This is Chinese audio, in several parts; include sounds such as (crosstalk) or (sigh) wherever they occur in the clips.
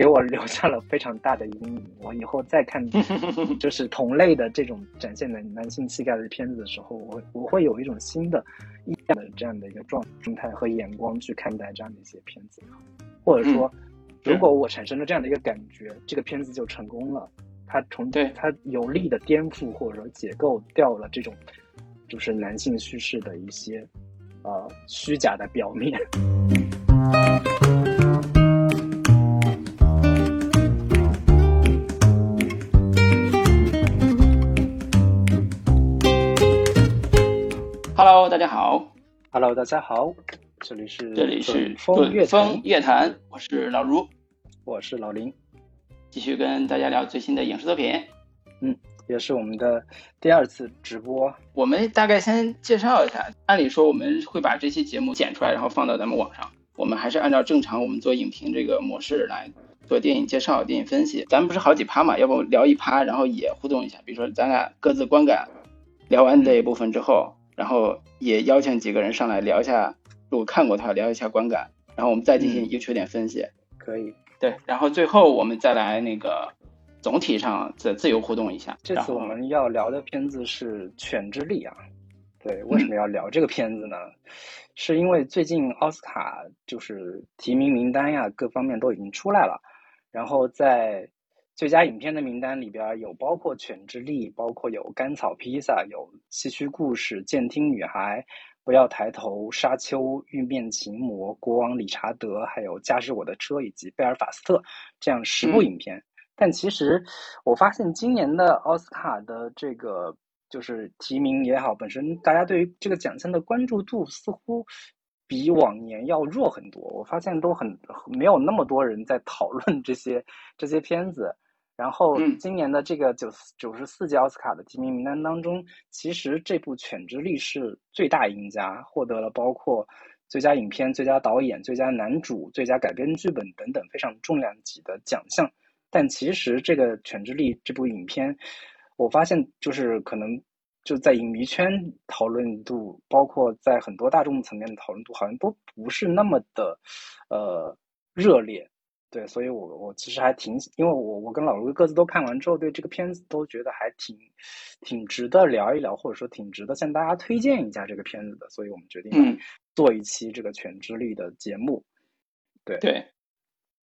给我留下了非常大的阴影。我以后再看 (laughs) 就是同类的这种展现男男性气概的片子的时候，我我会有一种新的、异样的这样的一个状状态和眼光去看待这样的一些片子，或者说，如果我产生了这样的一个感觉，这个片子就成功了。它从对它有力的颠覆或者说解构掉了这种就是男性叙事的一些呃虚假的表面。Hello，大家好，Hello，大家好，这里是这里是风乐风坛，乐坛，我是老卢，我是老林，继续跟大家聊最新的影视作品。嗯也是我们的第二次直播。我们大概先介绍一下，按理说我们会把这期节目剪出来，然后放到咱们网上。我们还是按照正常我们做影评这个模式来做电影介绍、电影分析。咱们不是好几趴嘛，要不聊一趴，然后也互动一下。比如说咱俩各自观感，聊完这一部分之后，然后也邀请几个人上来聊一下，如果看过的话聊一下观感，然后我们再进行优缺点分析。可以，对，然后最后我们再来那个总体上自自由互动一下。这次我们要聊的片子是《犬之力》啊。对，为什么要聊这个片子呢？是因为最近奥斯卡就是提名名单呀，各方面都已经出来了。然后在最佳影片的名单里边有包括《犬之力》，包括有《甘草披萨》，有《西区故事》、《监听女孩》、《不要抬头》、《沙丘》、《玉面情魔》、《国王理查德》，还有《驾驶我的车》以及《贝尔法斯特》这样十部嗯影片。但其实我发现今年的奥斯卡的这个就是提名也好，本身大家对于这个奖项的关注度似乎比往年要弱很多。我发现都很没有那么多人在讨论这些这些片子。然后嗯今年的这个九九十四届奥斯卡的提名名单当中，其实这部《犬之力》是最大赢家，获得了包括最佳影片、最佳导演、最佳男主、最佳改编剧本等等非常重量级的奖项。但其实这个《犬之力》这部影片，我发现就是可能就在影迷圈讨论度，包括在很多大众层面的讨论度，好像都不是那么的呃热烈。对，所以我我其实还挺，因为我我跟老卢各自都看完之后，对这个片子都觉得还挺挺值得聊一聊，或者说挺值得向大家推荐一下这个片子的，所以我们决定嗯，做一期这个《全知力》的节目。对对，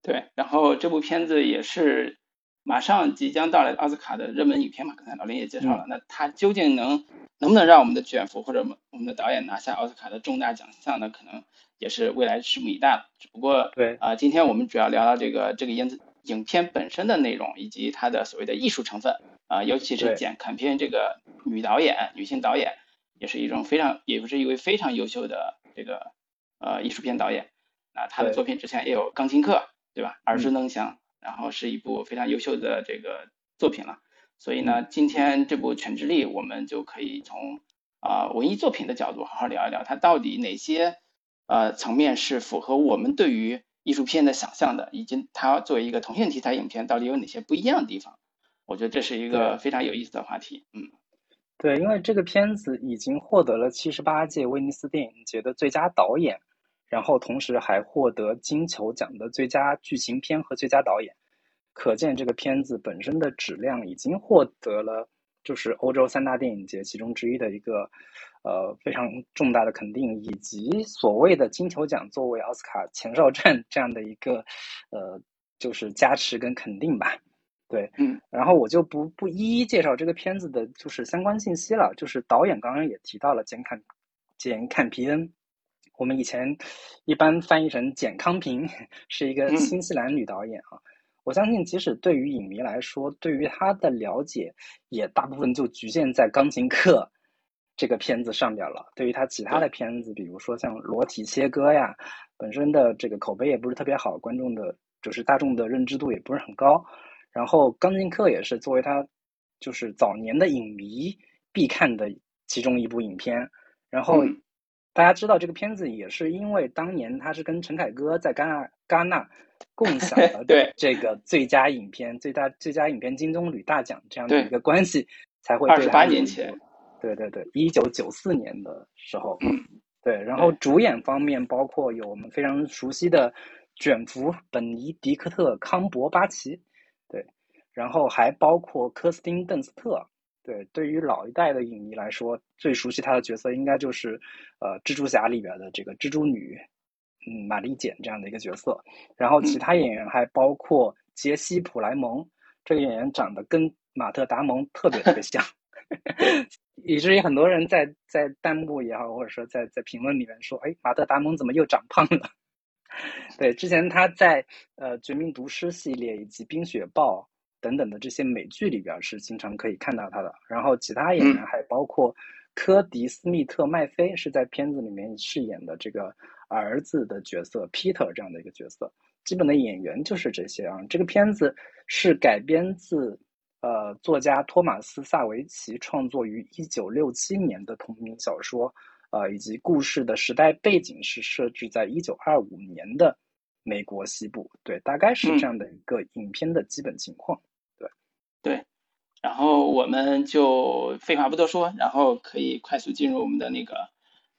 对，然后这部片子也是马上即将到来的奥斯卡的热门影片嘛，刚才老林也介绍了，那它究竟能能不能让我们的卷福或者我们的导演拿下奥斯卡的重大奖项呢？可能也是未来拭目以待了。只不过对，啊、今天我们主要聊聊这个这个影子影片本身的内容，以及它的所谓的艺术成分啊、尤其是对简坎片这个女导演、女性导演，也是一种非常，也是一位非常优秀的这个呃艺术片导演。啊，她的作品之前也有《钢琴课》，对吧？耳熟嗯能详，然后是一部非常优秀的这个作品了。所以呢，今天这部《犬之力》，我们就可以从啊、文艺作品的角度好好聊一聊，它到底哪些呃层面是符合我们对于艺术片的想象的，以及它作为一个同性题材影片，到底有哪些不一样的地方？我觉得这是一个非常有意思的话题。嗯对，因为这个片子已经获得了七十八届威尼斯电影节的最佳导演，然后同时还获得金球奖的最佳剧情片和最佳导演，可见这个片子本身的质量已经获得了就是欧洲三大电影节其中之一的一个呃非常重大的肯定，以及所谓的金球奖作为奥斯卡前哨战这样的一个呃就是加持跟肯定吧。对，嗯，然后我就不不一一介绍这个片子的就是相关信息了。就是导演刚刚也提到了简坎简坎皮恩，我们以前一般翻译成简康平，是一个嗯新西兰女导演啊。我相信，即使对于影迷来说，对于她的了解也大部分就局限在《钢琴课》这个片子上边了。对于她其他的片子，比如说像《裸体切割》呀，本身的这个口碑也不是特别好，观众的就是大众的认知度也不是很高。然后《钢琴课》也是作为她就是早年的影迷必看的其中一部影片。然后嗯大家知道这个片子也是因为当年他是跟陈凯歌在戛纳戛纳共享了 (laughs) 对这个最佳影片、最大最佳影片金棕榈大奖这样的一个关系，才会对28他有一个年前。对对对，一九九四年的时候，嗯对，然后主演方面包括有我们非常熟悉的卷福、本尼迪克特·康伯巴奇，对，然后还包括科斯汀·邓斯特。对，对于老一代的影迷来说，最熟悉他的角色应该就是呃蜘蛛侠里边的这个蜘蛛女，嗯，玛丽简这样的一个角色。然后其他演员还包括杰西·普莱蒙，这个演员长得跟马特·达蒙特别特别像。(laughs) 以至于很多人在在弹幕也好，或者说在在评论里面说：“哎，马特·达蒙怎么又长胖了？” (laughs) 对，之前他在呃《绝命毒师》系列以及《冰雪暴》等等的这些美剧里边是经常可以看到他的。然后其他演员还包括科迪·斯密特·麦菲，是在片子里面饰演的这个儿子的角色 Peter 这样的一个角色。基本的演员就是这些啊。这个片子是改编自。呃，作家托马斯·萨维奇创作于一九六七年的同名小说，呃，以及故事的时代背景是设置在一九二五年的美国西部，对，大概是这样的一个影片的基本情况，对，然后我们就废话不多说，然后可以快速进入我们的那个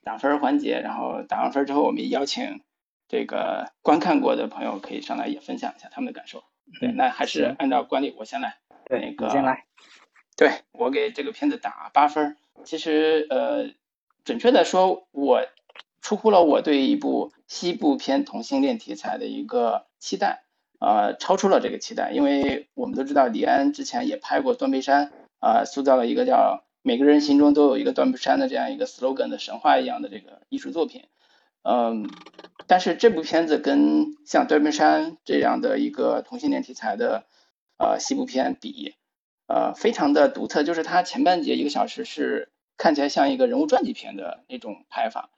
打分环节，然后打完分之后，我们也邀请这个观看过的朋友可以上来也分享一下他们的感受，对，那还是按照惯例，我先来。对，那个，先来。对我给这个片子打八分。其实，呃，准确的说，我出乎了我对一部西部片同性恋题材的一个期待，呃，超出了这个期待。因为我们都知道，李安之前也拍过《断背山》，啊，塑造了一个叫每个人心中都有一个断背山的这样一个 slogan 的神话一样的这个艺术作品。嗯，但是这部片子跟像《断背山》这样的一个同性恋题材的。呃，西部片比，呃，非常的独特，就是它前半节一个小时是看起来像一个人物传记片的那种拍法，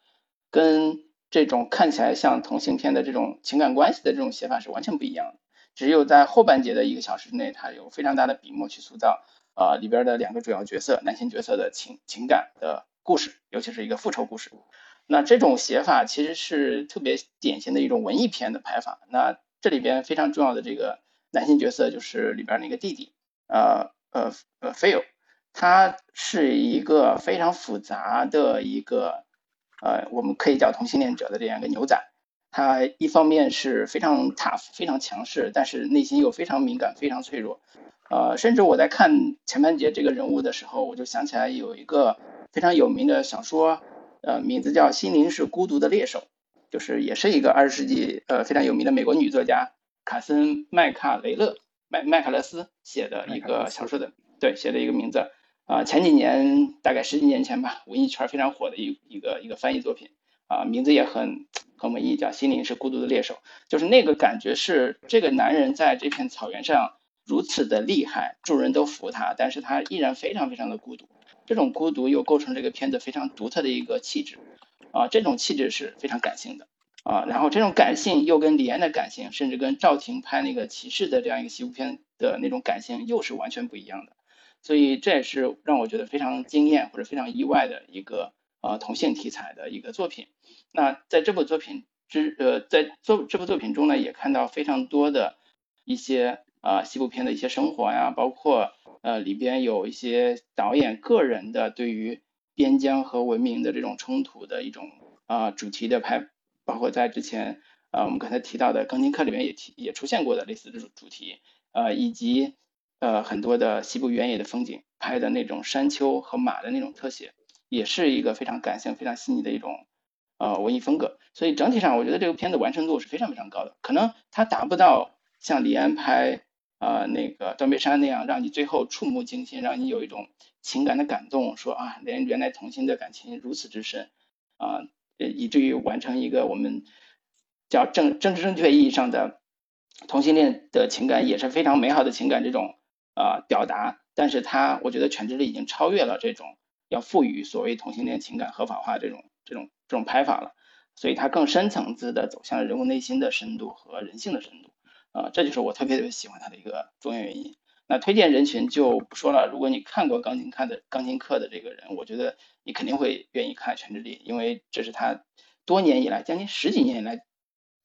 跟这种看起来像同性片的这种情感关系的这种写法是完全不一样的。只有在后半节的一个小时之内，它有非常大的笔墨去塑造，呃，里边的两个主要角色男性角色的情情感的故事，尤其是一个复仇故事。那这种写法其实是特别典型的一种文艺片的拍法。那这里边非常重要的这个。男性角色就是里边那个弟弟，呃呃呃，Phil，他是一个非常复杂的一个，呃，我们可以叫同性恋者的这样一个牛仔。他一方面是非常 tough，非常强势，但是内心又非常敏感，非常脆弱。呃，甚至我在看前半截这个人物的时候，我就想起来有一个非常有名的小说，呃，名字叫《心灵是孤独的猎手》，就是也是一个二十世纪呃非常有名的美国女作家。卡森麦卡雷勒麦麦卡勒斯写的一个小说的，对，写的一个名字啊，前几年大概十几年前吧，文艺圈非常火的一一个一个翻译作品啊，名字也很很文艺，叫《心灵是孤独的猎手》，就是那个感觉是这个男人在这片草原上如此的厉害，众人都服他，但是他依然非常非常的孤独，这种孤独又构成这个片子非常独特的一个气质啊，这种气质是非常感性的。啊，然后这种感性又跟李安的感性，甚至跟赵婷拍那个骑士的这样一个西部片的那种感性又是完全不一样的，所以这也是让我觉得非常惊艳或者非常意外的一个呃同性题材的一个作品。那在这部作品之呃在作这部作品中呢，也看到非常多的一些啊西部片的一些生活呀，包括呃里边有一些导演个人的对于边疆和文明的这种冲突的一种啊主题的拍。包括在之前，呃，我们刚才提到的《钢琴课》里面也提也出现过的类似这种主题，呃，以及呃很多的西部原野的风景拍的那种山丘和马的那种特写，也是一个非常感性、非常细腻的一种呃文艺风格。所以整体上，我觉得这个片子完成度是非常非常高的。可能它达不到像李安拍啊那个《断背山》那样，让你最后触目惊心，让你有一种情感的感动，说啊，连原来同性的感情如此之深啊。以至于完成一个我们叫正政治正确意义上的同性恋的情感，也是非常美好的情感这种啊表达。但是它，我觉得《全智力》已经超越了这种要赋予所谓同性恋情感合法化这种这种这种拍法了。所以它更深层次的走向了人物内心的深度和人性的深度啊，这就是我特别特别喜欢它的一个重要原因。那推荐人群就不说了。如果你看过钢琴看的钢琴课的这个人，我觉得你肯定会愿意看《全智力》，因为这是他多年以来将近十几年以来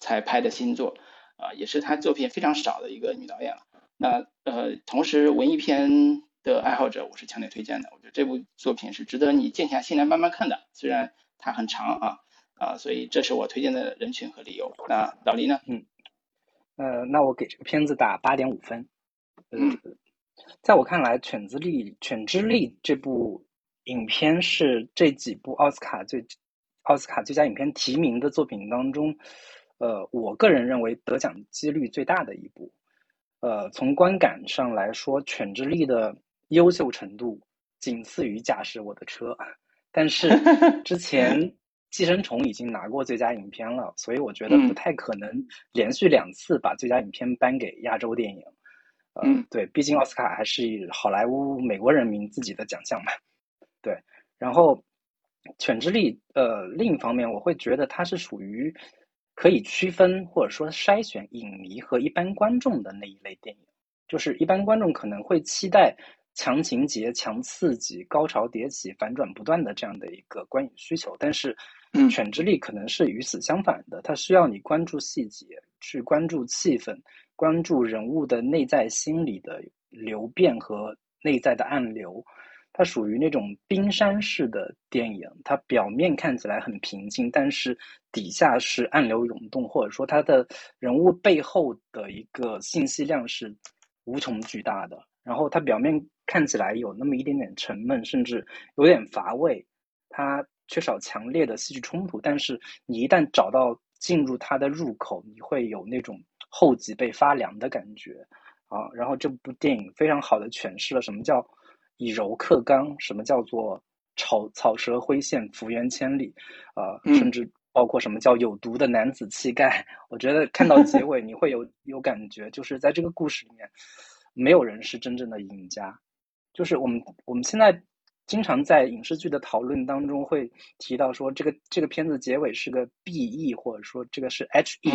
才拍的新作，啊，也是他作品非常少的一个女导演了。那呃，同时文艺片的爱好者，我是强烈推荐的。我觉得这部作品是值得你静下心来慢慢看的，虽然它很长啊啊，所以这是我推荐的人群和理由。那老黎呢？嗯。呃，那我给这个片子打八点五分。嗯，在我看来，《犬之力》《犬之力》这部影片是这几部奥斯卡最奥斯卡最佳影片提名的作品当中，呃，我个人认为得奖几率最大的一部。呃，从观感上来说，《犬之力》的优秀程度仅次于《驾驶我的车》，但是 (laughs) 之前《寄生虫》已经拿过最佳影片了，所以我觉得不太可能连续两次把最佳影片颁给亚洲电影。嗯，对，毕竟奥斯卡还是好莱坞美国人民自己的奖项嘛。对，然后《犬之力》呃，另一方面，我会觉得它是属于可以区分或者说筛选影迷和一般观众的那一类电影。就是一般观众可能会期待强情节、强刺激、高潮迭起、反转不断的这样的一个观影需求，但是《犬之力》可能是与此相反的，它需要你关注细节，去关注气氛。关注人物的内在心理的流变和内在的暗流，它属于那种冰山式的电影。它表面看起来很平静，但是底下是暗流涌动，或者说它的人物背后的一个信息量是无穷巨大的。然后它表面看起来有那么一点点沉闷，甚至有点乏味，它缺少强烈的戏剧冲突。但是你一旦找到进入它的入口，你会有那种。后脊背发凉的感觉啊！然后这部电影非常好的诠释了什么叫以柔克刚，什么叫做草草蛇灰线，幅员千里，啊，甚至包括什么叫有毒的男子气概。我觉得看到结尾 (laughs) 你会有有感觉，就是在这个故事里面，没有人是真正的赢家。就是我们我们现在经常在影视剧的讨论当中会提到说，这个这个片子结尾是个 B E，或者说这个是 H E。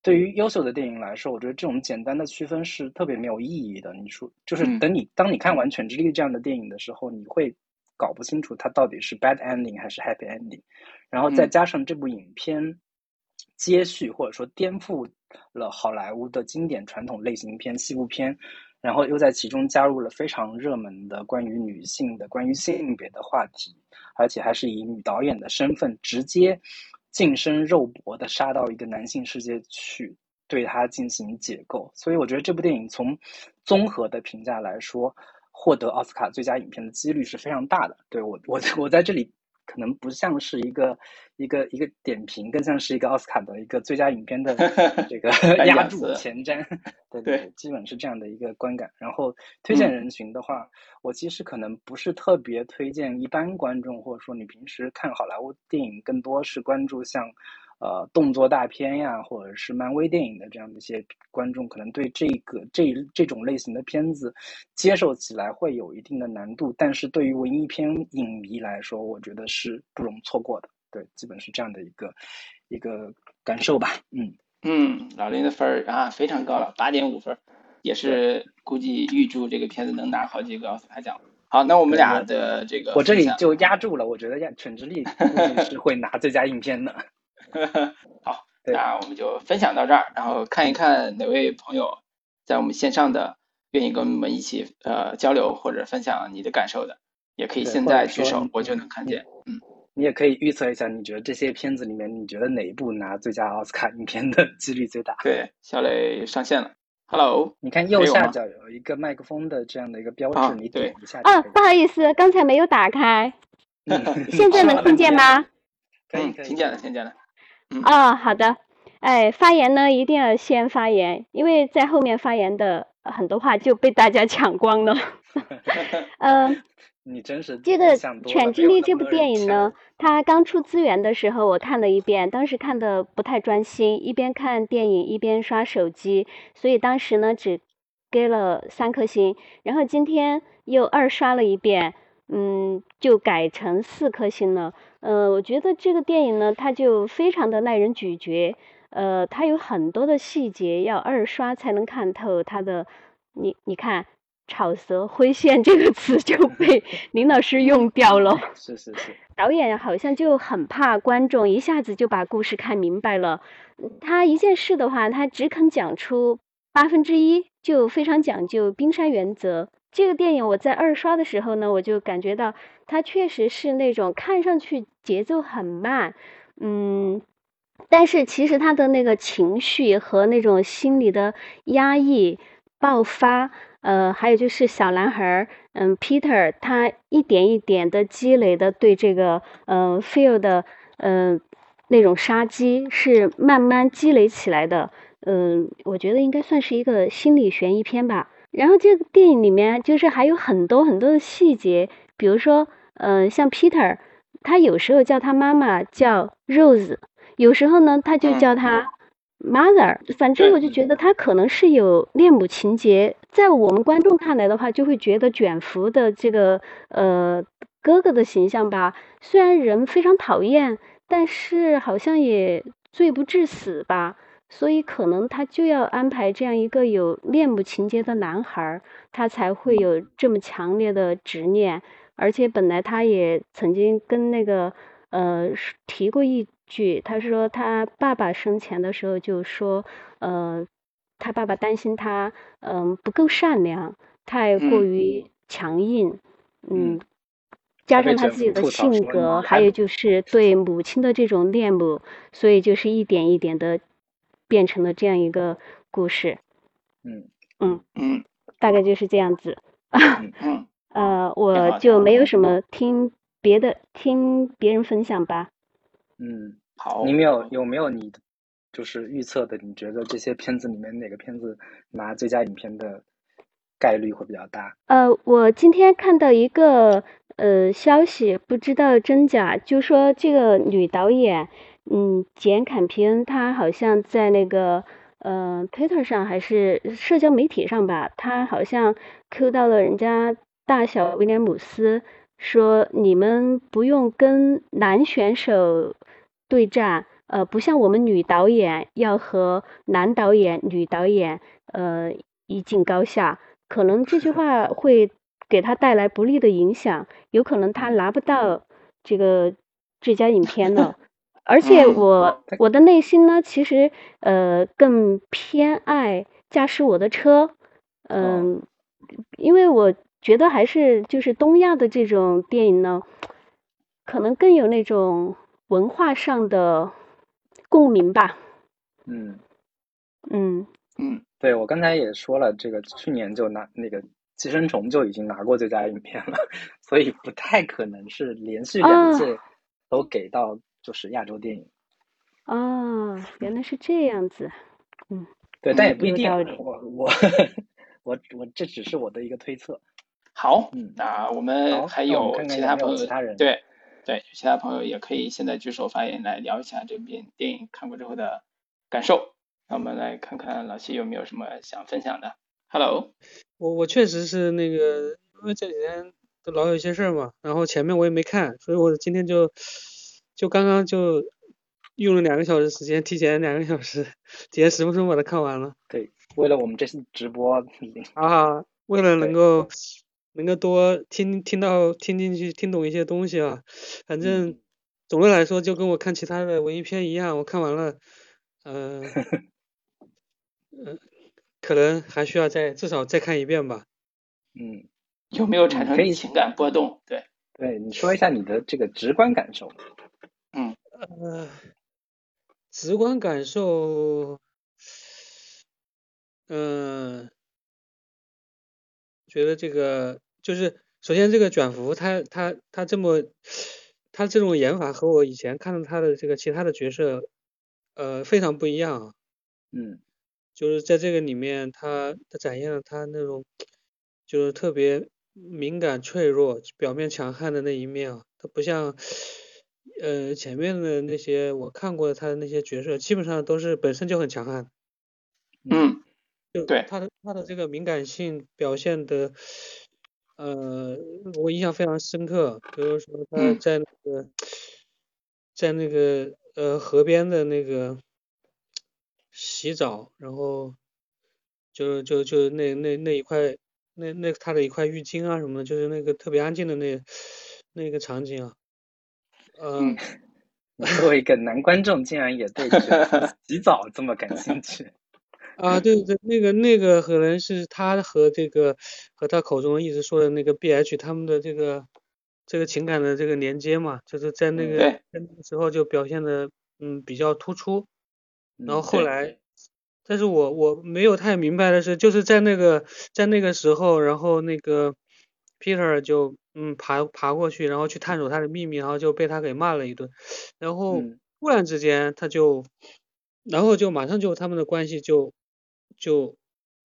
对于优秀的电影来说，我觉得这种简单的区分是特别没有意义的。你说，就是等你当你看完《犬之力》这样的电影的时候，你会搞不清楚它到底是 bad ending 还是 happy ending。然后再加上这部影片接续或者说颠覆了好莱坞的经典传统类型片西部片，然后又在其中加入了非常热门的关于女性的、关于性别的话题，而且还是以女导演的身份直接。近身肉搏的杀到一个男性世界去，对他进行解构。所以我觉得这部电影从综合的评价来说，获得奥斯卡最佳影片的几率是非常大的。对我，我我在这里。可能不像是一个一个一个点评，更像是一个奥斯卡的一个最佳影片的 (laughs) 这个压住前瞻。(laughs) 对对，基本是这样的一个观感。然后推荐人群的话，我其实可能不是特别推荐一般观众，或者说你平时看好莱坞电影更多是关注像。呃，动作大片呀，或者是漫威电影的这样的一些观众，可能对这个这这种类型的片子接受起来会有一定的难度。但是对于文艺片影迷来说，我觉得是不容错过的。对，基本是这样的一个一个感受吧。嗯嗯，老林的分儿啊非常高了，八点五分，也是估计预祝这个片子能拿好几个奥斯卡奖。好，那我们俩的这个我这里就压住了，我觉得《犬之力》估计是会拿最佳影片的。(laughs) 好，那我们就分享到这儿，然后看一看哪位朋友在我们线上的愿意跟我们一起呃交流或者分享你的感受的，也可以现在举手，我就能看见。嗯，你也可以预测一下，你觉得这些片子里面，你觉得哪一部拿最佳奥斯卡影片的几率最大？对，小磊上线了，Hello，你看右下角有一个麦克风的这样的一个标志，你点一下。啊，不好意思，刚才没有打开，现在能听见吗？可以，听见了，听见了。哦，好的，哎，发言呢一定要先发言，因为在后面发言的很多话就被大家抢光了。(laughs) 嗯，(laughs) 你真是这个《犬之力》这部电影呢，它刚出资源的时候我看了一遍，当时看的不太专心，一边看电影一边刷手机，所以当时呢只给了三颗星，然后今天又二刷了一遍，嗯，就改成四颗星了。呃，我觉得这个电影呢，它就非常的耐人咀嚼。呃，它有很多的细节要二刷才能看透。它的，你你看，“草蛇灰线”这个词就被 (laughs) 林老师用掉了。(laughs) 是是是。导演好像就很怕观众一下子就把故事看明白了。他一件事的话，他只肯讲出八分之一，就非常讲究冰山原则。这个电影我在二刷的时候呢，我就感觉到它确实是那种看上去节奏很慢，嗯，但是其实他的那个情绪和那种心理的压抑爆发，呃，还有就是小男孩儿，嗯，Peter，他一点一点的积累的对这个，呃，Phil 的，嗯，那种杀机是慢慢积累起来的，嗯，我觉得应该算是一个心理悬疑片吧。然后这个电影里面就是还有很多很多的细节，比如说，嗯，像 Peter，他有时候叫他妈妈叫 Rose。有时候呢，他就叫他 mother，反正我就觉得他可能是有恋母情节。在我们观众看来的话，就会觉得卷福的这个呃哥哥的形象吧，虽然人非常讨厌，但是好像也罪不至死吧。所以可能他就要安排这样一个有恋母情节的男孩，他才会有这么强烈的执念。而且本来他也曾经跟那个呃提过一。句，他说他爸爸生前的时候就说，呃，他爸爸担心他，嗯，不够善良，太过于强硬，嗯，加上他自己的性格，还有就是对母亲的这种恋母，所以就是一点一点的变成了这样一个故事。嗯嗯嗯，大概就是这样子。嗯 (laughs) 呃，我就没有什么听别的，听别人分享吧。嗯，好。你没有有没有你就是预测的？你觉得这些片子里面哪个片子拿最佳影片的概率会比较大？呃，我今天看到一个呃消息，不知道真假，就说这个女导演，嗯，简坎皮恩，她好像在那个呃 Twitter 上还是社交媒体上吧，他好像 Q 到了人家大小威廉姆斯，说你们不用跟男选手。对战，呃，不像我们女导演要和男导演、女导演，呃，一较高下，可能这句话会给他带来不利的影响，有可能他拿不到这个最佳影片呢。而且我我的内心呢，其实呃更偏爱驾驶我的车，嗯，因为我觉得还是就是东亚的这种电影呢，可能更有那种。文化上的共鸣吧。嗯。嗯。嗯，对我刚才也说了，这个去年就拿那个《寄生虫》就已经拿过最佳影片了，(laughs) 所以不太可能是连续两届都给到就是亚洲电影。哦，原来是这样子。嗯，对，但也不一定。我我我我这只是我的一个推测。好，嗯，那我们还有其他朋友，其他人对。对，其他朋友也可以现在举手发言来聊一下这边电影看过之后的感受。那我们来看看老谢有没有什么想分享的。Hello，我我确实是那个，因为这几天都老有一些事儿嘛，然后前面我也没看，所以我今天就就刚刚就用了两个小时时间，提前两个小时，提前十分钟把它看完了。对，为了我们这次直播啊，为了能够。能够多听听到听进去听懂一些东西啊，反正总的来说就跟我看其他的文艺片一样，我看完了，嗯嗯，(laughs) 可能还需要再至少再看一遍吧。嗯，有没有产生情感波动？对，对，你说一下你的这个直观感受。嗯，呃，直观感受，嗯，觉得这个。就是首先这个卷福他他他这么他这种演法和我以前看到他的这个其他的角色呃非常不一样，嗯，就是在这个里面他他展现了他那种就是特别敏感脆弱表面强悍的那一面啊，他不像呃前面的那些我看过他的那些角色基本上都是本身就很强悍，嗯，就对。他的他的这个敏感性表现的。呃，我印象非常深刻，比如说他在那个，在那个呃河边的那个洗澡，然后就就就那那那一块那那他的一块浴巾啊什么的，就是那个特别安静的那那个场景啊，嗯，(laughs) 作为一个男观众，竟然也对 (laughs) 洗澡这么感兴趣。啊，对对，那个那个可能是他和这个和他口中一直说的那个 B H 他们的这个这个情感的这个连接嘛，就是在那个在那个时候就表现的嗯比较突出，然后后来，但是我我没有太明白的是，就是在那个在那个时候，然后那个 Peter 就嗯爬爬过去，然后去探索他的秘密，然后就被他给骂了一顿，然后嗯突然之间他就，然后就马上就他们的关系就就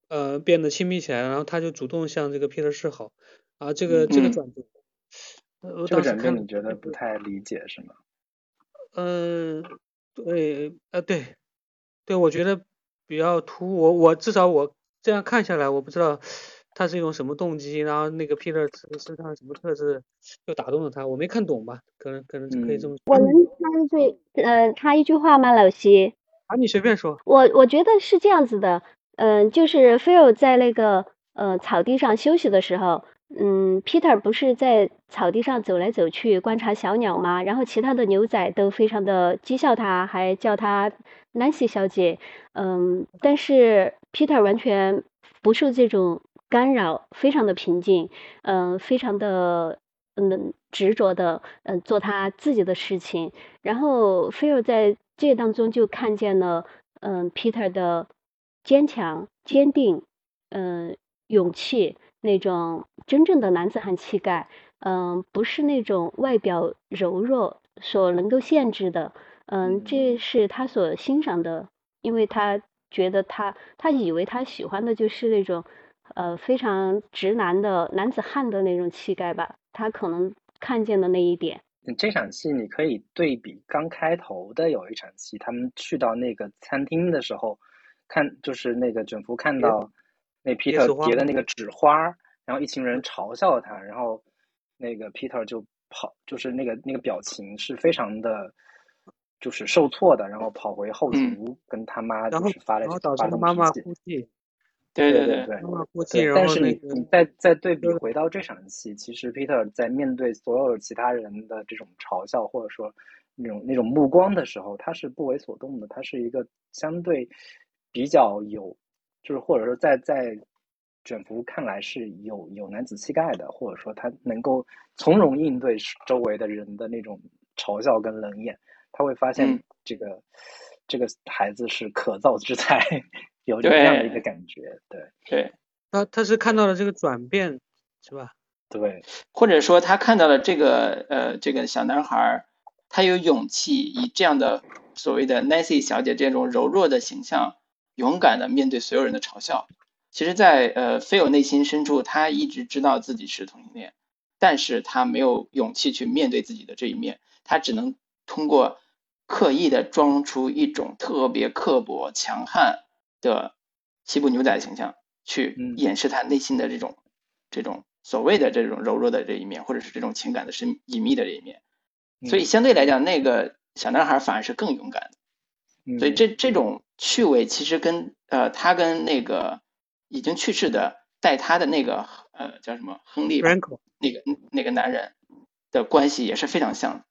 呃变得亲密起来了，然后他就主动向这个 Peter 示好，啊这个这个嗯转折，这个转变你觉得不太理解是吗？嗯，对，呃，对，对，我觉得比较突兀。我我至少我这样看下来，我不知道他是一种什么动机，然后那个 Peter 身上什么特质就打动了他，我没看懂吧？可能可能可以这么说。我能插一句，呃，插一句话吗，老西？啊，你随便说。我我觉得是这样子的，嗯、就是菲尔在那个呃草地上休息的时候，嗯，Peter 不是在草地上走来走去观察小鸟吗？然后其他的牛仔都非常的讥笑他，还叫他 Nancy 小姐，嗯，但是 Peter 完全不受这种干扰，非常的平静，嗯，非常的嗯执着的嗯做他自己的事情。然后菲尔在这当中就看见了，嗯，Peter 的坚强、坚定，嗯，勇气，那种真正的男子汉气概，嗯，不是那种外表柔弱所能够限制的，嗯，这是他所欣赏的，因为他觉得他，他以为他喜欢的就是那种，呃，非常直男的男子汉的那种气概吧，他可能看见的那一点。嗯这场戏你可以对比刚开头的有一场戏，他们去到那个餐厅的时候，看就是那个卷福看到那 Peter 叠的那个纸花儿，然后一群人嘲笑他，然后那个 Peter 就跑，就是那个那个表情是非常的，就是受挫的，然后跑回后嗯厨跟他妈就是发了然后导发了他妈妈动脾气。哭泣，对对对，对但是你你再再对比回到这场戏，其实 Peter 在面对所有其他人的这种嘲笑或者说那种那种目光的时候，他是不为所动的，他是一个相对比较有，就是或者说在在卷福看来是有有男子气概的，或者说他能够从容应对周围的人的那种嘲笑跟冷眼，他会发现嗯。这个、这个孩子是可造之材，有这样的一个感觉，对。对，他他是看到了这个转变，是吧？对，或者说他看到了这个呃这个小男孩儿，他有勇气以这样的所谓的 Nancy 小姐这种柔弱的形象，勇敢的面对所有人的嘲笑。其实在，呃菲尔内心深处，他一直知道自己是同性恋，但是他没有勇气去面对自己的这一面，他只能通过刻意的装出一种特别刻薄、强悍的西部牛仔形象，去嗯掩饰他内心的这种这种所谓的这种柔弱的这一面，或者是这种情感的深隐秘的这一面。所以嗯相对来讲，那个小男孩反而是更勇敢的。所以嗯这这种趣味其实跟呃他跟那个已经去世的带他的那个呃叫什么亨利那个那个男人的关系也是非常像的。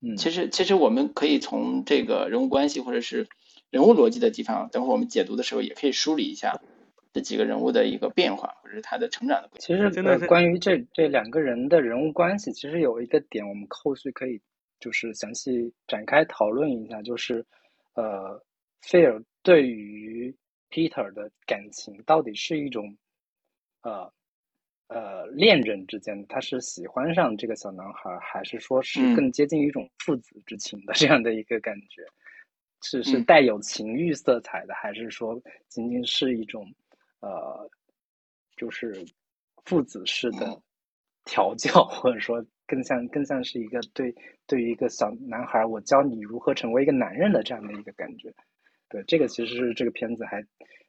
嗯，其实其实我们可以从这个人物关系或者是人物逻辑的地方，等会儿我们解读的时候也可以梳理一下这几个人物的一个变化或者是他的成长的。其实真的呃关于这这两个人的人物关系，其实有一个点我们后续可以就是详细展开讨论一下，就是呃，菲尔对于 Peter 的感情到底是一种呃呃恋人之间，他是喜欢上这个小男孩，还是说是嗯更接近于一种父子之情的 (laughs) 这样的一个感觉？是是嗯带有情欲色彩的，还是说仅仅是一种呃，就是父子式的 (laughs) 调教，或者说更像更像是一个对对于一个小男孩，我教你如何成为一个男人的这样的一个感觉。对，这个其实是这个片子还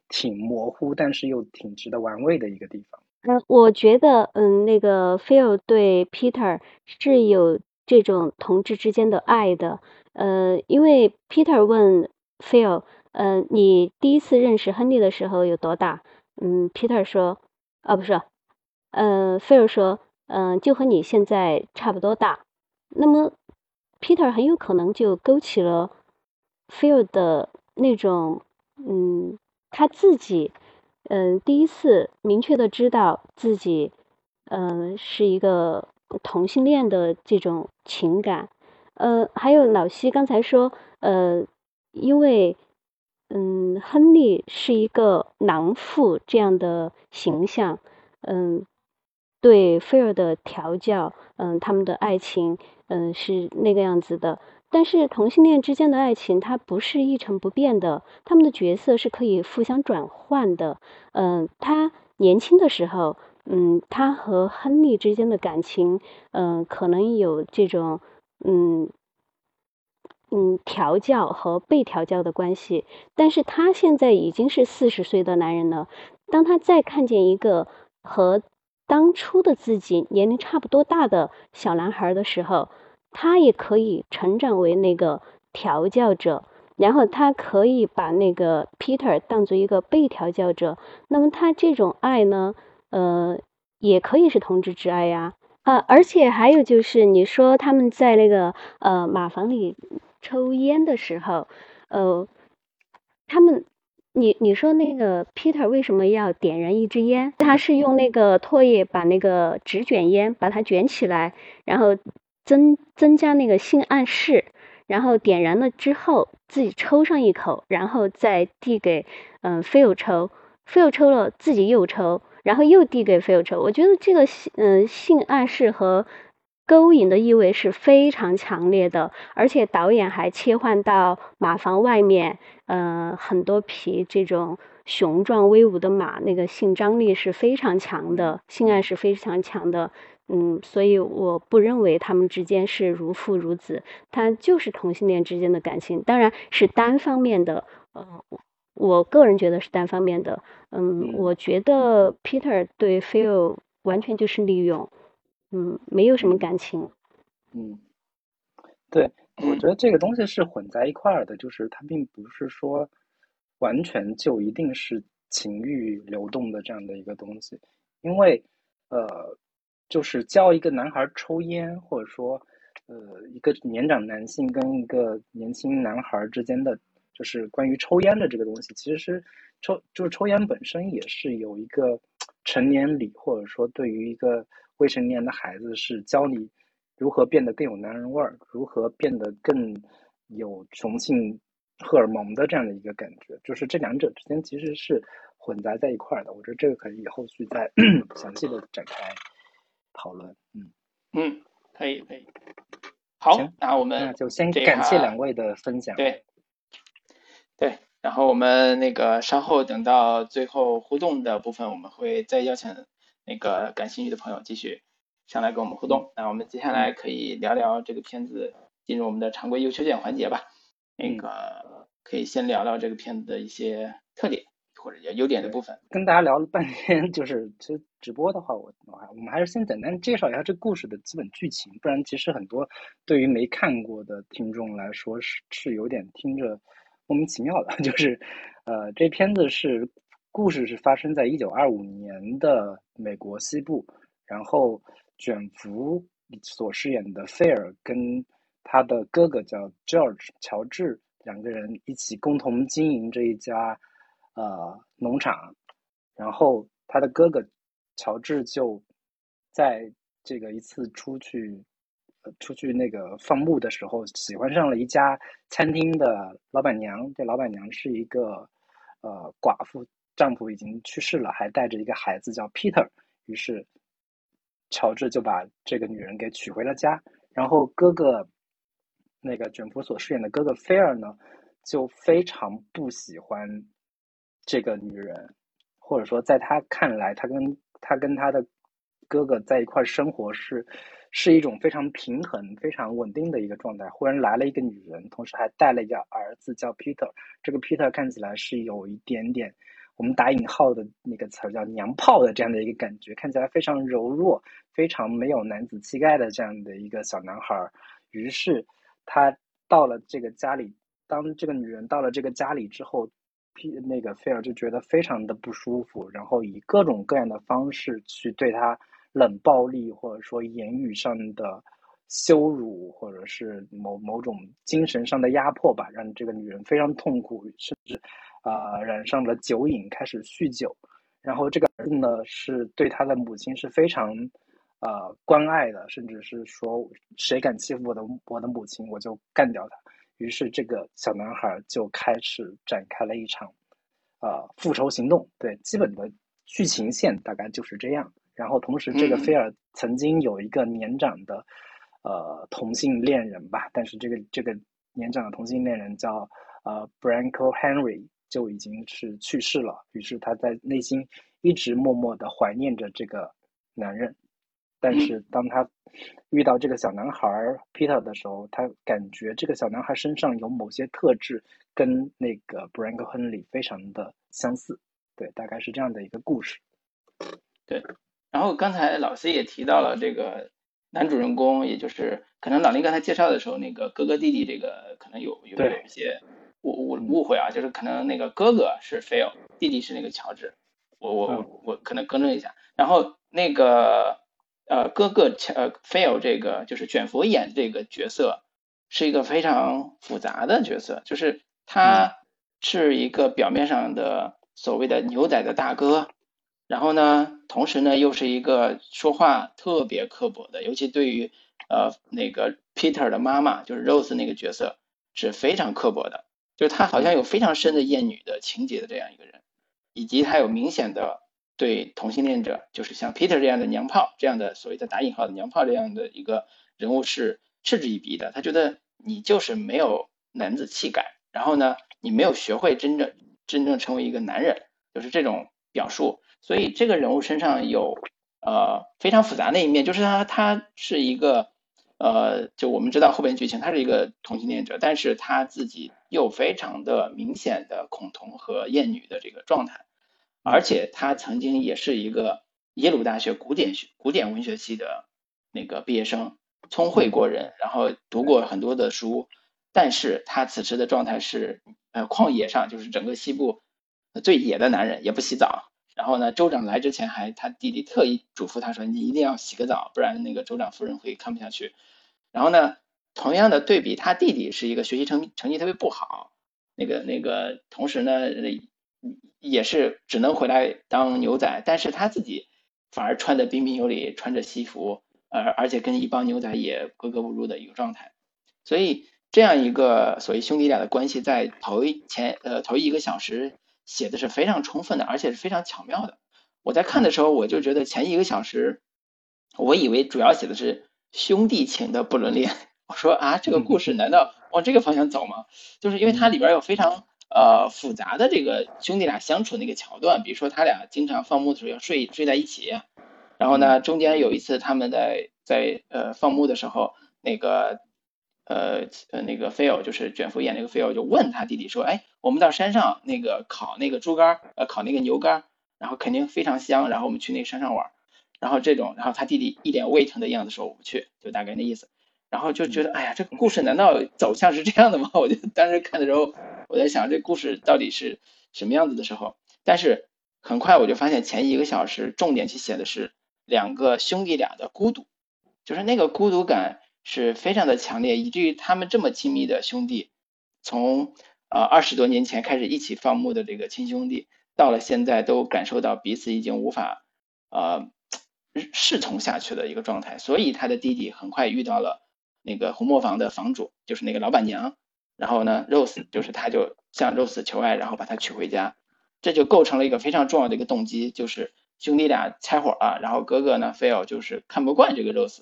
挺模糊，但是又挺值得玩味的一个地方。嗯，我觉得，嗯，那个菲尔对 Peter 是有这种同志之间的爱的，呃，因为 Peter 问菲尔，呃，你第一次认识亨利的时候有多大？嗯，Peter 说，啊，不是，呃，菲尔说，嗯、就和你现在差不多大。那么，Peter 很有可能就勾起了菲尔的那种，嗯，他自己。嗯，第一次明确的知道自己，嗯，是一个同性恋的这种情感，呃，还有老西刚才说，呃，因为，嗯，亨利是一个狼父这样的形象，嗯，对菲尔的调教，嗯，他们的爱情，嗯，是那个样子的。但是同性恋之间的爱情，它不是一成不变的，他们的角色是可以互相转换的。嗯，他年轻的时候，嗯，他和亨利之间的感情，嗯，可能有这种。嗯，嗯，调教和被调教的关系，但是他现在已经是四十岁的男人了。当他再看见一个和当初的自己年龄差不多大的小男孩的时候，他也可以成长为那个调教者，然后他可以把那个 Peter 当做一个被调教者。那么他这种爱呢，呃，也可以是同志之爱呀。呃，而且还有就是，你说他们在那个呃马房里抽烟的时候，呃，他们，你你说那个 Peter 为什么要点燃一支烟？他是用那个唾液把那个纸卷烟把它卷起来，然后增增加那个性暗示，然后点燃了之后自己抽上一口，然后再递给嗯 Phil 抽，Phil 抽了自己又抽。然后又递给菲尔抽，我觉得这个性嗯性暗示和勾引的意味是非常强烈的，而且导演还切换到马房外面，呃很多匹这种雄壮威武的马，那个性张力是非常强的，性爱是非常强的，嗯，所以我不认为他们之间是如父如子，他就是同性恋之间的感情，当然是单方面的，呃。我个人觉得是单方面的，嗯，我觉得 Peter 对 Phil 完全就是利用，嗯，没有什么感情。嗯，对，我觉得这个东西是混在一块儿的，就是它并不是说完全就一定是情欲流动的这样的一个东西，因为呃，就是教一个男孩抽烟，或者说呃，一个年长男性跟一个年轻男孩之间的。就是关于抽烟的这个东西，其实是抽就是抽烟本身也是有一个成年礼，或者说对于一个未成年的孩子是教你如何变得更有男人味儿，如何变得更有雄性荷尔蒙的这样的一个感觉。就是这两者之间其实是混杂在一块儿的。我觉得这个可以后续再 (clears throat) 详细的展开讨论。嗯嗯，可以可以。好，那我们就先感谢两位的分享。对。对，然后我们那个稍后等到最后互动的部分，我们会再邀请那个感兴趣的朋友继续上来跟我们互动。那我们接下来可以聊聊这个片子，进入我们的常规优缺点环节吧。那个可以先聊聊这个片子的一些特点或者优点的部分。跟大家聊了半天，就是其实直播的话，我我们还是先简单介绍一下这故事的基本剧情，不然其实很多对于没看过的听众来说是是有点听着。莫名其妙的，(laughs) 就是，呃，这片子是故事是发生在一九二五年的美国西部，然后卷福所饰演的菲尔跟他的哥哥叫 George 乔治两个人一起共同经营这一家呃农场，然后他的哥哥乔治就在这个一次出去。出去那个放牧的时候，喜欢上了一家餐厅的老板娘。这老板娘是一个呃寡妇，丈夫已经去世了，还带着一个孩子叫 Peter。于是乔治就把这个女人给娶回了家。然后哥哥那个卷福所饰演的哥哥菲尔呢，就非常不喜欢这个女人，或者说在他看来，他跟他跟他的哥哥在一块生活是。是一种非常平衡、非常稳定的一个状态。忽然来了一个女人，同时还带了一个儿子，叫 Peter。这个 Peter 看起来是有一点点，我们打引号的那个词儿叫“娘炮”的这样的一个感觉，看起来非常柔弱、非常没有男子气概的这样的一个小男孩。于是他到了这个家里，当这个女人到了这个家里之后那个菲尔就觉得非常的不舒服，然后以各种各样的方式去对他。冷暴力，或者说言语上的羞辱，或者是某某种精神上的压迫吧，让这个女人非常痛苦，甚至啊染上了酒瘾，开始酗酒。然后这个儿子呢，是对他的母亲是非常呃关爱的，甚至是说谁敢欺负我的我的母亲，我就干掉他。于是这个小男孩就开始展开了一场呃复仇行动。对，基本的剧情线大概就是这样。然后同时，这个菲尔曾经有一个年长的呃同性恋人吧，但是这个这个年长的同性恋人叫呃 Branko Henry。就已经是去世了，于是他在内心一直默默的怀念着这个男人，但是当他遇到这个小男孩 Peter 的时候，他感觉这个小男孩身上有某些特质跟那个 Branko Henry 非常的相似，对，大概是这样的一个故事。对，然后刚才老 C 也提到了这个男主人公，也就是可能老林刚才介绍的时候，那个哥哥弟弟这个可能有有有一些。误误误会啊，就是可能那个哥哥是 Phil，弟弟是那个乔治，我我我我可能更正一下。然后那个呃哥哥呃 Phil 这个就是卷福演这个角色是一个非常复杂的角色，就是他是一个表面上的所谓的牛仔的大哥，然后呢，同时呢又是一个说话特别刻薄的，尤其对于呃那个 Peter 的妈妈就是 Rose 那个角色是非常刻薄的。就是他好像有非常深的厌女的情节的这样一个人，以及他有明显的对同性恋者，就是像 Peter 这样的娘炮，这样的所谓的打引号的娘炮这样的一个人物是嗤之以鼻的。他觉得你就是没有男子气概，然后呢，你没有学会真正真正成为一个男人，就是这种表述。所以这个人物身上有呃非常复杂的一面，就是他他是一个。呃，就我们知道后边剧情，他是一个同性恋者，但是他自己又非常的明显的恐同和厌女的这个状态，而且他曾经也是一个耶鲁大学古典学古典文学系的那个毕业生，聪慧过人，然后读过很多的书，但是他此时的状态是呃旷野上就是整个西部最野的男人，也不洗澡。然后呢，州长来之前还他弟弟特意嘱咐他说：“你一定要洗个澡，不然那个州长夫人会看不下去。”然后呢，同样的对比，他弟弟是一个学习成成绩特别不好，那个那个，同时呢，也是只能回来当牛仔，但是他自己反而穿的彬彬有礼，穿着西服，呃而且跟一帮牛仔也格格不入的一个状态。所以这样一个所谓兄弟俩的关系，在头一前呃头一个小时。写的是非常充分的，而且是非常巧妙的。我在看的时候，我就觉得前一个小时，我以为主要写的是兄弟情的不伦恋。(laughs) 我说啊，这个故事 (laughs) 难道往这个方向走吗？就是因为它里边有非常呃复杂的这个兄弟俩相处那个桥段，比如说他俩经常放牧的时候要睡睡在一起，然后呢，中间有一次他们在在呃放牧的时候，那个。呃呃，那个菲欧就是卷福演那个菲欧就问他弟弟说：“哎，我们到山上那个烤那个猪肝，呃，烤那个牛肝，然后肯定非常香。然后我们去那个山上玩，然后这种，然后他弟弟一脸胃疼的样子说我不去，就大概那意思。然后就觉得，哎呀，这个故事难道走向是这样的吗？我就当时看的时候，我在想这故事到底是什么样子的时候，但是很快我就发现前一个小时重点去写的是两个兄弟俩的孤独，就是那个孤独感。是非常的强烈，以至于他们这么亲密的兄弟，从呃二十多年前开始一起放牧的这个亲兄弟，到了现在都感受到彼此已经无法呃侍从下去的一个状态。所以他的弟弟很快遇到了那个红磨坊的房主，就是那个老板娘。然后呢，Rose 就是他就向 Rose 求爱，然后把他娶回家。这就构成了一个非常重要的一个动机，就是兄弟俩拆伙了。然后哥哥呢，Phil 就是看不惯这个 Rose。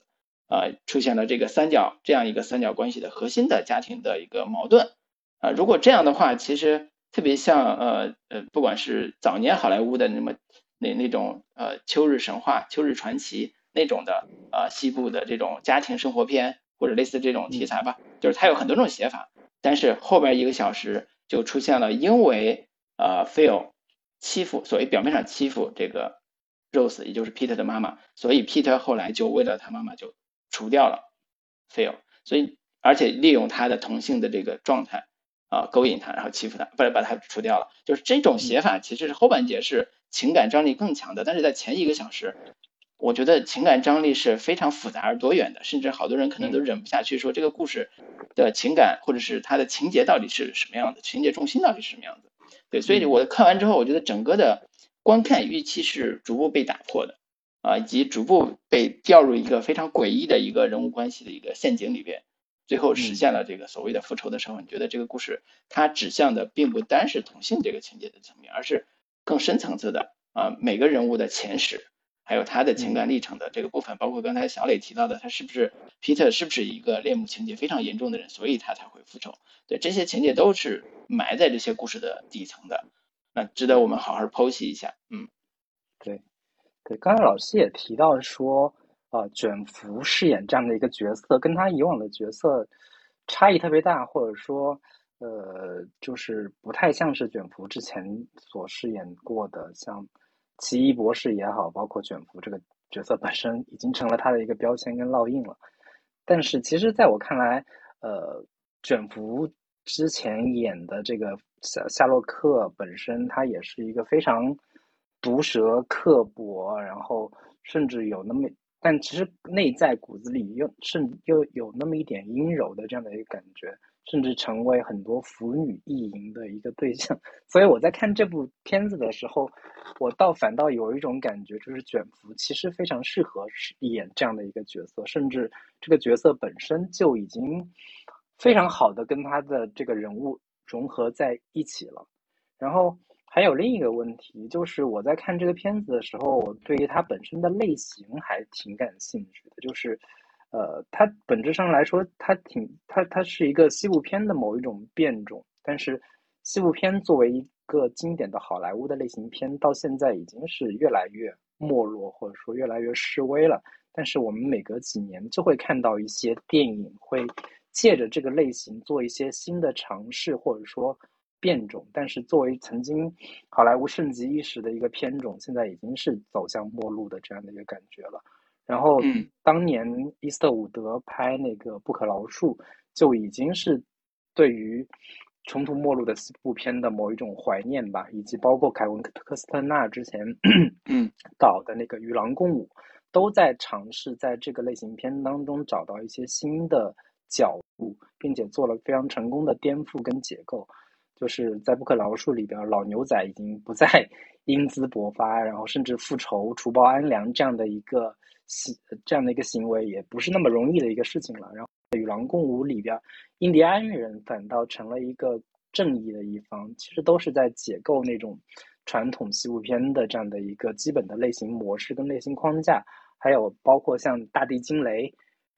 呃，出现了这个三角这样一个三角关系的核心的家庭的一个矛盾啊，如果这样的话，其实特别像呃呃，不管是早年好莱坞的那么那那种呃秋日神话、秋日传奇那种的呃西部的这种家庭生活片或者类似这种题材吧，就是它有很多种写法，但是后边一个小时就出现了，因为呃 Phil 欺负，所谓表面上欺负这个 Rose，也就是 Peter 的妈妈，所以 Peter 后来就为了他妈妈就。除掉了 Phil，所以而且利用他的同性的这个状态啊勾引他，然后欺负他，不是把他除掉了。就是这种写法其实是后半节是情感张力更强的，但是在前一个小时，我觉得情感张力是非常复杂而多元的，甚至好多人可能都忍不下去说这个故事的情感或者是它的情节到底是什么样的，情节重心到底是什么样子。对，所以我看完之后，我觉得整个的观看预期是逐步被打破的。啊，以及逐步被掉入一个非常诡异的一个人物关系的一个陷阱里边，最后实现了这个所谓的复仇的时候，你觉得这个故事它指向的并不单是同性这个情节的层面，而是更深层次的啊每个人物的前史，还有他的情感历程的这个部分，包括刚才小磊提到的，他是不是皮特是不是一个恋母情节非常严重的人，所以他才会复仇？对，这些情节都是埋在这些故事的底层的，那值得我们好好剖析一下。嗯，对。对，刚才老师也提到说，呃，卷福饰演这样的一个角色，跟他以往的角色差异特别大，或者说，呃，就是不太像是卷福之前所饰演过的，像奇异博士也好，包括卷福这个角色本身已经成了他的一个标签跟烙印了。但是，其实在我看来，呃，卷福之前演的这个夏夏洛克本身，他也是一个非常。毒舌刻薄，然后甚至有那么，但其实内在骨子里又甚又有那么一点阴柔的这样的一个感觉，甚至成为很多腐女意淫的一个对象。(laughs) 所以我在看这部片子的时候，我倒反倒有一种感觉，就是卷福其实非常适合演这样的一个角色，甚至这个角色本身就已经非常好的跟他的这个人物融合在一起了，然后。还有另一个问题，就是我在看这个片子的时候，我对于它本身的类型还挺感兴趣的。就是，呃，它本质上来说，它挺它它是一个西部片的某一种变种。但是，西部片作为一个经典的好莱坞的类型片，到现在已经是越来越没落，或者说越来越式微了。但是，我们每隔几年就会看到一些电影会借着这个类型做一些新的尝试，或者说。变种，但是作为曾经好莱坞盛极一时的一个片种，现在已经是走向末路的这样的一个感觉了。然后，当年伊斯特伍德拍那个《不可饶恕》，就已经是对于穷途末路的四部片的某一种怀念吧，以及包括凯文科斯特纳之前 (clears throat) 导的那个《与狼共舞》，都在尝试在这个类型片当中找到一些新的角度，并且做了非常成功的颠覆跟解构。就是在《不可饶恕》里边，老牛仔已经不再 (laughs) 英姿勃发，然后甚至复仇、除暴安良这样的一个行这样的一个行为，也不是那么容易的一个事情了。然后《与狼共舞》里边，印第安人反倒成了一个正义的一方，其实都是在解构那种传统西部片的这样的一个基本的类型模式跟类型框架，还有包括像《大地惊雷》。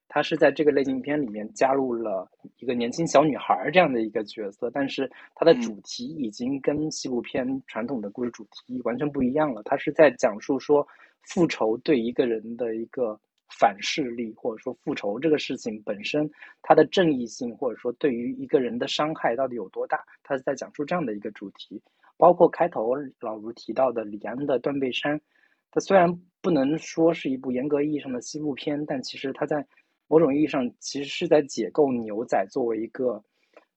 他是在这个类型片里面加入了一个年轻小女孩这样的一个角色，但是它的主题已经跟西部片传统的故事主题完全不一样了。他是在讲述说复仇对一个人的一个反噬力，或者说复仇这个事情本身它的正义性，或者说对于一个人的伤害到底有多大，他是在讲述这样的一个主题。包括开头老卢提到的李安的《断背山》，它虽然不能说是一部严格意义上的西部片，但其实它在某种意义上，其实是在解构牛仔作为一个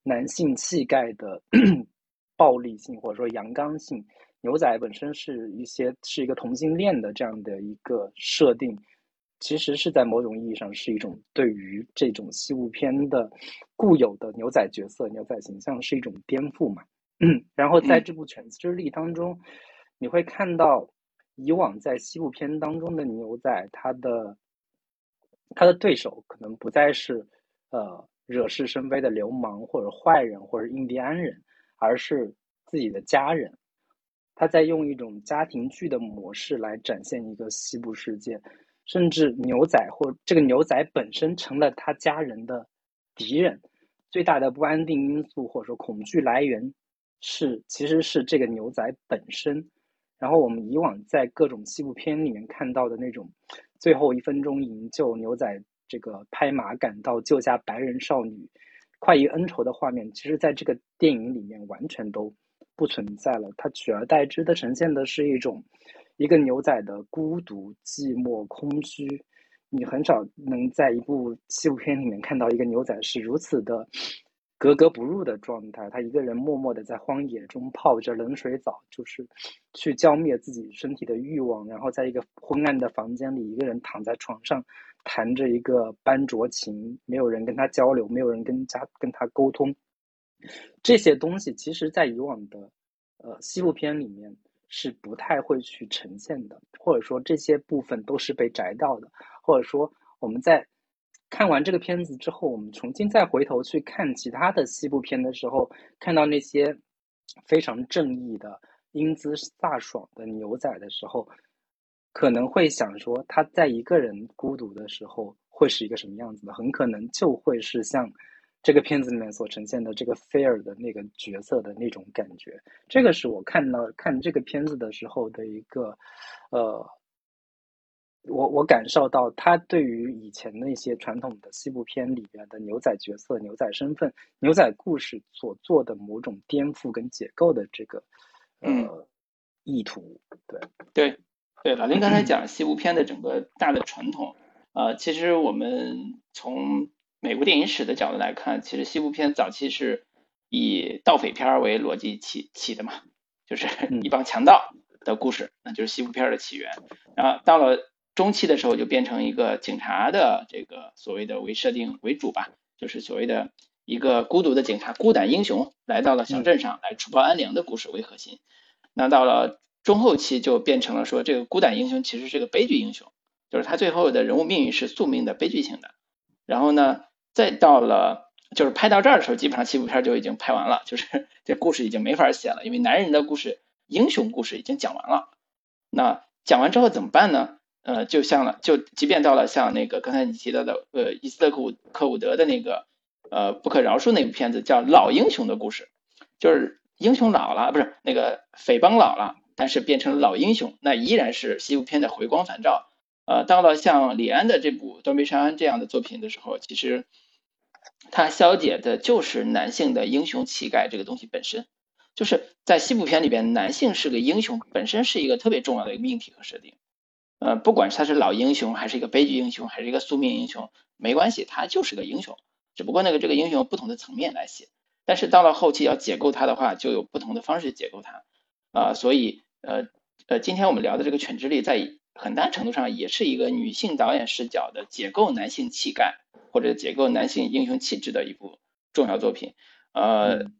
男性气概的 (clears throat) 暴力性或者说阳刚性。牛仔本身是一些是一个同性恋的这样的一个设定，其实是在某种意义上是一种对于这种西部片的固有的牛仔角色、牛仔形象是一种颠覆嘛。(clears throat) 然后在这部《犬之力》当中，你会看到以往在西部片当中的牛仔他的。他的对手可能不再是，呃，惹是生非的流氓或者坏人或者印第安人，而是自己的家人。他在用一种家庭剧的模式来展现一个西部世界，甚至牛仔或这个牛仔本身成了他家人的敌人。最大的不安定因素或者说恐惧来源是，其实是这个牛仔本身。然后我们以往在各种西部片里面看到的那种。最后一分钟营救牛仔，这个拍马赶到救下白人少女，快意恩仇的画面，其实在这个电影里面完全都不存在了。它取而代之的呈现的是一种一个牛仔的孤独、寂寞、空虚。你很少能在一部纪录片里面看到一个牛仔是如此的。格格不入的状态，他一个人默默的在荒野中泡着冷水澡，就是去浇灭自己身体的欲望，然后在一个昏暗的房间里，一个人躺在床上，弹着一个班卓琴，没有人跟他交流，没有人跟家跟他沟通。这些东西，其实在以往的呃西部片里面是不太会去呈现的，或者说这些部分都是被摘掉的，或者说我们在看完这个片子之后，我们重新再回头去看其他的西部片的时候，看到那些非常正义的、英姿飒爽的牛仔的时候，可能会想说他在一个人孤独的时候会是一个什么样子的，很可能就会是像。这个片子里面所呈现的这个菲尔的那个角色的那种感觉，这个是我看到看这个片子的时候的一个，呃，我我感受到他对于以前那些传统的西部片里边的牛仔角色、牛仔身份、牛仔故事所做的某种颠覆跟解构的这个呃意图。对对对，老林刚才讲西部片的整个大的传统，呃，其实我们从。美国电影史的角度来看，其实西部片早期是以盗匪片为逻辑起起的嘛，就是一帮强盗的故事，那就是西部片的起源。然后到了中期的时候，就变成一个警察的这个所谓的为设定为主吧，就是所谓的一个孤独的警察、孤胆英雄来到了小镇上来除暴安良的故事为核心。那到了中后期，就变成了说这个孤胆英雄其实是个悲剧英雄，就是他最后的人物命运是宿命的悲剧性的。然后呢？再到了，就是拍到这儿的时候，基本上西部片就已经拍完了，就是 (laughs) 这故事已经没法写了，因为男人的故事、英雄故事已经讲完了。那讲完之后怎么办呢？呃，就像了，就即便到了像那个刚才你提到的，呃，伊斯特克克伍德的那个，呃，不可饶恕那部片子叫《老英雄的故事》，就是英雄老了，不是那个匪帮老了，但是变成老英雄，那依然是西部片的回光返照。呃，到了像李安的这部《断背山》这样的作品的时候，其实。它消解的就是男性的英雄气概这个东西本身，就是在西部片里边，男性是个英雄，本身是一个特别重要的一个命题和设定。呃，不管他是老英雄，还是一个悲剧英雄，还是一个宿命英雄，没关系，他就是个英雄。只不过那个这个英雄不同的层面来写，但是到了后期要解构他的话，就有不同的方式解构他。啊，所以呃呃，今天我们聊的这个《犬之力》在很大程度上也是一个女性导演视角的解构男性气概。或者解构男性英雄气质的一部重要作品，呃，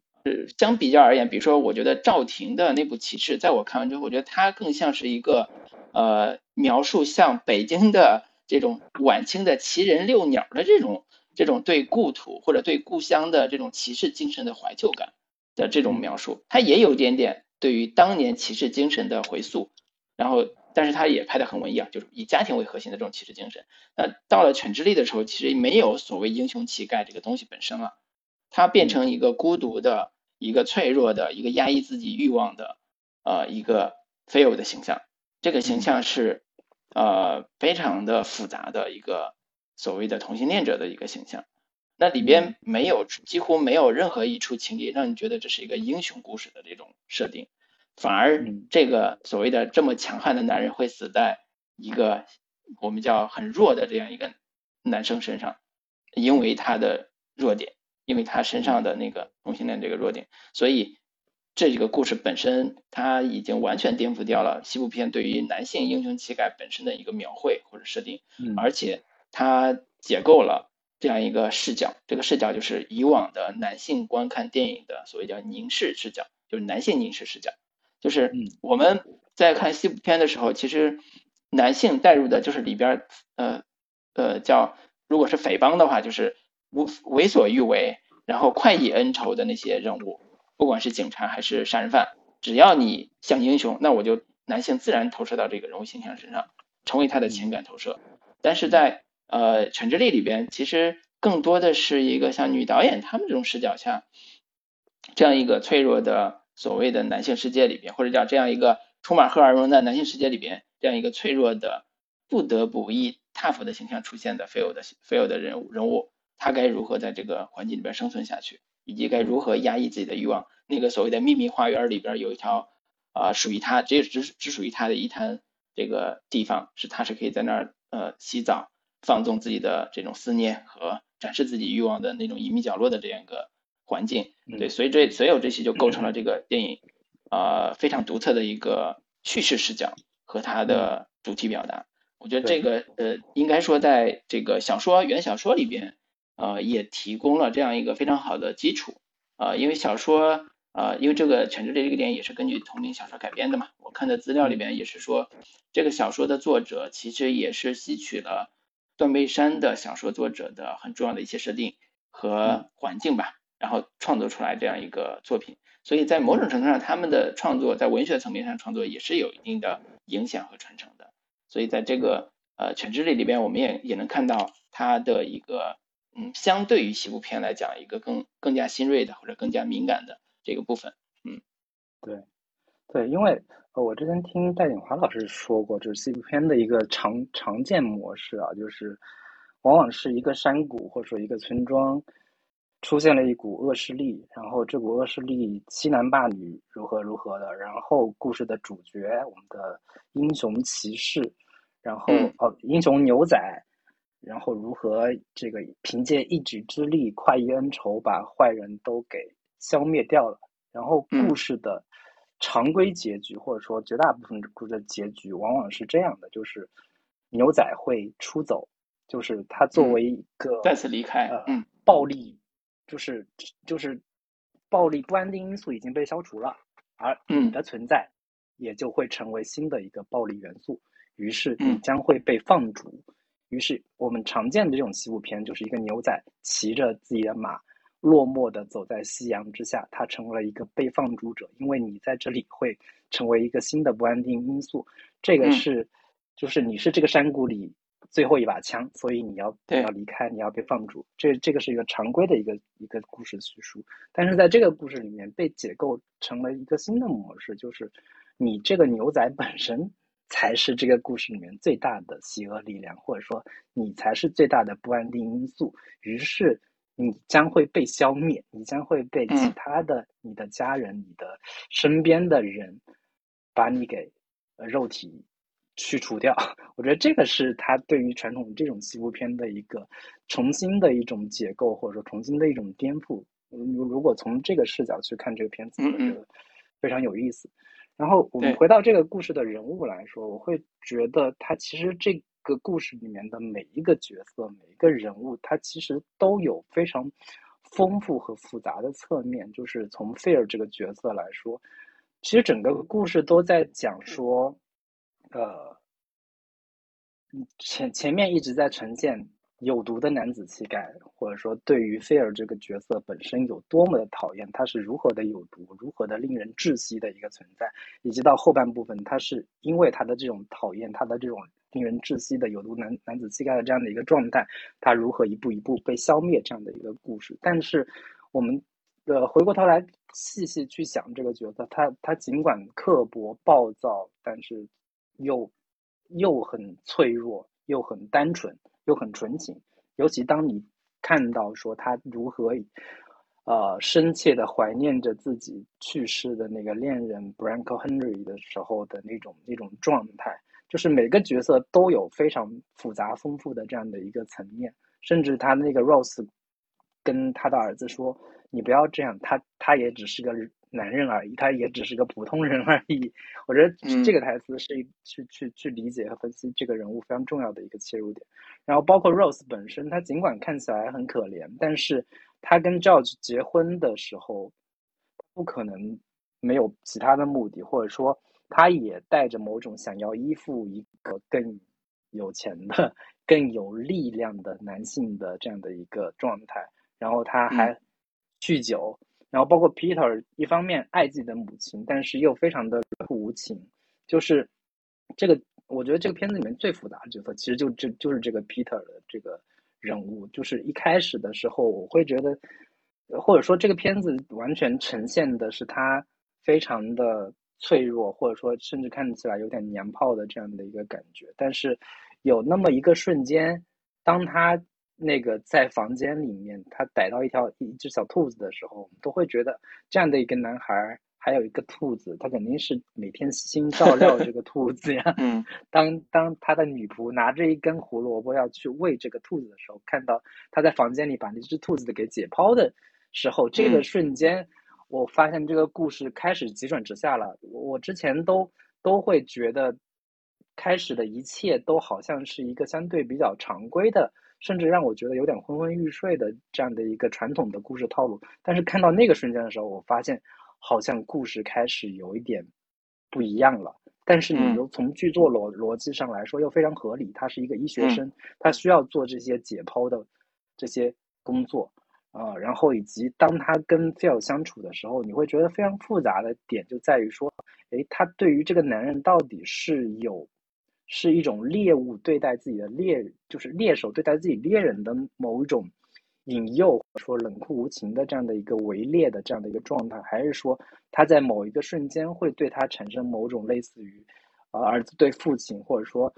相比较而言，比如说，我觉得赵婷的那部《骑士》，在我看完之后，我觉得它更像是一个呃描述像北京的这种晚清的奇人遛鸟的这种这种对故土或者对故乡的这种骑士精神的怀旧感的这种描述，它也有一点点对于当年骑士精神的回溯，然后。但是他也拍得很文艺啊，就是以家庭为核心的这种骑士精神。那到了犬之力的时候，其实没有所谓英雄气概这个东西本身了，他变成一个孤独的、一个脆弱的、一个压抑自己欲望的呃一个非欧的形象。这个形象是呃非常的复杂的一个所谓的同性恋者的一个形象。那里边没有几乎没有任何一处情节让你觉得这是一个英雄故事的这种设定。反而，这个所谓的这么强悍的男人会死在一个我们叫很弱的这样一个男生身上，因为他的弱点，因为他身上的那个同性恋这个弱点，所以这个故事本身他已经完全颠覆掉了西部片对于男性英雄气概本身的一个描绘或者设定，而且他解构了这样一个视角，这个视角就是以往的男性观看电影的所谓叫凝视视角，就是男性凝视视角。就是我们在看西部片的时候，其实男性带入的就是里边呃呃叫，如果是匪帮的话，就是无为所欲为，然后快意恩仇的那些人物，不管是警察还是杀人犯，只要你像英雄，那我就男性自然投射到这个人物形象身上，成为他的情感投射。但是在呃《犬之力》里边，其实更多的是一个像女导演他们这种视角下，这样一个脆弱的。所谓的男性世界里边，或者叫这样一个充满荷尔蒙的男性世界里边，这样一个脆弱的、不得不以 tough 的形象出现的 feel 的 feel 的人物人物，他该如何在这个环境里边生存下去，以及该如何压抑自己的欲望？那个所谓的秘密花园里边有一条啊属于他只有只只属于他的一滩这个地方，是他是可以在那儿呃洗澡、放纵自己的这种思念和展示自己欲望的那种隐秘角落的这样一个。环境对，所以这所有这些就构成了这个电影啊非常独特的一个叙事视角和它的主题表达。我觉得这个呃应该说在这个小说原小说里边呃也提供了这样一个非常好的基础啊，因为小说呃，因为这个《犬之力》这个电影也是根据同名小说改编的嘛，我看的资料里边也是说，这个小说的作者其实也是吸取了断背山的小说作者的很重要的一些设定和环境吧，然后创作出来这样一个作品。所以在某种程度上，他们的创作在文学层面上创作也是有一定的影响和传承的。所以在这个呃《犬之力》里边，我们也也能看到他的一个嗯，相对于西部片来讲，一个更更加新锐的或者更加敏感的。这个部分，嗯，对，对，因为呃，我之前听戴景华老师说过，就是西部片的一个常常见模式啊，就是往往是一个山谷或者说一个村庄出现了一股恶势力，然后这股恶势力欺男霸女如何如何的，然后故事的主角我们的英雄骑士，然后哦英雄牛仔，然后如何这个凭借一己之力快意恩仇把坏人都给。消灭掉了，然后故事的常规结局，或者说绝大部分故事的结局，往往是这样的：就是牛仔会出走，就是他作为一个再次离开，嗯，暴力，就是就是暴力不安定因素已经被消除了，而你的存在也就会成为新的一个暴力元素，于是你将会被放逐。于是我们常见的这种西部片，就是一个牛仔骑着自己的马。落寞的走在夕阳之下，他成为了一个被放逐者，因为你在这里会成为一个新的不安定因素。这个是，就是你是这个山谷里最后一把枪，所以你要你要离开，你要被放逐。这这个是一个常规的一个一个故事叙述，但是在这个故事里面被解构成了一个新的模式，就是你这个牛仔本身才是这个故事里面最大的邪恶力量，或者说你才是最大的不安定因素。于是。你将会被消灭，你将会被其他的你的家人、你的身边的人把你给肉体去除掉。我觉得这个是他对于传统这种西部片的一个重新的一种解构，或者说重新的一种颠覆。如如果从这个视角去看这个片子，我觉得非常有意思。然后我们回到这个故事的人物来说，我会觉得他其实这。个故事里面的每一个角色、每一个人物，他其实都有非常丰富和复杂的侧面。就是从费尔这个角色来说，其实整个故事都在讲说，呃，前前面一直在呈现有毒的男子气概，或者说对于菲尔这个角色本身有多么的讨厌，他是如何的有毒、如何的令人窒息的一个存在，以及到后半部分，他是因为他的这种讨厌，他的这种。令人窒息的有毒男男子气概的这样的一个状态，他如何一步一步被消灭这样的一个故事。但是，我们呃回过头来细细去想这个角色，他他尽管刻薄暴躁，但是又又很脆弱，又很单纯，又很纯情。尤其当你看到说他如何呃深切的怀念着自己去世的那个恋人 Branko Henry 的时候的那种那种状态。就是每个角色都有非常复杂丰富的这样的一个层面，甚至他那个 Rose 跟他的儿子说：“你不要这样，他他也只是个男人而已，他也只是个普通人而已。”我觉得这个台词是去去去理解和分析这个人物非常重要的一个切入点。然后包括 Rose 本身，他尽管看起来很可怜，但是他跟 George 结婚的时候，不可能没有其他的目的，或者说。他也带着某种想要依附一个更有钱的、更有力量的男性的这样的一个状态，然后他还酗酒，然后包括 Peter 一方面爱自己的母亲，但是又非常的无情。就是这个，我觉得这个片子里面最复杂的角色，其实就这就是这个 Peter 的这个人物。就是一开始的时候，我会觉得，或者说这个片子完全呈现的是他非常的。脆弱，或者说甚至看起来有点娘炮的这样的一个感觉，但是有那么一个瞬间，当他那个在房间里面，他逮到一条一只小兔子的时候，我们都会觉得这样的一个男孩还有一个兔子，他肯定是每天悉心照料这个兔子呀。(laughs) 嗯。当当他的女仆拿着一根胡萝卜要去喂这个兔子的时候，看到他在房间里把那只兔子给解剖的时候，这个瞬间。我发现这个故事开始急转直下了。我之前都都会觉得，开始的一切都好像是一个相对比较常规的，甚至让我觉得有点昏昏欲睡的这样的一个传统的故事套路。但是看到那个瞬间的时候，我发现好像故事开始有一点不一样了。但是你又从剧作逻逻辑上来说又非常合理，他是一个医学生，他需要做这些解剖的这些工作啊，然后以及当他跟 Phil 相处的时候，你会觉得非常复杂的点就在于说，诶，他对于这个男人到底是有是一种猎物对待自己的猎，就是猎手对待自己猎人的某一种。引诱说冷酷无情的这样的一个围猎的这样的一个状态，还是说他在某一个瞬间会对他产生某种类似于，呃儿子对父亲，或者说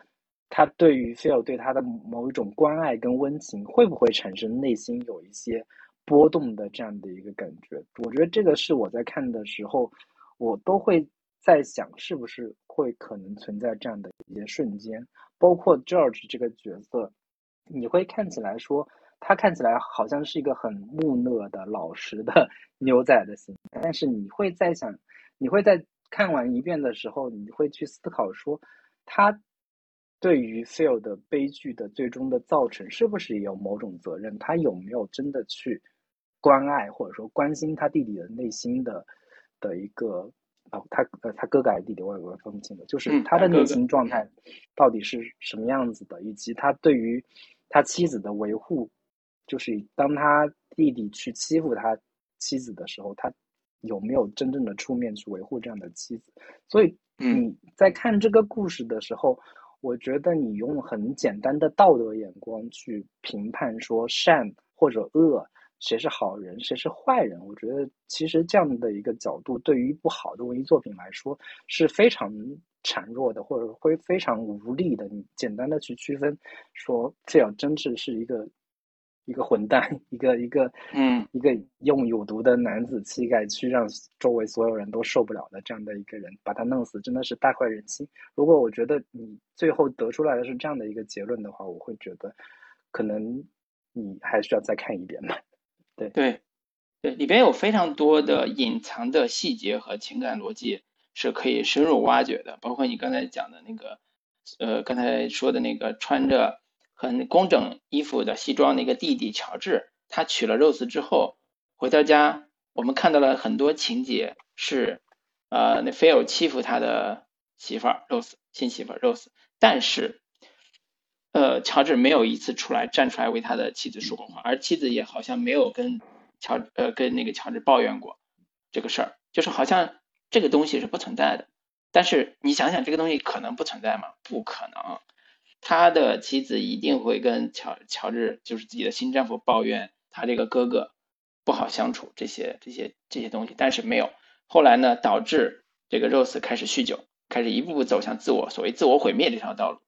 他对于 Phil 对他的某一种关爱跟温情，会不会产生内心有一些波动的这样的一个感觉？我觉得这个是我在看的时候，我都会在想，是不是会可能存在这样的一些瞬间，包括 George 这个角色，你会看起来说。他看起来好像是一个很木讷的老实的牛仔的形象，但是你会在想，你会在看完一遍的时候，你会去思考说，他对于 Phil 的悲剧的最终的造成是不是也有某种责任？他有没有真的去关爱或者说关心他弟弟的内心的的一个啊？他呃，他哥哥还是弟弟，我也我也分不清楚，就是他的内心状态到底是什么样子的，以及他对于他妻子的维护。就是当他弟弟去欺负他妻子的时候，他有没有真正的出面去维护这样的妻子？所以你在看这个故事的时候，我觉得你用很简单的道德眼光去评判说善或者恶，谁是好人，谁是坏人，我觉得其实这样的一个角度，对于不好的文艺作品来说是非常孱弱的，或者会非常无力的。你简单的去区分说，这样真挚是一个。一个混蛋，一个一个，嗯，一个用有毒的男子气概去让周围所有人都受不了的这样的一个人，把他弄死，真的是大快人心。如果我觉得你最后得出来的是这样的一个结论的话，我会觉得，可能你还需要再看一遍吧。对对对，里边有非常多的隐藏的细节和情感逻辑是可以深入挖掘的，包括你刚才讲的那个，呃，刚才说的那个穿着。很工整衣服的西装那个弟弟乔治，他娶了 Rose 之后回到家，我们看到了很多情节是，呃，那 Phil 欺负他的媳妇儿 Rose 新媳妇 Rose，但是，呃，乔治没有一次出来站出来为他的妻子说过话，而妻子也好像没有跟乔呃跟那个乔治抱怨过这个事儿，就是好像这个东西是不存在的。但是你想想，这个东西可能不存在吗？不可能。他的妻子一定会跟乔乔治，就是自己的新丈夫抱怨他这个哥哥不好相处，这些这些这些东西，但是没有。后来呢，导致这个 Rose 开始酗酒，开始一步步走向自我，所谓自我毁灭这条道路。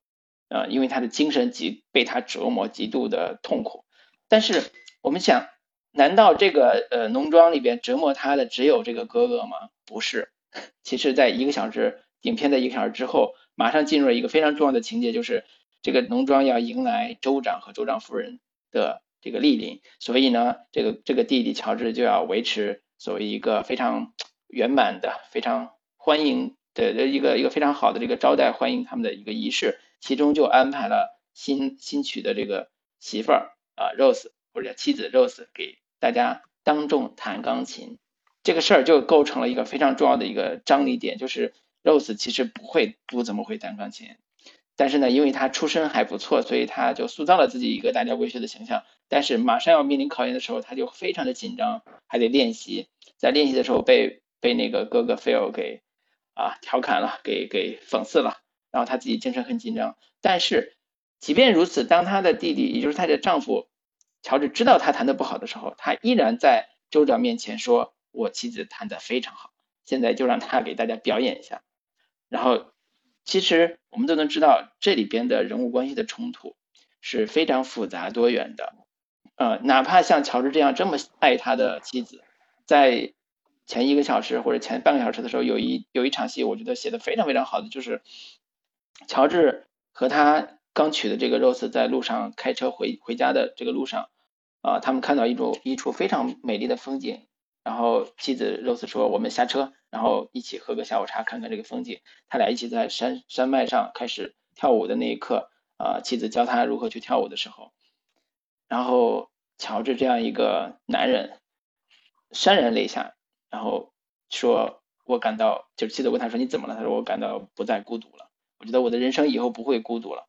呃，因为他的精神极被他折磨，极度的痛苦。但是我们想，难道这个呃农庄里边折磨他的只有这个哥哥吗？不是。(laughs) 其实，在一个小时影片的一个小时之后，马上进入了一个非常重要的情节，就是。这个农庄要迎来州长和州长夫人的这个莅临，所以呢，这个这个弟弟乔治就要维持所谓一个非常圆满的、非常欢迎的一个一个非常好的这个招待欢迎他们的一个仪式，其中就安排了新新娶的这个媳妇儿啊 Rose 或者妻子 Rose 给大家当众弹钢琴，这个事儿就构成了一个非常重要的一个张力点，就是 Rose 其实不会不怎么会弹钢琴。但是呢，因为他出身还不错，所以他就塑造了自己一个大家闺秀的形象。但是马上要面临考验的时候，他就非常的紧张，还得练习。在练习的时候被被那个哥哥 Phil 给啊调侃了，给给讽刺了，然后他自己精神很紧张。但是即便如此，当他的弟弟，也就是他的丈夫乔治知道他弹得不好的时候，他依然在州长面前说：“我妻子弹得非常好，现在就让他给大家表演一下。”然后。其实我们都能知道，这里边的人物关系的冲突是非常复杂多元的。呃，哪怕像乔治这样这么爱他的妻子，在前一个小时或者前半个小时的时候，有一有一场戏，我觉得写的非常非常好的，就是乔治和他刚娶的这个 Rose 在路上开车回回家的这个路上，啊，他们看到一种一处非常美丽的风景。然后妻子 Rose 说：“我们下车，然后一起喝个下午茶，看看这个风景。”他俩一起在山山脉上开始跳舞的那一刻，啊，妻子教他如何去跳舞的时候，然后乔治这样一个男人潸然泪下，然后说我感到，就是妻子问他说你怎么了？他说我感到不再孤独了，我觉得我的人生以后不会孤独了。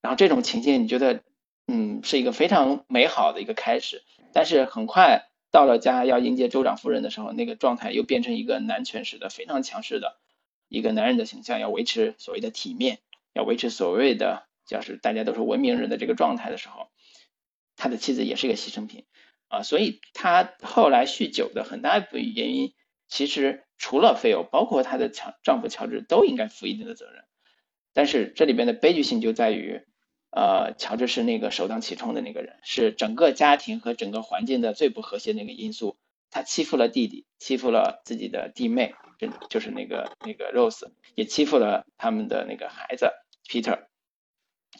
然后这种情境你觉得，嗯，是一个非常美好的一个开始。但是很快到了家要迎接州长夫人的时候，那个状态又变成一个男权式的非常强势的一个男人的形象，要维持所谓的体面，要维持所谓的就是大家都是文明人的这个状态的时候，他的妻子也是一个牺牲品啊，所以他后来酗酒的很大一部分原因，其实除了费欧，包括他的强丈夫乔治都应该负一定的责任，但是这里边的悲剧性就在于。呃，乔治是那个首当其冲的那个人，是整个家庭和整个环境的最不和谐那个因素。他欺负了弟弟，欺负了自己的弟妹，就就是那个那个 Rose，也欺负了他们的那个孩子 Peter，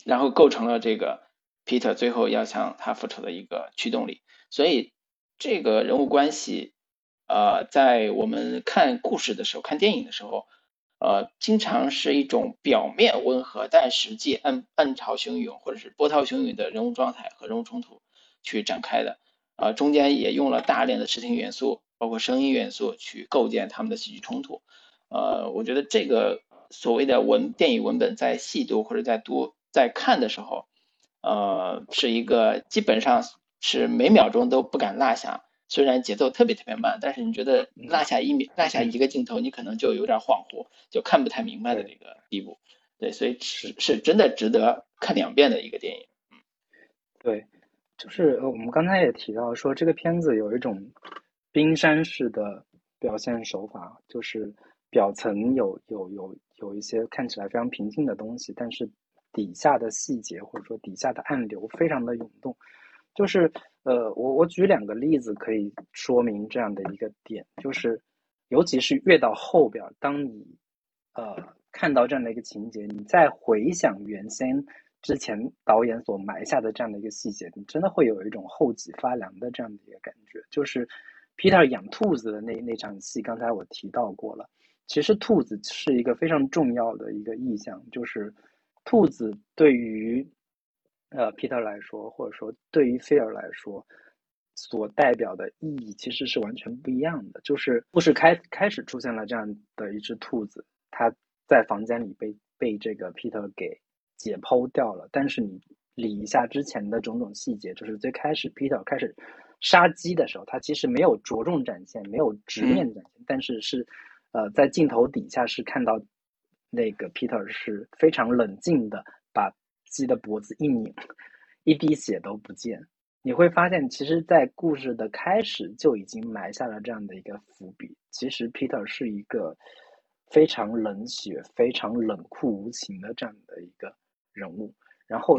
然后构成了这个 Peter 最后要向他复仇的一个驱动力。所以这个人物关系，呃，在我们看故事的时候，看电影的时候。呃，经常是一种表面温和，但实际暗暗潮汹涌或者是波涛汹涌的人物状态和人物冲突去展开的。呃，中间也用了大量的视听元素，包括声音元素去构建他们的戏剧冲突。呃，我觉得这个所谓的文电影文本在细读或者在读在看的时候，呃，是一个基本上是每秒钟都不敢落下。虽然节奏特别特别慢，但是你觉得落下一秒、落下一个镜头，你可能就有点恍惚，就看不太明白的这个地步。对，所以是是真的值得看两遍的一个电影。嗯，对，就是我们刚才也提到说，这个片子有一种冰山式的表现手法，就是表层有有有有一些看起来非常平静的东西，但是底下的细节或者说底下的暗流非常的涌动，就是。呃，我我举两个例子可以说明这样的一个点，就是，尤其是越到后边，当你呃看到这样的一个情节，你再回想原先之前导演所埋下的这样的一个细节，你真的会有一种后脊发凉的这样的一个感觉。就是 Peter 养兔子的那那场戏，刚才我提到过了。其实兔子是一个非常重要的一个意象，就是兔子对于。呃，Peter 来说，或者说对于菲尔来说，所代表的意义其实是完全不一样的。就是故事开开始出现了这样的一只兔子，它在房间里被被这个 Peter 给解剖掉了。但是你理一下之前的种种细节，就是最开始 Peter 开始杀鸡的时候，他其实没有着重展现，没有直面展现，但是是呃在镜头底下是看到那个 Peter 是非常冷静的把。鸡的脖子一拧，一滴血都不见。你会发现，其实，在故事的开始就已经埋下了这样的一个伏笔。其实，Peter 是一个非常冷血、非常冷酷无情的这样的一个人物。然后，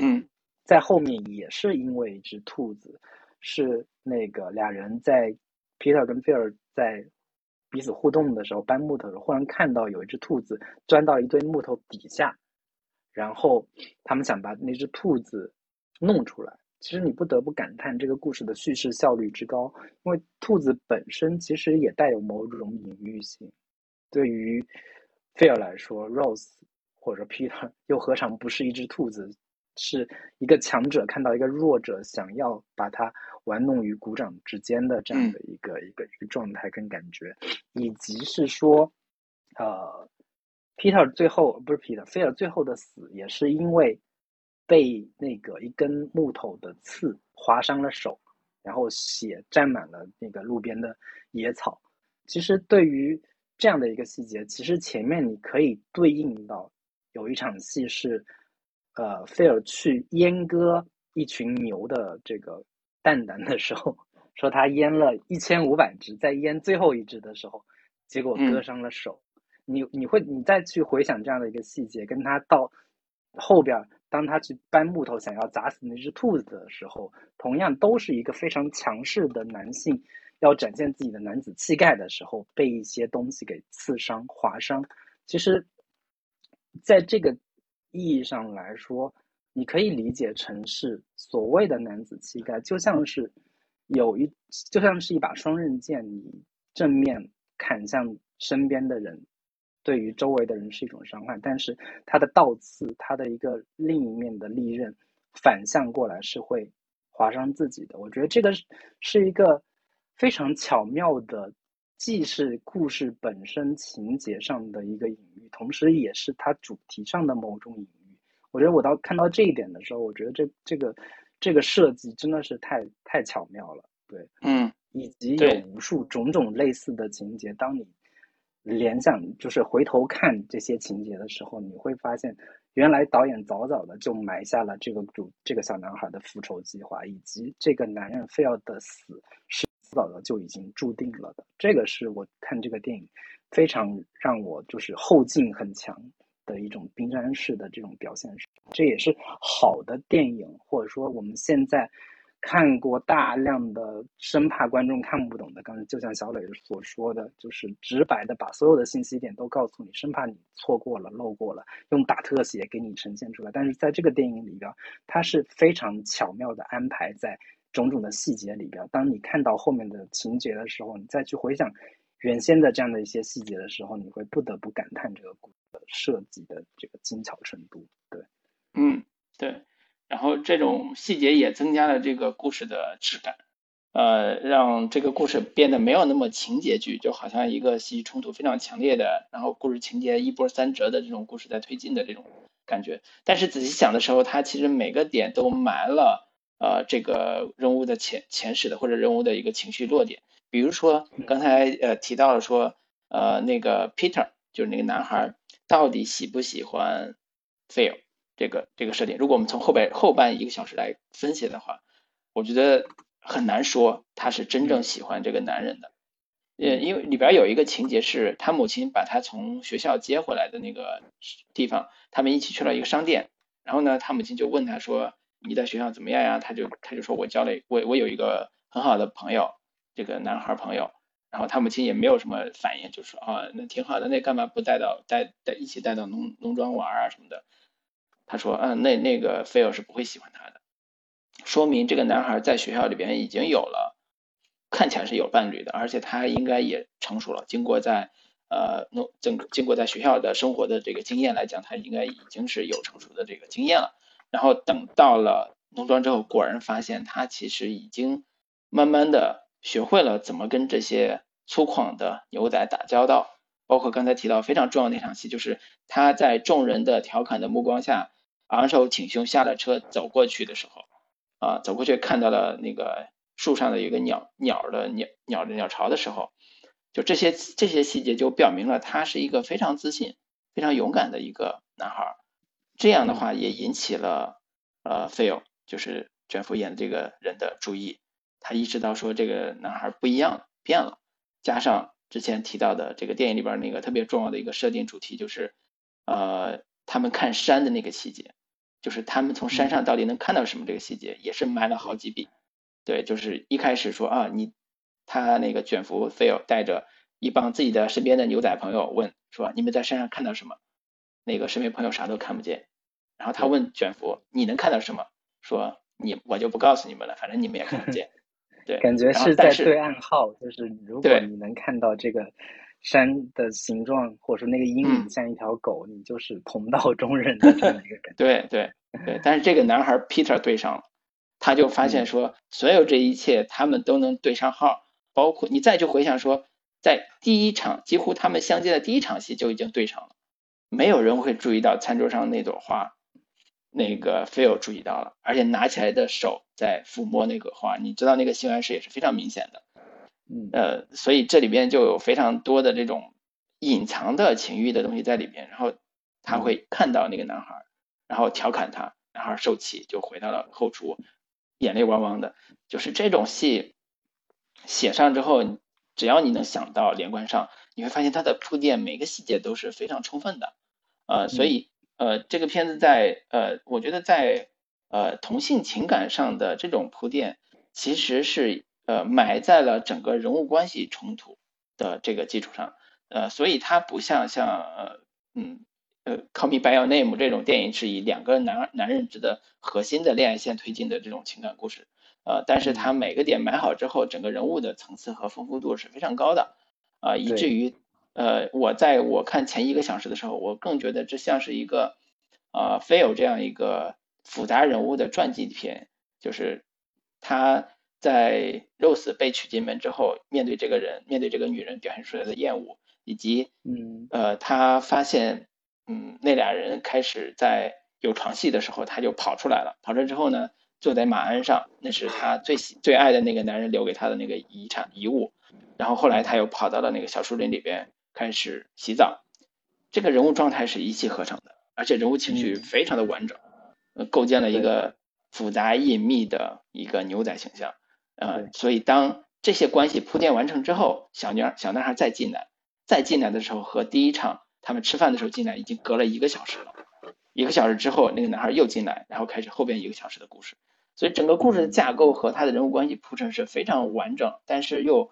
在后面也是因为一只兔子，是那个俩人在 Peter 跟菲尔在彼此互动的时候搬木头的时候，忽然看到有一只兔子钻到一堆木头底下。然后他们想把那只兔子弄出来。其实你不得不感叹这个故事的叙事效率之高，因为兔子本身其实也带有某种隐喻性。对于菲尔来说，Rose 或者 Peter 又何尝不是一只兔子？是一个强者看到一个弱者，想要把它玩弄于股掌之间的这样的一个一个一个状态跟感觉，以及是说，呃。Peter 最后不是 Peter，菲尔最后的死也是因为被那个一根木头的刺划伤了手，然后血沾满了那个路边的野草。其实对于这样的一个细节，其实前面你可以对应到有一场戏是，呃，菲尔去阉割一群牛的这个蛋蛋的时候，说他阉了一千五百只，在阉最后一只的时候，结果割伤了手。你你会你再去回想这样的一个细节，跟他到后边，当他去搬木头想要砸死那只兔子的时候，同样都是一个非常强势的男性，要展现自己的男子气概的时候，被一些东西给刺伤、划伤。其实，在这个意义上来说，你可以理解成是所谓的男子气概，就像是有一就像是一把双刃剑，你正面砍向身边的人。对于周围的人是一种伤害，但是它的倒刺，它的一个另一面的利刃反向过来是会划伤自己的。我觉得这个是是一个非常巧妙的既是故事本身情节上的一个隐喻，同时也是它主题上的某种隐喻。我觉得我到看到这一点的时候，我觉得这这个这个设计真的是太太巧妙了。对，嗯，以及有无数种种类似的情节，当你联想就是回头看这些情节的时候，你会发现。原来导演早早的就埋下了这个主这个小男孩的复仇计划，以及这个男人非要的死是早早就已经注定了的。这个是我看这个电影非常让我就是后劲很强的一种冰山式的这种表现，这也是好的电影，或者说我们现在。看过大量的生怕观众看不懂的，刚才就像小磊所说的，就是直白的把所有的信息点都告诉你，生怕你错过了、漏过了，用大特写给你呈现出来。但是在这个电影里边，它是非常巧妙的安排在种种的细节里边。当你看到后面的情节的时候，你再去回想原先的这样的一些细节的时候，你会不得不感叹这个故事设计的这个精巧程度。对，嗯，对。然后这种细节也增加了这个故事的质感，呃，让这个故事变得没有那么情节剧，就好像一个戏剧冲突非常强烈的，然后故事情节一波三折的这种故事在推进的这种感觉。但是仔细想的时候，它其实每个点都埋了呃这个人物的前前史的或者人物的一个情绪落点。比如说刚才呃提到了说呃那个 Peter 就是那个男孩到底喜不喜欢 Phil。这个这个设定，如果我们从后边后半一个小时来分析的话，我觉得很难说他是真正喜欢这个男人的。呃，因为里边有一个情节是他母亲把他从学校接回来的那个地方，他们一起去了一个商店，然后呢，他母亲就问他说：“你在学校怎么样呀？”他就他就说：“我交了我我有一个很好的朋友，这个男孩朋友。”然后他母亲也没有什么反应，就说：“啊，那挺好的，那干嘛不带到带带一起带到农农庄玩啊什么的？”他说：“嗯，那那个菲尔是不会喜欢他的，说明这个男孩在学校里边已经有了，看起来是有伴侣的，而且他应该也成熟了。经过在呃农整经过在学校的生活的这个经验来讲，他应该已经是有成熟的这个经验了。然后等到了农庄之后，果然发现他其实已经慢慢的学会了怎么跟这些粗犷的牛仔打交道。包括刚才提到非常重要的那场戏，就是他在众人的调侃的目光下。”昂首挺胸下了车走过去的时候，啊，走过去看到了那个树上的一个鸟鸟的鸟鸟的鸟巢的时候，就这些这些细节就表明了他是一个非常自信、非常勇敢的一个男孩。这样的话也引起了呃费 l 就是卷福演的这个人的注意，他意识到说这个男孩不一样了变了，加上之前提到的这个电影里边那个特别重要的一个设定主题就是呃他们看山的那个细节。就是他们从山上到底能看到什么这个细节，也是埋了好几笔。对，就是一开始说啊，你他那个卷福 Phil 带着一帮自己的身边的牛仔朋友问说，你们在山上看到什么？那个身边朋友啥都看不见。然后他问卷福，你能看到什么？说你我就不告诉你们了，反正你们也看不见。(laughs) 对，感觉是在对暗号，就是如果你能看到这个。山的形状，或者说那个阴影像一条狗，你就是同道中人的这样一个感觉。(laughs) 对对对，但是这个男孩 Peter 对上了，他就发现说，所有这一切他们都能对上号，包括你再去回想说，在第一场几乎他们相见的第一场戏就已经对上了，没有人会注意到餐桌上那朵花，那个 Phil 注意到了，而且拿起来的手在抚摸那个花，你知道那个性暗示也是非常明显的。呃，所以这里边就有非常多的这种隐藏的情欲的东西在里边，然后他会看到那个男孩，然后调侃他，男孩受气就回到了后厨，眼泪汪汪的。就是这种戏写上之后，只要你能想到连贯上，你会发现它的铺垫每个细节都是非常充分的。呃，所以呃，这个片子在呃，我觉得在呃同性情感上的这种铺垫，其实是。呃，埋在了整个人物关系冲突的这个基础上，呃，所以它不像像呃，嗯，呃，《Call Me by Your Name》这种电影是以两个男男人值的核心的恋爱线推进的这种情感故事，呃，但是它每个点埋好之后，整个人物的层次和丰富度是非常高的，啊，以至于呃，我在我看前一个小时的时候，我更觉得这像是一个啊，非有这样一个复杂人物的传记片，就是他。在 Rose 被娶进门之后，面对这个人，面对这个女人表现出来的厌恶，以及嗯呃，他发现嗯那俩人开始在有床戏的时候，他就跑出来了。跑出来之后呢，坐在马鞍上，那是他最喜最爱的那个男人留给他的那个遗产遗物。然后后来他又跑到了那个小树林里边开始洗澡。这个人物状态是一气呵成的，而且人物情绪嗯非常的完整，呃，构建了一个复杂隐秘的一个牛仔形象。呃，所以当这些关系铺垫完成之后，小女孩小男孩再进来，再进来的时候和第一场他们吃饭的时候进来已经隔了一个小时了。一个小时之后，那个男孩又进来，然后开始后边一个小时的故事。所以整个故事的架构和他的人物关系铺陈是非常完整，但是又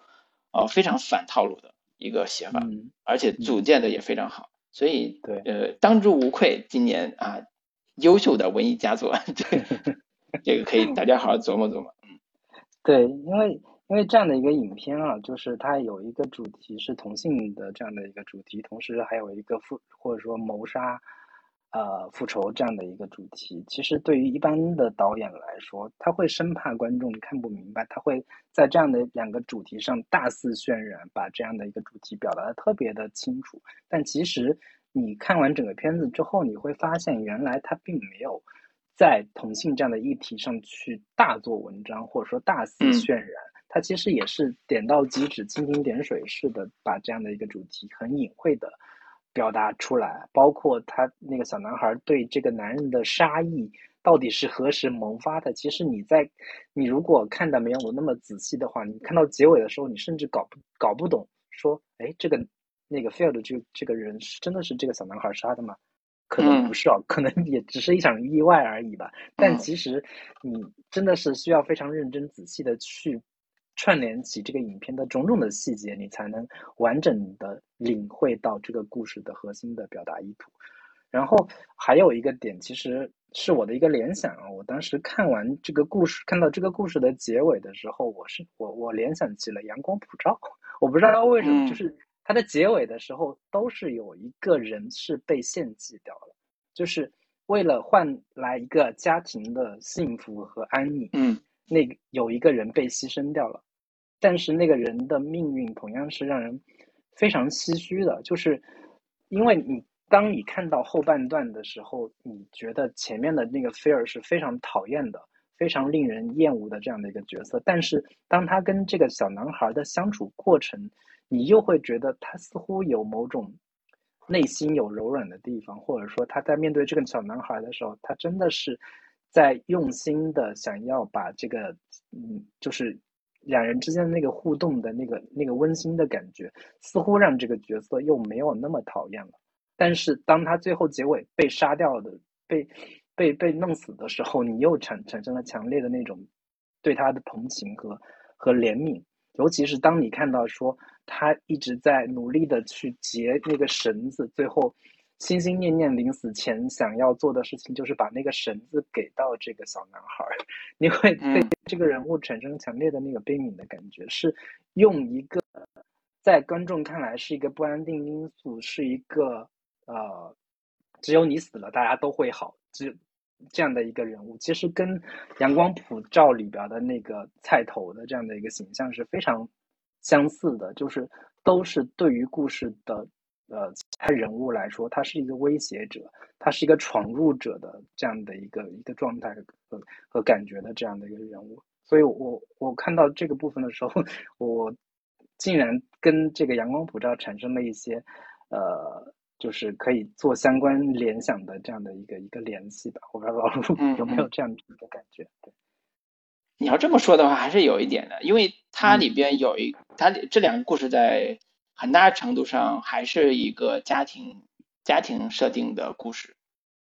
呃非常反套路的一个写法，嗯而且组建的也非常好。所以对呃当之无愧，今年啊优秀的文艺佳作，(laughs) 这个 (laughs) 这个可以大家好好琢磨琢磨。对，因为因为这样的一个影片啊，就是它有一个主题是同性的这样的一个主题，同时还有一个复或者说谋杀，呃复仇这样的一个主题。其实对于一般的导演来说，他会生怕观众看不明白，他会在这样的两个主题上大肆渲染，把这样的一个主题表达的特别的清楚。但其实你看完整个片子之后，你会发现原来他并没有。在同性这样的议题上去大做文章，或者说大肆嗯渲染，它其实也是点到即止、蜻蜓点水式的把这样的一个主题很隐晦的表达出来。包括他那个小男孩对这个男人的杀意到底是何时萌发的，其实你在你如果看的没有那么仔细的话，你看到结尾的时候，你甚至搞不搞不懂，说，哎，这个那个 Field 这这个人是真的是这个小男孩杀的吗？可能不是哦，可能也只是一场意外而已吧。但嗯其实你真的是需要非常认真仔细的去串联起这个影片的种种的细节，你才能完整的领会到这个故事的核心的表达意图。然后还有一个点，其实是我的一个联想啊。我当时看完这个故事，看到这个故事的结尾的时候，我是我我联想起了《阳光普照》，我不知道为什么，嗯就是它的结尾的时候，都是有一个人是被献祭掉了，就是为了换来一个家庭的幸福和安宁，嗯。那个有一个人被牺牲掉了，但是那个人的命运同样是让人非常唏嘘的，就是因为你当你看到后半段的时候，你觉得前面的那个菲尔是非常讨厌的、非常令人厌恶的这样的一个角色，但是当他跟这个小男孩的相处过程，你又会觉得他似乎有某种内心有柔软的地方，或者说他在面对这个小男孩的时候，他真的是在用心的想要把这个，嗯，就是两人之间那个互动的那个那个温馨的感觉，似乎让这个角色又没有那么讨厌了。但是当他最后结尾被杀掉的、被被被弄死的时候，你又产产生了强烈的那种对他的同情和和怜悯。尤其是当你看到说他一直在努力的去结那个绳子，最后心心念念临死前想要做的事情就是把那个绳子给到这个小男孩儿，(laughs) 你会对嗯这个人物产生强烈的那个悲悯的感觉，是用一个在观众看来是一个不安定因素，是一个呃，只有你死了，大家都会好，只这样的一个人物，其实跟《阳光普照》里边的那个菜头的这样的一个形象是非常相似的，就是都是对于故事的呃其他人物来说，他是一个威胁者，他是一个闯入者的这样的一个一个状态和和感觉的这样的一个人物，所以我我看到这个部分的时候，(laughs) 我竟然跟这个《阳光普照》产生了一些呃。就是可以做相关联想的这样的一个一个联系吧，我不知道老陆嗯有没有这样的一个感觉？对，你要这么说的话，还是有一点的，因为它嗯。里边有一，它这两个故事在很大程度上还是一个家庭家庭设定的故事，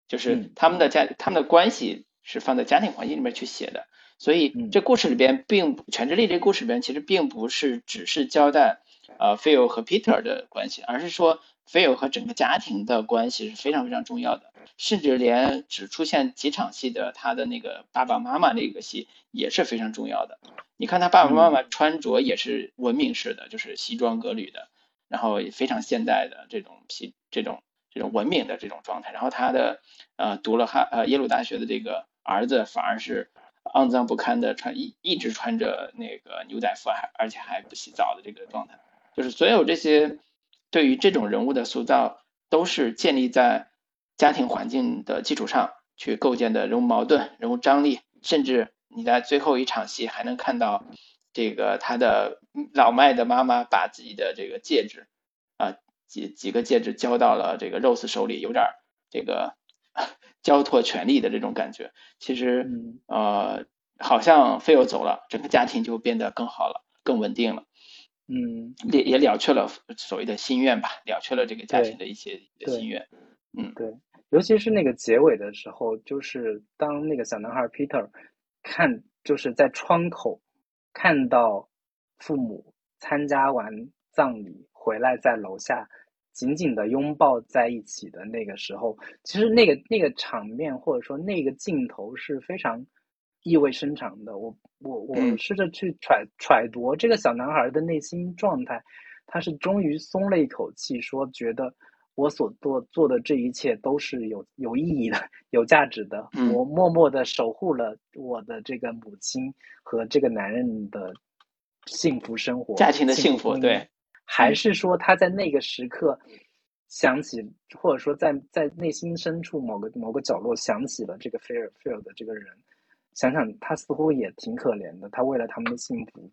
就是嗯。他们的家他们的关系是放在家庭环境里面去写的，所以嗯。这故事里边并全智力这故事里边其实并不是只是交代呃 Phil 和 Peter 的关系，而是说 Phil 和整个家庭的关系是非常非常重要的。甚至连只出现几场戏的他的那个爸爸妈妈那个戏也是非常重要的。你看他爸爸妈妈穿着也是文明式的，就是西装革履的，然后也非常现代的这种皮这种这种文明的这种状态。然后他的呃读了哈呃耶鲁大学的这个儿子反而是肮脏不堪的穿一一直穿着那个牛仔服还而且还不洗澡的这个状态，就是所有这些对于这种人物的塑造都是建立在家庭环境的基础上去构建的人物矛盾、人物张力，甚至你在最后一场戏还能看到这个他的老迈的妈妈把自己的这个戒指啊几几个戒指交到了这个 Rose 手里，有点这个。(laughs) 交托权力的这种感觉，其实呃，好像菲欧走了，整个家庭就变得更好了，更稳定了。嗯，也也了却了所谓的心愿吧，了却了这个家庭的一些心愿。嗯，对，尤其是那个结尾的时候，就是当那个小男孩 Peter 看，就是在窗口看到父母参加完葬礼回来，在楼下。紧紧的拥抱在一起的那个时候，其实那个那个场面或者说那个镜头是非常意味深长的。我我我试着去揣揣度这个小男孩的内心状态，他是终于松了一口气，说觉得我所做做的这一切都是有有意义的、有价值的。我默默的守护了我的这个母亲和这个男人的幸福生活、家庭的幸福，对。还是说他在那个时刻想起，或者说在在内心深处某个某个角落想起了这个菲尔菲尔的这个人，想想他似乎也挺可怜的，他为了他们的幸福，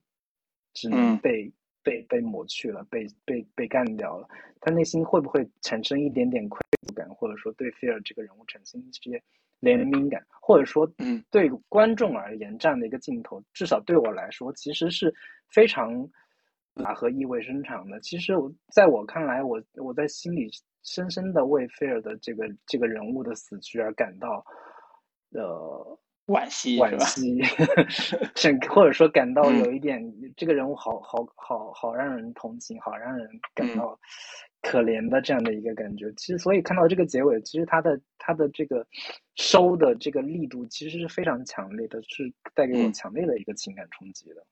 只能被被被抹去了，被被被干掉了。他内心会不会产生一点点愧疚感，或者说对菲尔这个人物产生一些怜悯感，或者说，嗯，对观众而言，这样的一个镜头，至少对我来说，其实是非常。啊，和意味深长的。其实我，在我看来，我我在心里深深的为菲尔的这个这个人物的死去而感到，呃，惋惜，惋 (laughs) 惜，甚或者说感到有一点，这个人物好好好好让人同情，好让人感到可怜的这样的一个感觉。其实，所以看到这个结尾，其实他的他的这个收的这个力度，其实是非常强烈的，是带给我强烈的一个情感冲击的。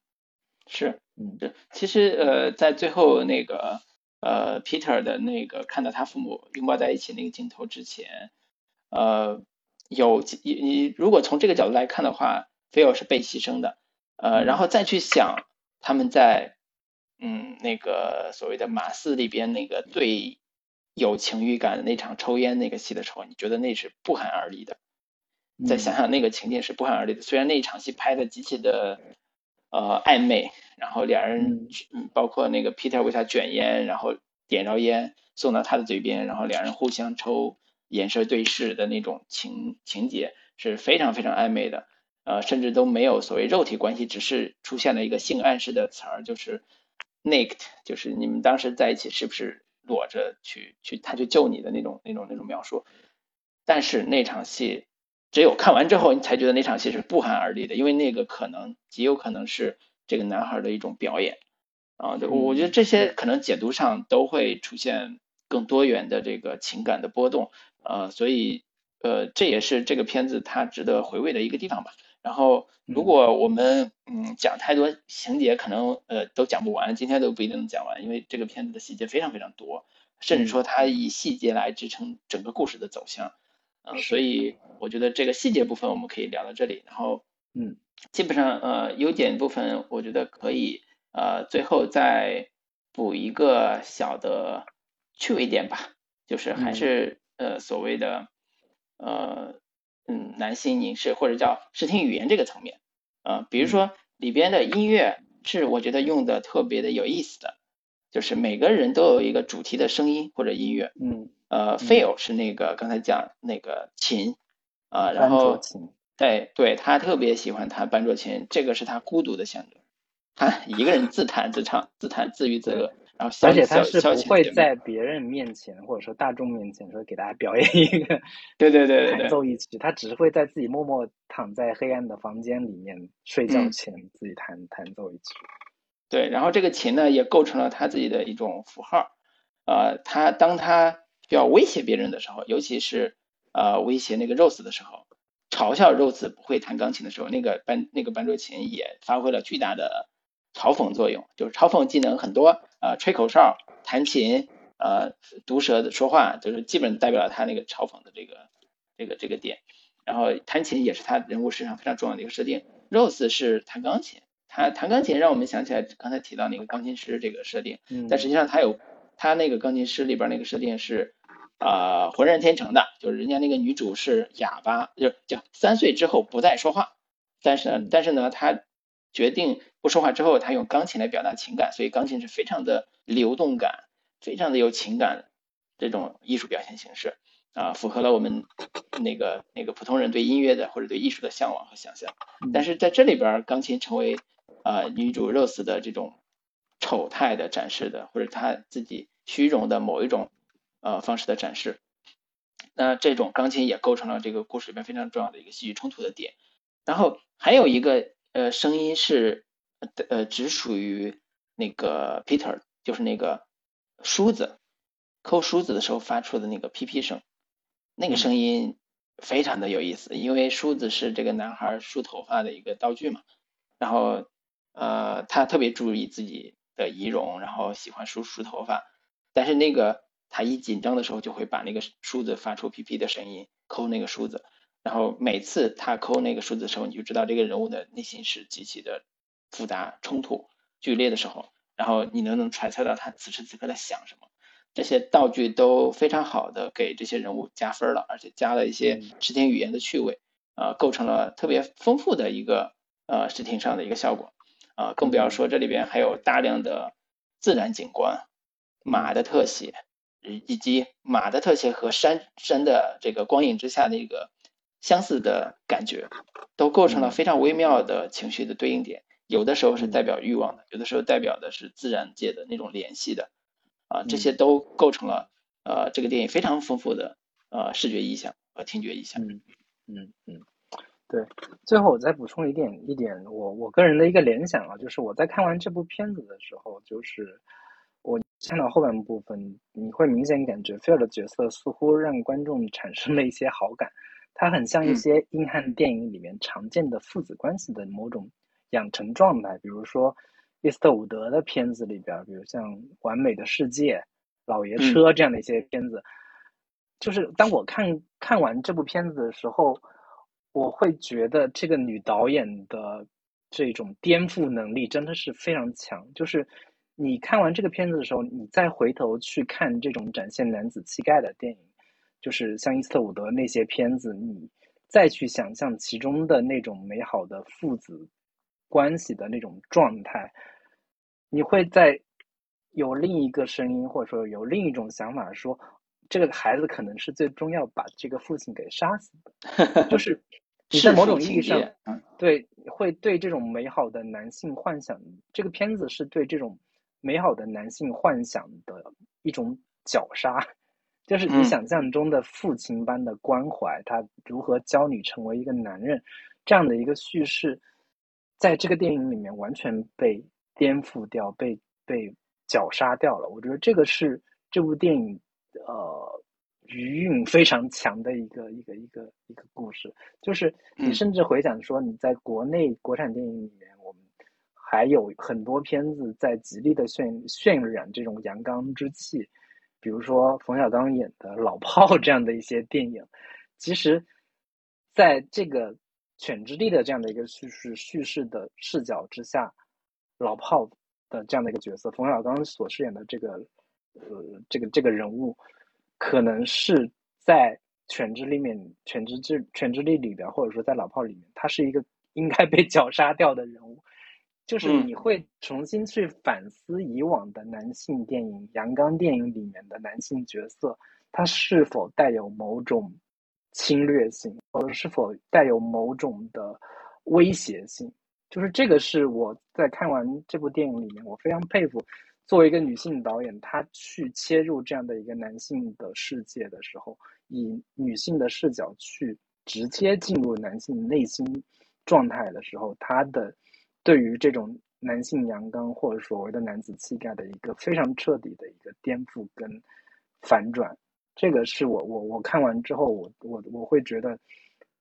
是，嗯，是，其实呃，在最后那个呃，Peter 的那个看到他父母拥抱在一起那个镜头之前，呃，有你你如果从这个角度来看的话，菲尔是被牺牲的，呃，然后再去想他们在嗯那个所谓的马斯里边那个最有情欲感的那场抽烟那个戏的时候，你觉得那是不寒而栗的？再想想那个情景是不寒而栗的，虽然那一场戏拍的极其的。呃，暧昧，然后两人，嗯，包括那个 Peter 为他卷烟，然后点着烟送到他的嘴边，然后两人互相抽，眼神对视的那种情情节是非常非常暧昧的，呃，甚至都没有所谓肉体关系，只是出现了一个性暗示的词儿，就是 naked，就是你们当时在一起是不是裸着去去他去救你的那种那种那种描述，但是那场戏。只有看完之后，你才觉得那场戏是不寒而栗的，因为那个可能极有可能是这个男孩的一种表演啊。我我觉得这些可能解读上都会出现更多元的这个情感的波动呃，所以呃这也是这个片子它值得回味的一个地方吧。然后如果我们嗯讲太多情节，可能呃都讲不完，今天都不一定能讲完，因为这个片子的细节非常非常多，甚至说它以细节来支撑整个故事的走向。嗯，所以我觉得这个细节部分我们可以聊到这里，然后，嗯，基本上呃优点部分我觉得可以呃最后再补一个小的趣味点吧，就是还是呃所谓的呃嗯男性凝视或者叫视听语言这个层面，呃比如说里边的音乐是我觉得用的特别的有意思的，就是每个人都有一个主题的声音或者音乐，嗯。呃，Phil 是那个刚才讲那个琴，啊，然后对对，他特别喜欢弹班卓琴，这个是他孤独的象征，他一个人自弹自唱，自弹自娱自乐，然后而且他是不会在别人面前或者说大众面前说给大家表演一个，(laughs) 对对 (laughs) 对弹奏一曲，他只会在自己默默躺在黑暗的房间里面睡觉前自己弹弹奏一曲，对，然后这个琴呢也构成了他自己的一种符号，呃，他当他。需要威胁别人的时候，尤其是呃威胁那个 Rose 的时候，嘲笑 Rose 不会弹钢琴的时候，那个班那个班卓琴也发挥了巨大的嘲讽作用，就是嘲讽技能很多，呃吹口哨、弹琴、呃毒舌的说话，就是基本代表了他那个嘲讽的这个这个这个点。然后弹琴也是他人物身上非常重要的一个设定。Rose 是弹钢琴，他弹钢琴让我们想起来刚才提到那个钢琴师这个设定，但实际上他有他那个钢琴师里边那个设定是呃浑然天成的，就是人家那个女主是哑巴，就就三岁之后不再说话，但是但是呢，他决定不说话之后，他用钢琴来表达情感，所以钢琴是非常的流动感，非常的有情感这种艺术表现形式。啊，符合了我们那个那个普通人对音乐的或者对艺术的向往和想象。但是在这里边，钢琴成为啊女主 Rose 的这种丑态的展示的，或者她自己虚荣的某一种呃方式的展示。那这种钢琴也构成了这个故事里面非常重要的一个戏剧冲突的点。然后还有一个呃声音是呃只属于那个 Peter，就是那个梳子抠梳子的时候发出的那个噼噼声。那个声音非常的有意思，因为梳子是这个男孩梳头发的一个道具嘛，然后呃他特别注意自己的仪容，然后喜欢梳梳头发，但是那个他一紧张的时候就会把那个梳子发出噼噼的声音，抠那个梳子，然后每次他抠那个梳子的时候，你就知道这个人物的内心是极其的复杂、冲突、剧烈的时候，然后你能能揣测到他此时此刻在想什么。这些道具都非常好的给这些人物加分了，而且加了一些视听语言的趣味，呃，构成了特别丰富的一个呃视听上的一个效果，啊，更不要说这里边还有大量的自然景观、马的特写，以及马的特写和山山的这个光影之下的一个相似的感觉，都构成了非常微妙的情绪的对应点，有的时候是代表欲望的，有的时候代表的是自然界的那种联系的。啊，这些都构成了呃这个电影非常丰富的呃视觉意象和听觉意象。嗯嗯嗯，对。最后我再补充一点一点，我我个人的一个联想啊，就是我在看完这部片子的时候，就是我看到后半部分，你会明显感觉菲尔的角色似乎让观众产生了一些好感，他很像一些硬汉电影里面常见的父子关系的某种养成状态，比如说。伊斯特伍德的片子里边，比如像《完美的世界》《老爷车》这样的一些片子，就是当我看看完这部片子的时候，我会觉得这个女导演的这种颠覆能力真的是非常强。就是你看完这个片子的时候，你再回头去看这种展现男子气概的电影，就是像伊斯特伍德那些片子，你再去想象其中的那种美好的父子关系的那种状态。你会在有另一个声音，或者说有另一种想法，说这个孩子可能是最终要把这个父亲给杀死的，就是 (laughs) 你在某种意义上，对，会对这种美好的男性幻想，这个片子是对这种美好的男性幻想的一种绞杀，就是你想象中的父亲般的关怀，他如何教你成为一个男人，这样的一个叙事，在这个电影里面完全被。颠覆掉，被被绞杀掉了。我觉得这个是这部电影呃余韵非常强的一个一个一个一个故事。就是你甚至回想说，你在国内国产电影里面，我们还有很多片子在极力的渲渲染这种阳刚之气，比如说冯小刚演的《老炮》这样的一些电影。其实，在这个犬之力的这样的一个叙事叙事的视角之下。老炮的这样的一个角色，冯小刚所饰演的这个，呃，这个这个人物，可能是在《犬之力》里面，《犬之之犬之力》里边，或者说在《老炮》里面，他是一个 (laughs) 应该被绞杀掉的人物。就是你会重新去反思以往的男性电影、阳刚电影里面的男性角色，他是否带有某种侵略性，或者是否带有某种的威胁性。就是这个是我在看完这部电影里面，我非常佩服，作为一个女性导演，她去切入这样的一个男性的世界的时候，以女性的视角去直接进入男性内心状态的时候，她的对于这种男性阳刚或者所谓的男子气概的一个非常彻底的一个颠覆跟反转，这个是我我我看完之后，我我我会觉得。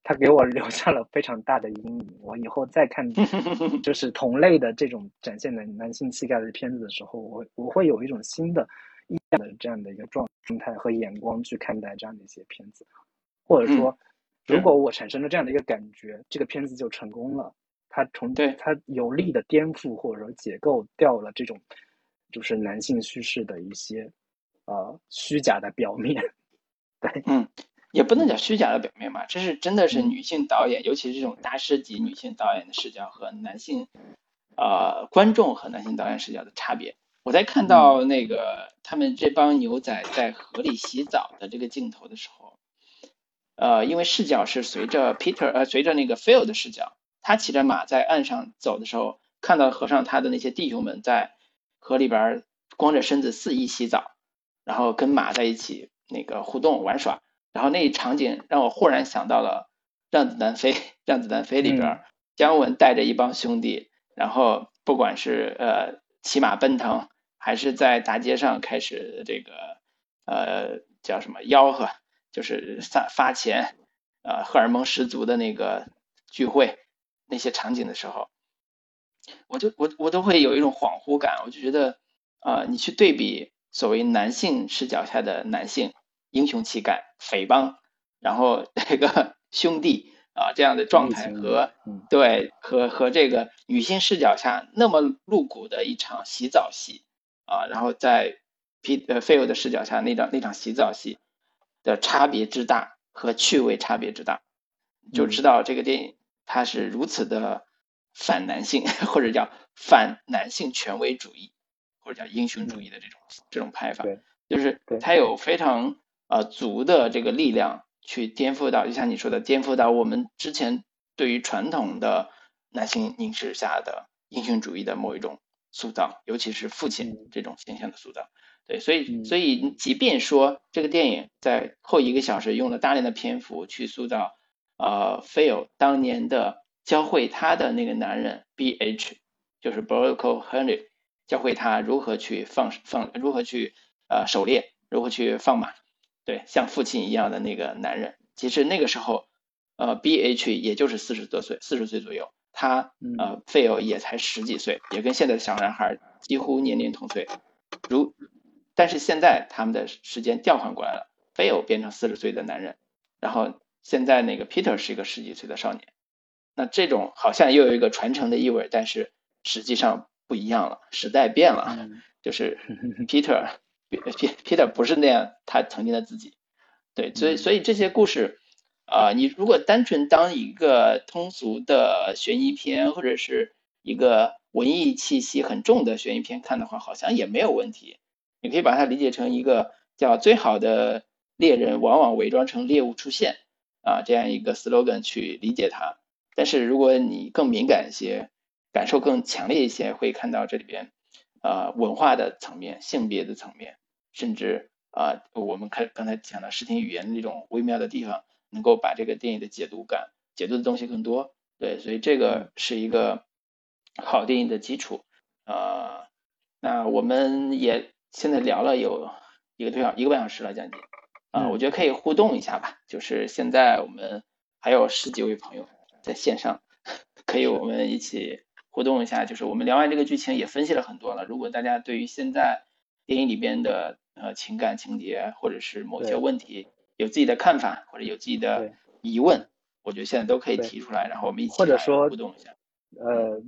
他给我 (laughs) 留下了非常大的阴影。我以后再看 (laughs) 就是同类的这种展现男男性气概的片子的时候，我我会有一种新的、异样的这样的一个状态和眼光去看待这样的一些片子，或者说，如果我产生了这样的一个感觉，这个片子就成功了。它从对它有力的颠覆或者说解构掉了这种就是男性叙事的一些呃虚假的表面。对，嗯，也不能叫虚假的表面吧，这是真的是女性导演，尤其是这种大师级女性导演的视角和男性呃观众和男性导演视角的差别。我在看到那个他们这帮牛仔在河里洗澡的这个镜头的时候，呃，因为视角是随着 Peter 呃随着那个 Phil 的视角。他骑着马在岸上走的时候，看到河上他的那些弟兄们在河里边光着身子肆意洗澡，然后跟马在一起那个互动玩耍，然后那一场景让我忽然想到了《让子弹飞》，《让子弹飞》里边姜文带着一帮兄弟，然后不管是呃骑马奔腾，还是在大街上开始这个呃叫什么吆喝，就是发发钱，呃荷尔蒙十足的那个聚会。那些场景的时候，我就我我都会有一种恍惚感，我就觉得，啊，你去对比所谓男性视角下的男性英雄气概、匪帮，然后这个兄弟啊这样的状态和对和和这个女性视角下那么露骨的一场洗澡戏啊，然后在皮呃 Phil 的视角下那场那场洗澡戏的差别之大和趣味差别之大，就知道这个电影。它是如此的反男性，(laughs) 或者叫反男性权威主义，或者叫英雄主义的这种这种拍法，就是他有非常呃足的这个力量去颠覆到，就像你说的，颠覆到我们之前对于传统的男性凝视下的英雄主义的某一种塑造，尤其是父亲这种形象的塑造。对，所以所以即便说这个电影在后一个小时用了大量的篇幅去塑造。呃，Phil 当年的教会他的那个男人 B.H. 就是 Broco Henry，教会他如何去放放，如何去呃狩猎，如何去放马，对，像父亲一样的那个男人。其实那个时候，呃，B.H. 也就是四十多岁，四十岁左右，他呃，Phil 也才十几岁，也跟现在的小男孩几乎年龄同岁。如，但是现在他们的时间调换过来了，Phil 变成四十岁的男人，然后。现在那个 Peter 是一个十几岁的少年，那这种好像又有一个传承的意味，但是实际上不一样了，时代变了，就是 (laughs) Peter，Peter 不是那样他曾经的自己，对，所以所以这些故事啊，你如果单纯当一个通俗的悬疑片或者是一个文艺气息很重的悬疑片看的话，好像也没有问题，你可以把它理解成一个叫最好的猎人往往伪装成猎物出现。啊，这样一个 slogan 去理解它，但是如果你更敏感一些，感受更强烈一些，会看到这里边，呃，文化的层面、性别的层面，甚至啊，我们看刚才讲的视听语言的那种微妙的地方，能够把这个电影的解读感、解读的东西更多。对，所以这个是一个好电影的基础。呃，那我们也现在聊了有一个多小一个半小时了，将近。啊，我觉得可以互动一下吧。就是现在我们还有十几位朋友在线上，(laughs) 可以我们一起互动一下。就是我们聊完这个剧情也分析了很多了。如果大家对于现在电影里边的呃情感情节或者是某些问题有自己的看法或者有自己的疑问，我觉得现在都可以提出来，然后我们一起或者说互动一下。呃，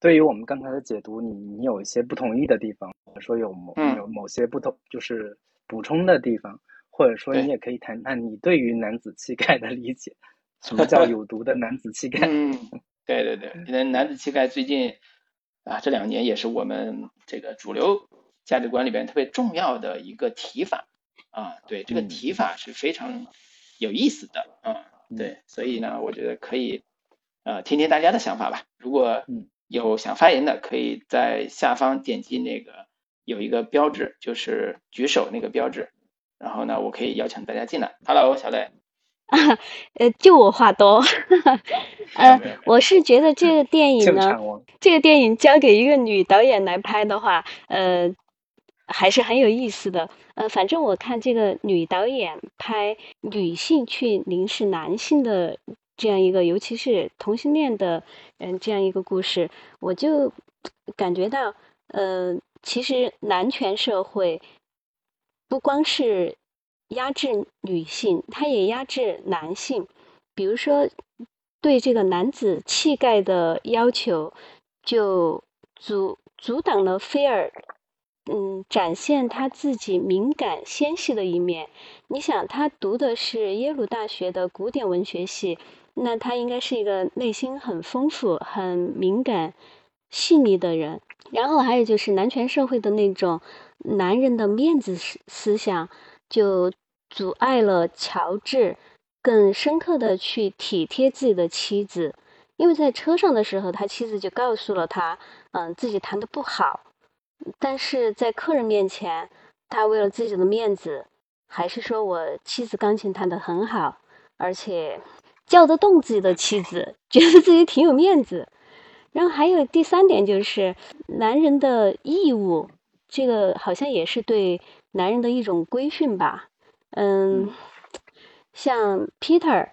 对于我们刚才的解读，你你有一些不同意的地方，或者说有某有某些不同就是补充的地方。或者说，你也可以谈谈你对于男子气概的理解，什么叫有毒的男子气概？嗯，对对对，因为男子气概最近啊这两年也是我们这个主流价值观里边特别重要的一个提法啊。对，这个提法是非常有意思的啊。对，所以呢，我觉得可以呃听听大家的想法吧。如果有想发言的，可以在下方点击那个有一个标志，就是举手那个标志。然后呢，我可以邀请大家进来。Hello，小磊。啊，(laughs) 呃，就我话多。呃，我是觉得这个电影呢，这个电影交给一个女导演来拍的话，呃，还是很有意思的。呃，反正我看这个女导演拍女性去凝视男性的这样一个，尤其是同性恋的，嗯，这样一个故事，我就感觉到，呃，其实男权社会。不光是压制女性，它也压制男性。比如说对这个男子气概的要求，就阻阻挡了菲尔，嗯，展现他自己敏感纤细的一面。你想，他读的是耶鲁大学的古典文学系，那他应该是一个内心很丰富、很敏感、细腻的人。然后还有就是男权社会的那种男人的面子思思想，就阻碍了乔治。更深刻的去体贴自己的妻子，因为在车上的时候，他妻子就告诉了他，嗯，自己弹的不好，但是在客人面前，他为了自己的面子，还是说我妻子钢琴弹得很好，而且叫得动自己的妻子，(laughs) 觉得自己挺有面子。然后还有第三点就是，男人的义务，这个好像也是对男人的一种规训吧，嗯。像 Peter，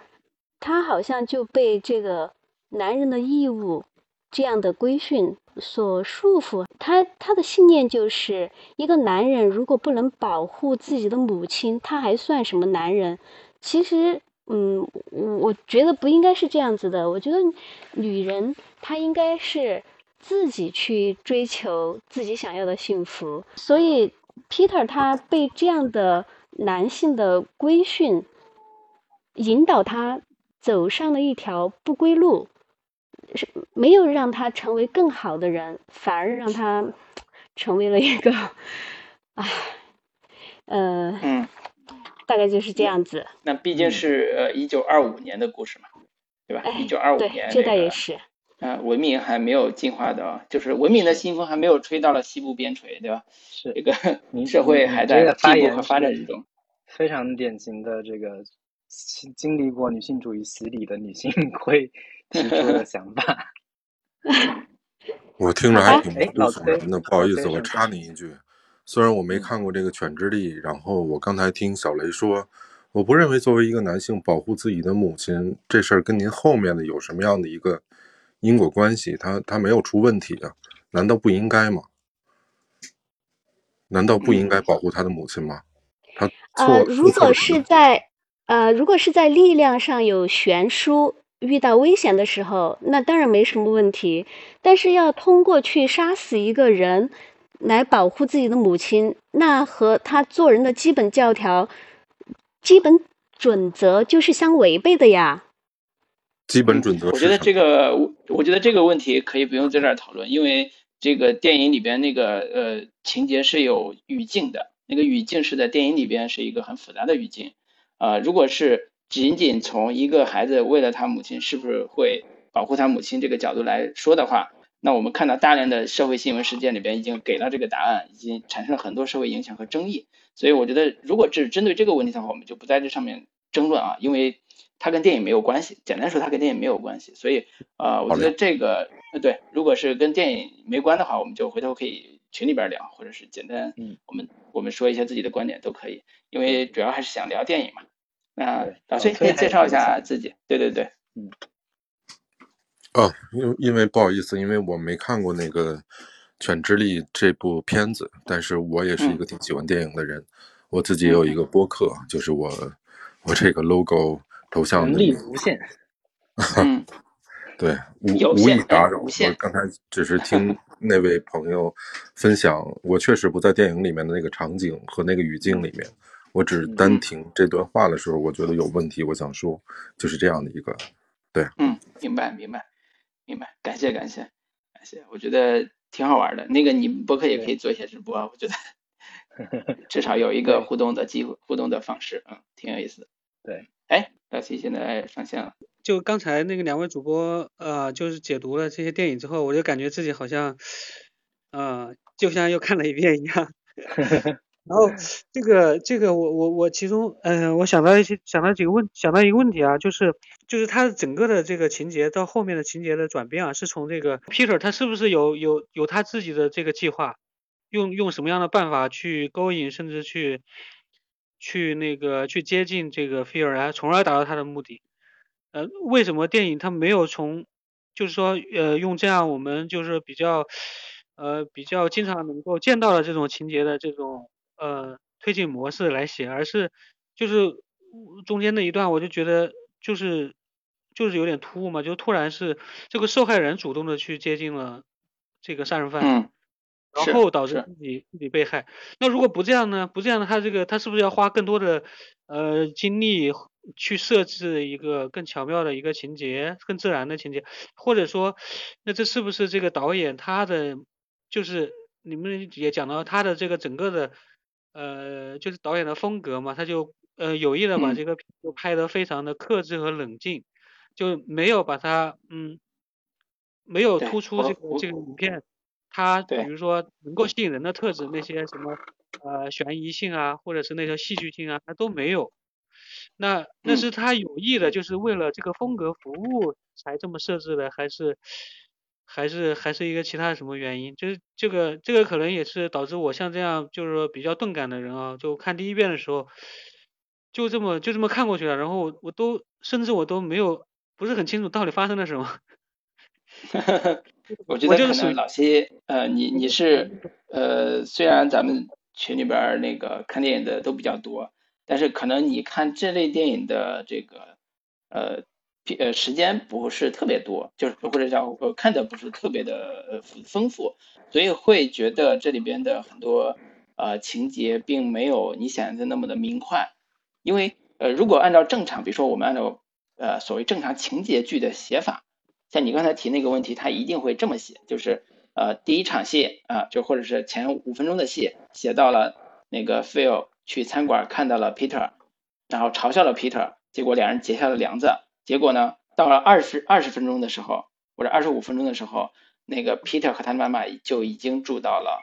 他好像就被这个男人的义务这样的规训所束缚。他他的信念就是，一个男人如果不能保护自己的母亲，他还算什么男人？其实，嗯，我觉得不应该是这样子的。我觉得女人她应该是自己去追求自己想要的幸福。所以，Peter 他被这样的男性的规训。引导他走上了一条不归路，是没有让他成为更好的人，反而让他成为了一个，唉，呃，嗯，大概就是这样子。那毕竟是呃一九二五年的故事嘛，对吧？一九二五年，这倒也是。啊，文明还没有进化的，就是文明的新风还没有吹到了西部边陲，对吧？是这个 (laughs) 社会还在进步和发展之中。非常典型的这个。经历过女性主义洗礼的女性 (laughs) 会提出的想法。(laughs) 我听着还挺不爽的，不好意思，我插你一句。虽然我没看过这个《犬之力》，然后我刚才听小雷说，我不认为作为一个男性保护自己的母亲这事儿跟您后面的有什么样的一个因果关系？他他没有出问题啊？难道不应该吗？难道不应该保护他的母亲吗？他呃，如果是在。呃，如果是在力量上有悬殊，遇到危险的时候，那当然没什么问题。但是要通过去杀死一个人来保护自己的母亲，那和他做人的基本教条、基本准则就是相违背的呀。基本准则，我觉得这个，我觉得这个问题可以不用在这儿讨论，因为这个电影里边那个呃情节是有语境的，那个语境是在电影里边是一个很复杂的语境。啊，如果是仅仅从一个孩子为了他母亲是不是会保护他母亲这个角度来说的话，那我们看到大量的社会新闻事件里边已经给了这个答案，已经产生了很多社会影响和争议。所以我觉得，如果只针对这个问题的话，我们就不在这上面争论啊，因为它跟电影没有关系。简单说，它跟电影没有关系。所以，呃，我觉得这个，对，如果是跟电影没关的话，我们就回头可以群里边聊，或者是简单，嗯，我们我们说一下自己的观点都可以。因为主要还是想聊电影嘛，那老崔可以介绍一下自己。对对对，嗯。哦，因因为不好意思，因为我没看过那个《犬之力》这部片子，但是我也是一个挺喜欢电影的人。我自己也有一个播客，就是我我这个 logo 头像能力无限。嗯。(laughs) 对，无无意打扰。我刚才只是听那位朋友分享，我确实不在电影里面的那个场景和那个语境里面，我只单听这段话的时候，我觉得有问题，我想说，就是这样的一个，对，嗯，明白，明白，明白，感谢，感谢，感谢，我觉得挺好玩的。那个你博客也可以做一些直播，我觉得 (laughs) 至少有一个互动的机会，互动的方式，嗯，挺有意思的。对，哎，老七现在上线了。就刚才那个两位主播，呃，就是解读了这些电影之后，我就感觉自己好像，呃，就像又看了一遍一样。(laughs) 然后 (laughs) 这个这个我我我其中，嗯，我想到一些想到几个问想到一个问题啊，就是就是他整个的这个情节到后面的情节的转变啊，是从这个 Peter 他是不是有有有他自己的这个计划，用用什么样的办法去勾引甚至去去那个去接近这个菲尔，从而达到他的目的。呃，为什么电影它没有从，就是说，呃，用这样我们就是比较，呃，比较经常能够见到的这种情节的这种呃推进模式来写，而是就是中间那一段，我就觉得就是就是有点突兀嘛，就突然是这个受害人主动的去接近了这个杀人犯，然后导致自己自己被害。那如果不这样呢？不这样的，他这个他是不是要花更多的呃精力去设置一个更巧妙的一个情节，更自然的情节？或者说，那这是不是这个导演他的就是你们也讲到他的这个整个的呃就是导演的风格嘛？他就呃有意的把这个就拍得非常的克制和冷静。就没有把它，嗯，没有突出这个这个影片，它比如说能够吸引人的特质，那些什么呃悬疑性啊，或者是那些戏剧性啊，它都没有。那那是他有意的，就是为了这个风格服务才这么设置的，还是还是还是一个其他什么原因？就是这个这个可能也是导致我像这样就是说比较钝感的人啊，就看第一遍的时候，就这么就这么看过去了，然后我都甚至我都没有。不是很清楚到底发生了什么。(laughs) 我觉得可能老谢，呃，你你是呃，虽然咱们群里边那个看电影的都比较多，但是可能你看这类电影的这个呃呃时间不是特别多，就是或者叫看的不是特别的丰富，所以会觉得这里边的很多呃情节并没有你想象的那么的明快，因为呃如果按照正常，比如说我们按照呃，所谓正常情节剧的写法，像你刚才提那个问题，他一定会这么写，就是呃，第一场戏啊，就或者是前五分钟的戏，写到了那个 Phil 去餐馆看到了 Peter，然后嘲笑了 Peter，结果两人结下了梁子。结果呢，到了二十二十分钟的时候，或者二十五分钟的时候，那个 Peter 和他妈妈就已经住到了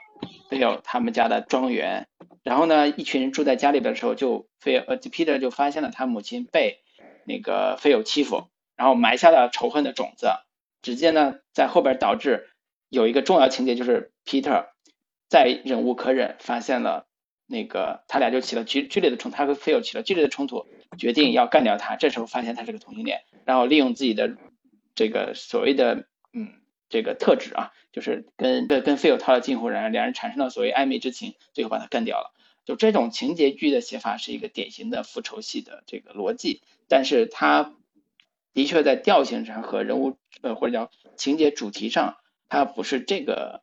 Phil 他们家的庄园。然后呢，一群人住在家里边的时候，就 Phil 呃 Peter 就发现了他母亲被。那个非友欺负，然后埋下了仇恨的种子。直接呢，在后边导致有一个重要情节，就是 Peter 在忍无可忍，发现了那个他俩就起了剧剧烈的冲，他和非友起了剧烈的冲突，决定要干掉他。这时候发现他是个同性恋，然后利用自己的这个所谓的嗯这个特质啊，就是跟跟非友套了近乎，然后两人产生了所谓暧昧之情，最后把他干掉了。就这种情节剧的写法是一个典型的复仇戏的这个逻辑。但是它的确在调性上和人物呃或者叫情节主题上，它不是这个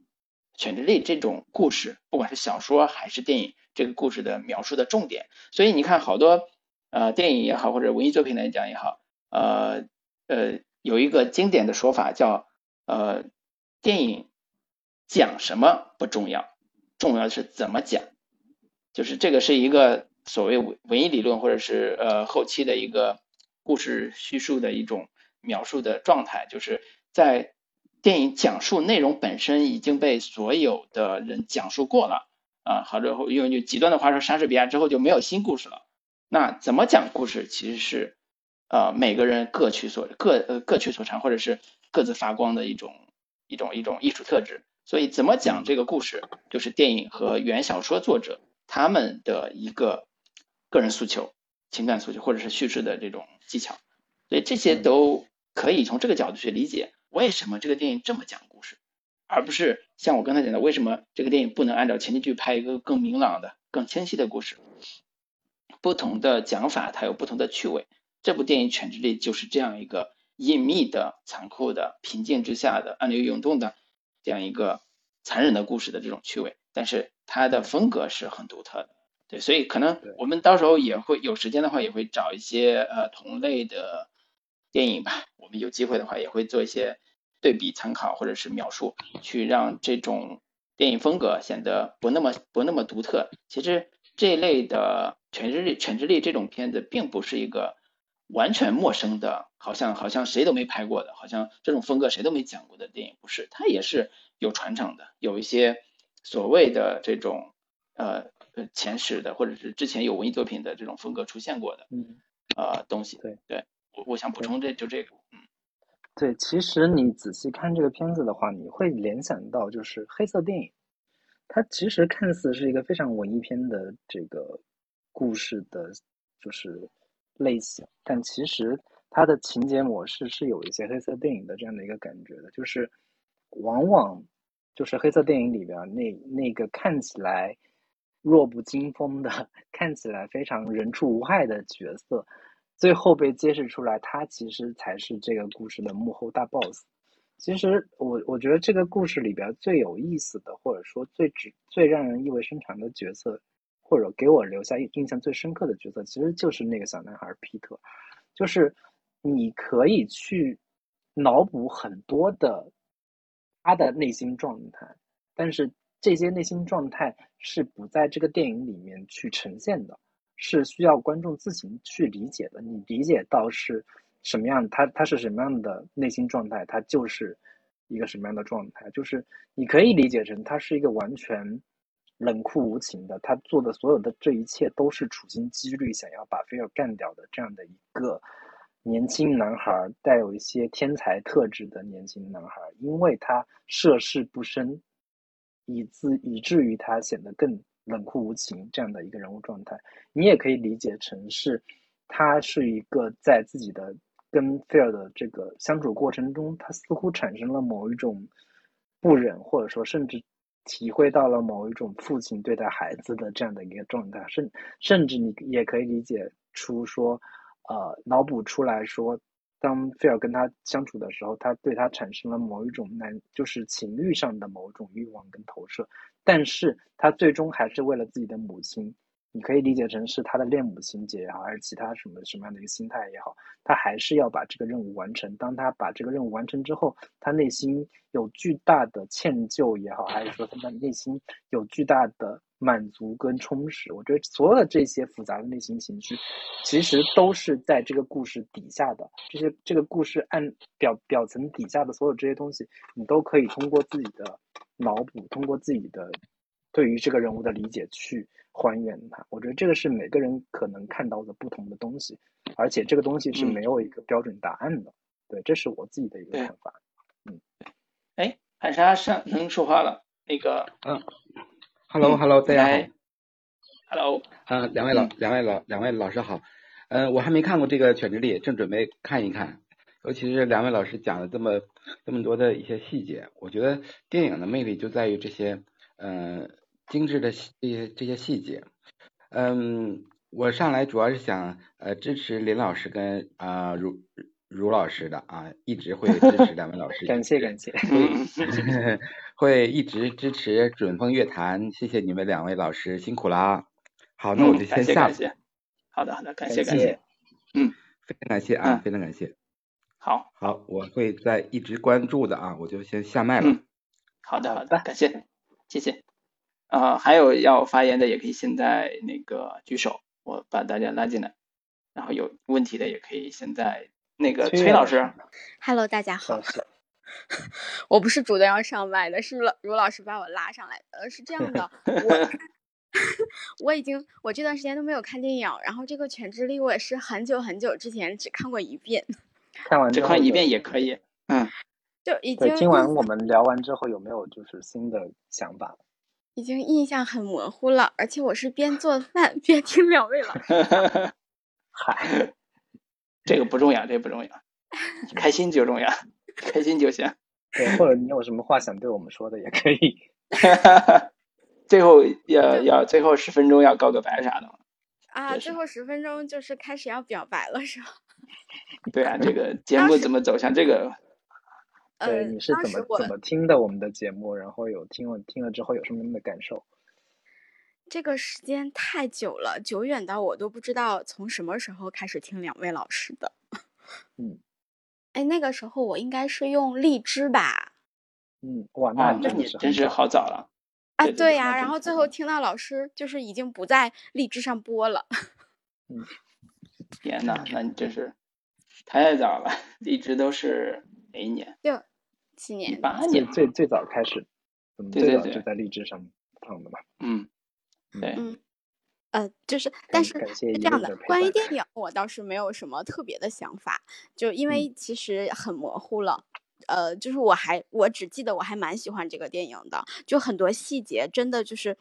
犬之力这种故事，不管是小说还是电影，这个故事的描述的重点。所以你看好多呃电影也好，或者文艺作品来讲也好，呃呃有一个经典的说法叫呃电影讲什么不重要，重要的是怎么讲，就是这个是一个。所谓文文艺理论，或者是呃后期的一个故事叙述的一种描述的状态，就是在电影讲述内容本身已经被所有的人讲述过了啊，或者用句极端的话说，莎士比亚之后就没有新故事了。那怎么讲故事，其实是呃每个人各取所各呃各取所长，或者是各自发光的一种一种一种艺术特质。所以怎么讲这个故事，就是电影和原小说作者他们的一个。个人诉求、情感诉求，或者是叙事的这种技巧，所以这些都可以从这个角度去理解为什么这个电影这么讲故事，而不是像我刚才讲的，为什么这个电影不能按照情节剧拍一个更明朗的、更清晰的故事？不同的讲法，它有不同的趣味。这部电影《犬之力》就是这样一个隐秘的、残酷的、平静之下的、暗流涌动的这样一个残忍的故事的这种趣味，但是它的风格是很独特的。对，所以可能我们到时候也会有时间的话，也会找一些呃同类的电影吧。我们有机会的话，也会做一些对比参考或者是描述，去让这种电影风格显得不那么不那么独特。其实这一类的《犬之力》《犬之力》这种片子，并不是一个完全陌生的，好像好像谁都没拍过的，好像这种风格谁都没讲过的电影，不是，它也是有传承的，有一些所谓的这种呃。前史的，或者是之前有文艺作品的这种风格出现过的，嗯，呃，东西。对对，我我想补充这就这个，嗯，对，其实你仔细看这个片子的话，你会联想到就是黑色电影，它其实看似是一个非常文艺片的这个故事的，就是类型，但其实它的情节模式是有一些黑色电影的这样的一个感觉的，就是往往就是黑色电影里边那那个看起来。弱不禁风的，(laughs) 看起来非常人畜无害的角色，最后被揭示出来，他其实才是这个故事的幕后大 boss。其实我我觉得这个故事里边最有意思的，或者说最直最让人意味深长的角色，或者给我留下印象最深刻的角色，其实就是那个小男孩皮特。就是你可以去脑补很多的他的内心状态，但是这些内心状态是不在这个电影里面去呈现的，是需要观众自行去理解的。你理解到是。什么样？他他是什么样的内心状态？他就是一个什么样的状态？就是你可以理解成他是一个完全冷酷无情的，他做的所有的这一切都是处心积虑想要把菲尔干掉的这样的一个年轻男孩，带有一些天才特质的年轻男孩，因为他涉世不深，以至以至于他显得更冷酷无情这样的一个人物状态。你也可以理解成是他是一个在自己的。跟菲尔的这个相处过程中，他似乎产生了某一种不忍，或者说甚至体会到了某一种父亲对待孩子的这样的一个状态，甚甚至你也可以理解出说，呃，脑补出来说，当菲尔跟他相处的时候，他对他产生了某一种男，就是情欲上的某种欲望跟投射，但是他最终还是为了自己的母亲。你可以理解成是他的恋母情节也好，还是其他什么什么样的一个心态也好，他还是要把这个任务完成。当他把这个任务完成之后，他内心有巨大的歉疚也好，还是说他的内心有巨大的满足跟充实。我觉得所有的这些复杂的内心情绪，其实都是在这个故事底下的。这些这个故事按表表层底下的所有这些东西，你都可以通过自己的脑补，通过自己的对于这个人物的理解去。还原它，我觉得这个是每个人可能看到的不同的东西，而且这个东西是没有一个标准答案的。对，这是我自己的一个看法。嗯，哎，海沙上能说话了，那个，嗯，Hello，Hello，大家好。Hello，啊，两位老，两位老，两位老师好。呃，我还没看过这个《犬之力》，正准备看一看。尤其是两位老师讲了这么这么多的一些细节，我觉得电影的魅力就在于这些，呃。精致的这些这些细节，嗯，我上来主要是想呃支持林老师跟啊如如老师的啊，一直会支持两位老师，感谢感谢，(laughs) 会一直支持准风乐坛，谢谢你们两位老师辛苦啦。好，那我就先下。好的好的，感谢感谢，嗯，非常感谢啊，非常感谢。好，好，我会在一直关注的啊，我就先下麦了。好的好的，感谢，谢谢。啊，还有要发言的也可以现在那个举手，我把大家拉进来。然后有问题的也可以现在那个崔老师。Hello，大家好。(laughs) 我不是主动要上麦的，是卢卢老师把我拉上来的。呃，是这样的，(laughs) 我 (laughs) 我已经我这段时间都没有看电影，然后这个《全智力》我也是很久很久之前只看过一遍。看完只看一遍也可以。嗯。就已经。听完我们聊完之后，有没有就是新的想法？已经印象很模糊了，而且我是边做饭边听两位了。嗨，这个不重要，这个不重要，(laughs) 开心就重要，开心就行。(laughs) 对，或者你有什么话想对我们说的也可以。(laughs) 最后要要最后十分钟要告个白啥的吗？啊，最后十分钟就是开始要表白了，是吧？对啊，这个节目怎么走向这个？对，你是怎么怎么听的我们的节目？然后有听了听了之后有什么样的感受？这个时间太久了，久远到我都不知道从什么时候开始听两位老师的。嗯，(laughs) 哎，那个时候我应该是用荔枝吧？嗯，哇，那那你真是好早了啊！对呀，然后最后听到老师就是已经不在荔枝上播了。(laughs) 嗯，天呐，那你真是太早了，(laughs) 荔枝都是哪一年？六。七年，八年最最早开始，最早就在荔枝上放的嘛。嗯，对，嗯，呃，就是，但是是这样的。关于电影，我倒是没有什么特别的想法，就因为其实很模糊了。呃，就是我还我只记得我还蛮喜欢这个电影的，就很多细节真的就是，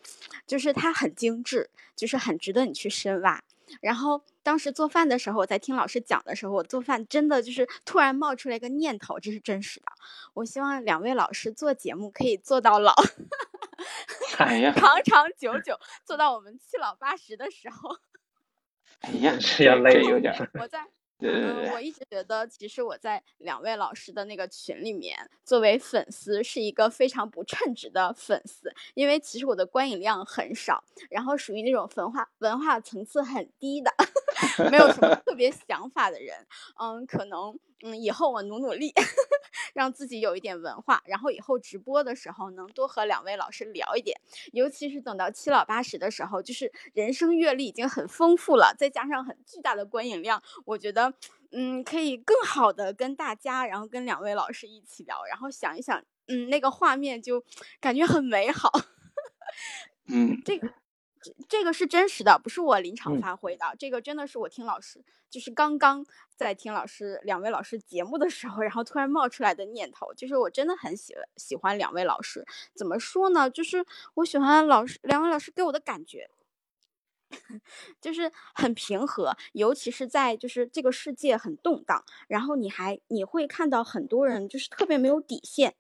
就是它很精致，就是很值得你去深挖。然后当时做饭的时候，我在听老师讲的时候，我做饭真的就是突然冒出来一个念头，这是真实的。我希望两位老师做节目可以做到老，(laughs) 长长久久，做到我们七老八十的时候。(laughs) 哎呀，是要累有点。我在。嗯，我一直觉得，其实我在两位老师的那个群里面，作为粉丝是一个非常不称职的粉丝，因为其实我的观影量很少，然后属于那种文化文化层次很低的，没有什么特别想法的人。嗯，可能嗯以后我努努力，(laughs) 让自己有一点文化，然后以后直播的时候能多和两位老师聊一点，尤其是等到七老八十的时候，就是人生阅历已经很丰富了，再加上很巨大的观影量，我觉得。嗯，可以更好的跟大家，然后跟两位老师一起聊，然后想一想，嗯，那个画面就感觉很美好。(laughs) 嗯，这个这这个是真实的，不是我临场发挥的。这个真的是我听老师，就是刚刚在听老师两位老师节目的时候，然后突然冒出来的念头。就是我真的很喜喜欢两位老师，怎么说呢？就是我喜欢老师两位老师给我的感觉。(laughs) 就是很平和，尤其是在就是这个世界很动荡，然后你还你会看到很多人就是特别没有底线。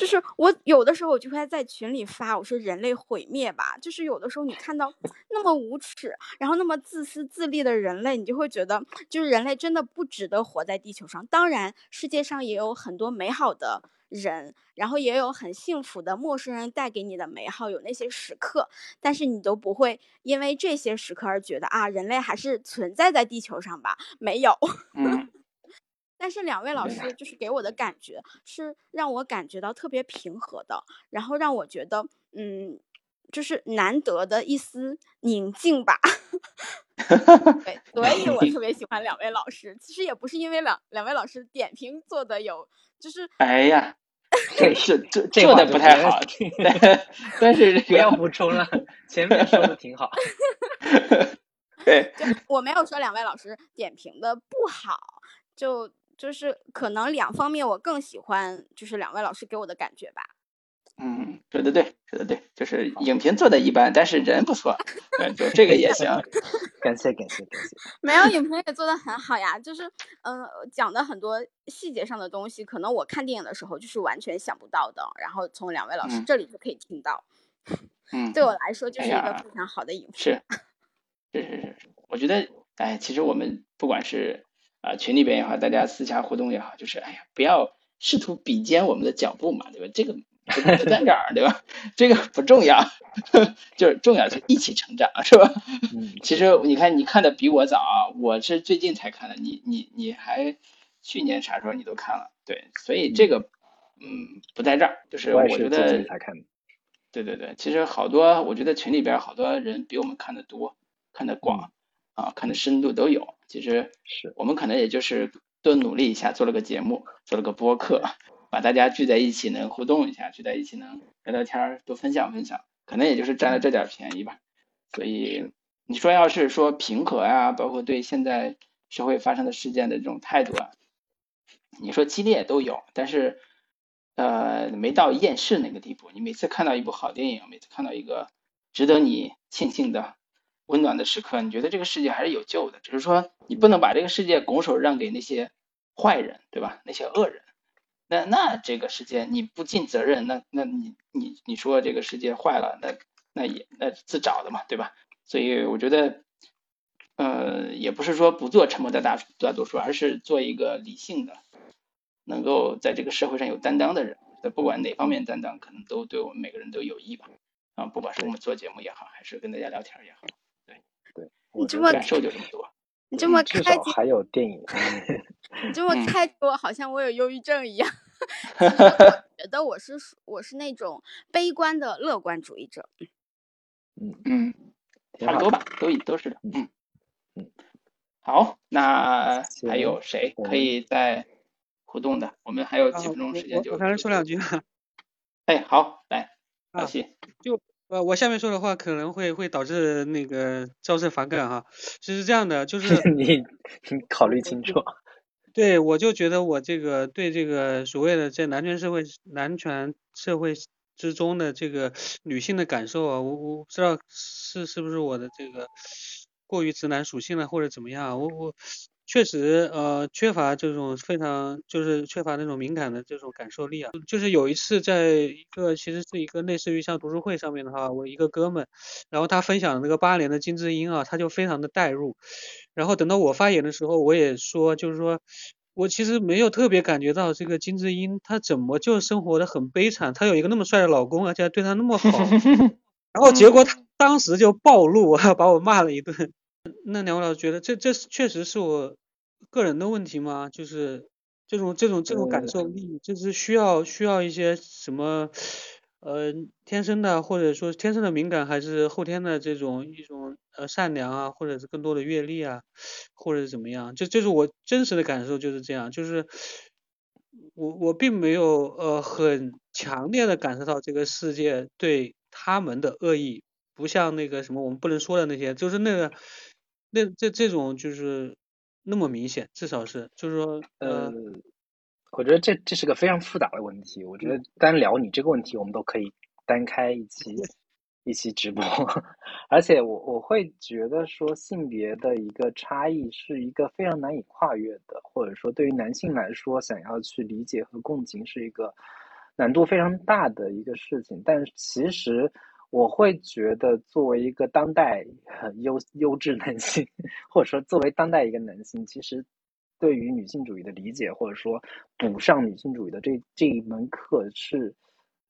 就是我有的时候我就会在群里发，我说人类毁灭吧。就是有的时候你看到那么无耻，然后那么自私自利的人类，你就会觉得就是人类真的不值得活在地球上。当然，世界上也有很多美好的。人，然后也有很幸福的陌生人带给你的美好，有那些时刻，但是你都不会因为这些时刻而觉得啊，人类还是存在在地球上吧？没有。(laughs) 但是两位老师就是给我的感觉是让我感觉到特别平和的，然后让我觉得嗯，就是难得的一丝宁静吧。(laughs) 对，所以我特别喜欢两位老师。其实也不是因为两两位老师点评做的有，就是哎呀。这是这 (laughs) 做的不太好，但是不要补充了，前面说的挺好。(laughs) 对，我没有说两位老师点评的不好，就就是可能两方面我更喜欢，就是两位老师给我的感觉吧。嗯，说的对，说的对，就是影评做的一般，但是人不错，(laughs) 就这个也行。感谢感谢感谢。没有影评也做的很好呀，就是嗯讲的很多细节上的东西，可能我看电影的时候就是完全想不到的，然后从两位老师这里就可以听到。嗯，对我来说就是一个非常好的影评。是是是是，我觉得哎，其实我们不管是啊群里边也好，大家私下互动也好，就是哎呀，不要试图比肩我们的脚步嘛，对吧？这个。不在这 (laughs) 儿，对吧？这个不重要，(laughs) 就是重要是一起成长，是吧？嗯，其实你看，你看的比我早，我是最近才看的，你你你还去年啥时候你都看了，对，所以这个嗯不在这儿，就是我觉得对对对，其实好多我觉得群里边好多人比我们看的多，看的广啊，可能深度都有。其实是我们可能也就是多努力一下，做了个节目，做了个播客。把大家聚在一起能互动一下，聚在一起能聊聊天儿，多分享分享，可能也就是占了这点便宜吧。所以你说要是说平和呀，包括对现在社会发生的事件的这种态度啊，你说激烈都有，但是呃没到厌世那个地步。你每次看到一部好电影，每次看到一个值得你庆幸的温暖的时刻，你觉得这个世界还是有救的。只是说你不能把这个世界拱手让给那些坏人，对吧？那些恶人。那那这个世界你不尽责任，那那你你你说这个世界坏了，那那也那自找的嘛，对吧？所以我觉得，呃，也不是说不做沉默的大大多数，而是做一个理性的，能够在这个社会上有担当的人。那不管哪方面担当，可能都对我们每个人都有益吧。啊，不管是我们做节目也好，还是跟大家聊天也好，你这么感受就这么多。你这么开，还有电影。(laughs) 你这么开我，好像我有忧郁症一样。(laughs) 我 (laughs) 觉得我是我是那种悲观的乐观主义者。嗯嗯，差不多吧，都都是的。嗯嗯，好，那还有谁可以再互动的？我们还有几分钟时间，就我还能说两句。哎，好，来，老谢。就。呃，我下面说的话可能会会导致那个招致反感哈，是这样的，就是 (laughs) 你你考虑清楚。(laughs) 对，我就觉得我这个对这个所谓的在男权社会男权社会之中的这个女性的感受啊，我我不知道是是不是我的这个过于直男属性了或者怎么样，我我确实呃缺乏这种非常就是缺乏那种敏感的这种感受力啊。就是有一次在一个其实是一个类似于像读书会上面的话，我一个哥们，然后他分享那个八连的金智英啊，他就非常的带入。然后等到我发言的时候，我也说就是说我其实没有特别感觉到这个金智英她怎么就生活的很悲惨，她有一个那么帅的老公，而且对她那么好，(laughs) 然后结果她当时就暴怒，把我骂了一顿。那两位老师觉得这这确实是我个人的问题吗？就是这种这种这种感受力，就是需要需要一些什么呃天生的或者说天生的敏感，还是后天的这种一种呃善良啊，或者是更多的阅历啊，或者是怎么样？这这是我真实的感受就是这样，就是我我并没有呃很强烈的感受到这个世界对他们的恶意，不像那个什么我们不能说的那些，就是那个。那这这种就是那么明显，至少是就是说，呃，我觉得这这是个非常复杂的问题。我觉得单聊你这个问题，我们都可以单开一期 (laughs) 一期直播。(laughs) 而且我我会觉得说，性别的一个差异是一个非常难以跨越的，或者说对于男性来说，想要去理解和共情是一个难度非常大的一个事情。但其实。我会觉得，作为一个当代很优优质男性，或者说作为当代一个男性，其实对于女性主义的理解，或者说补上女性主义的这这一门课是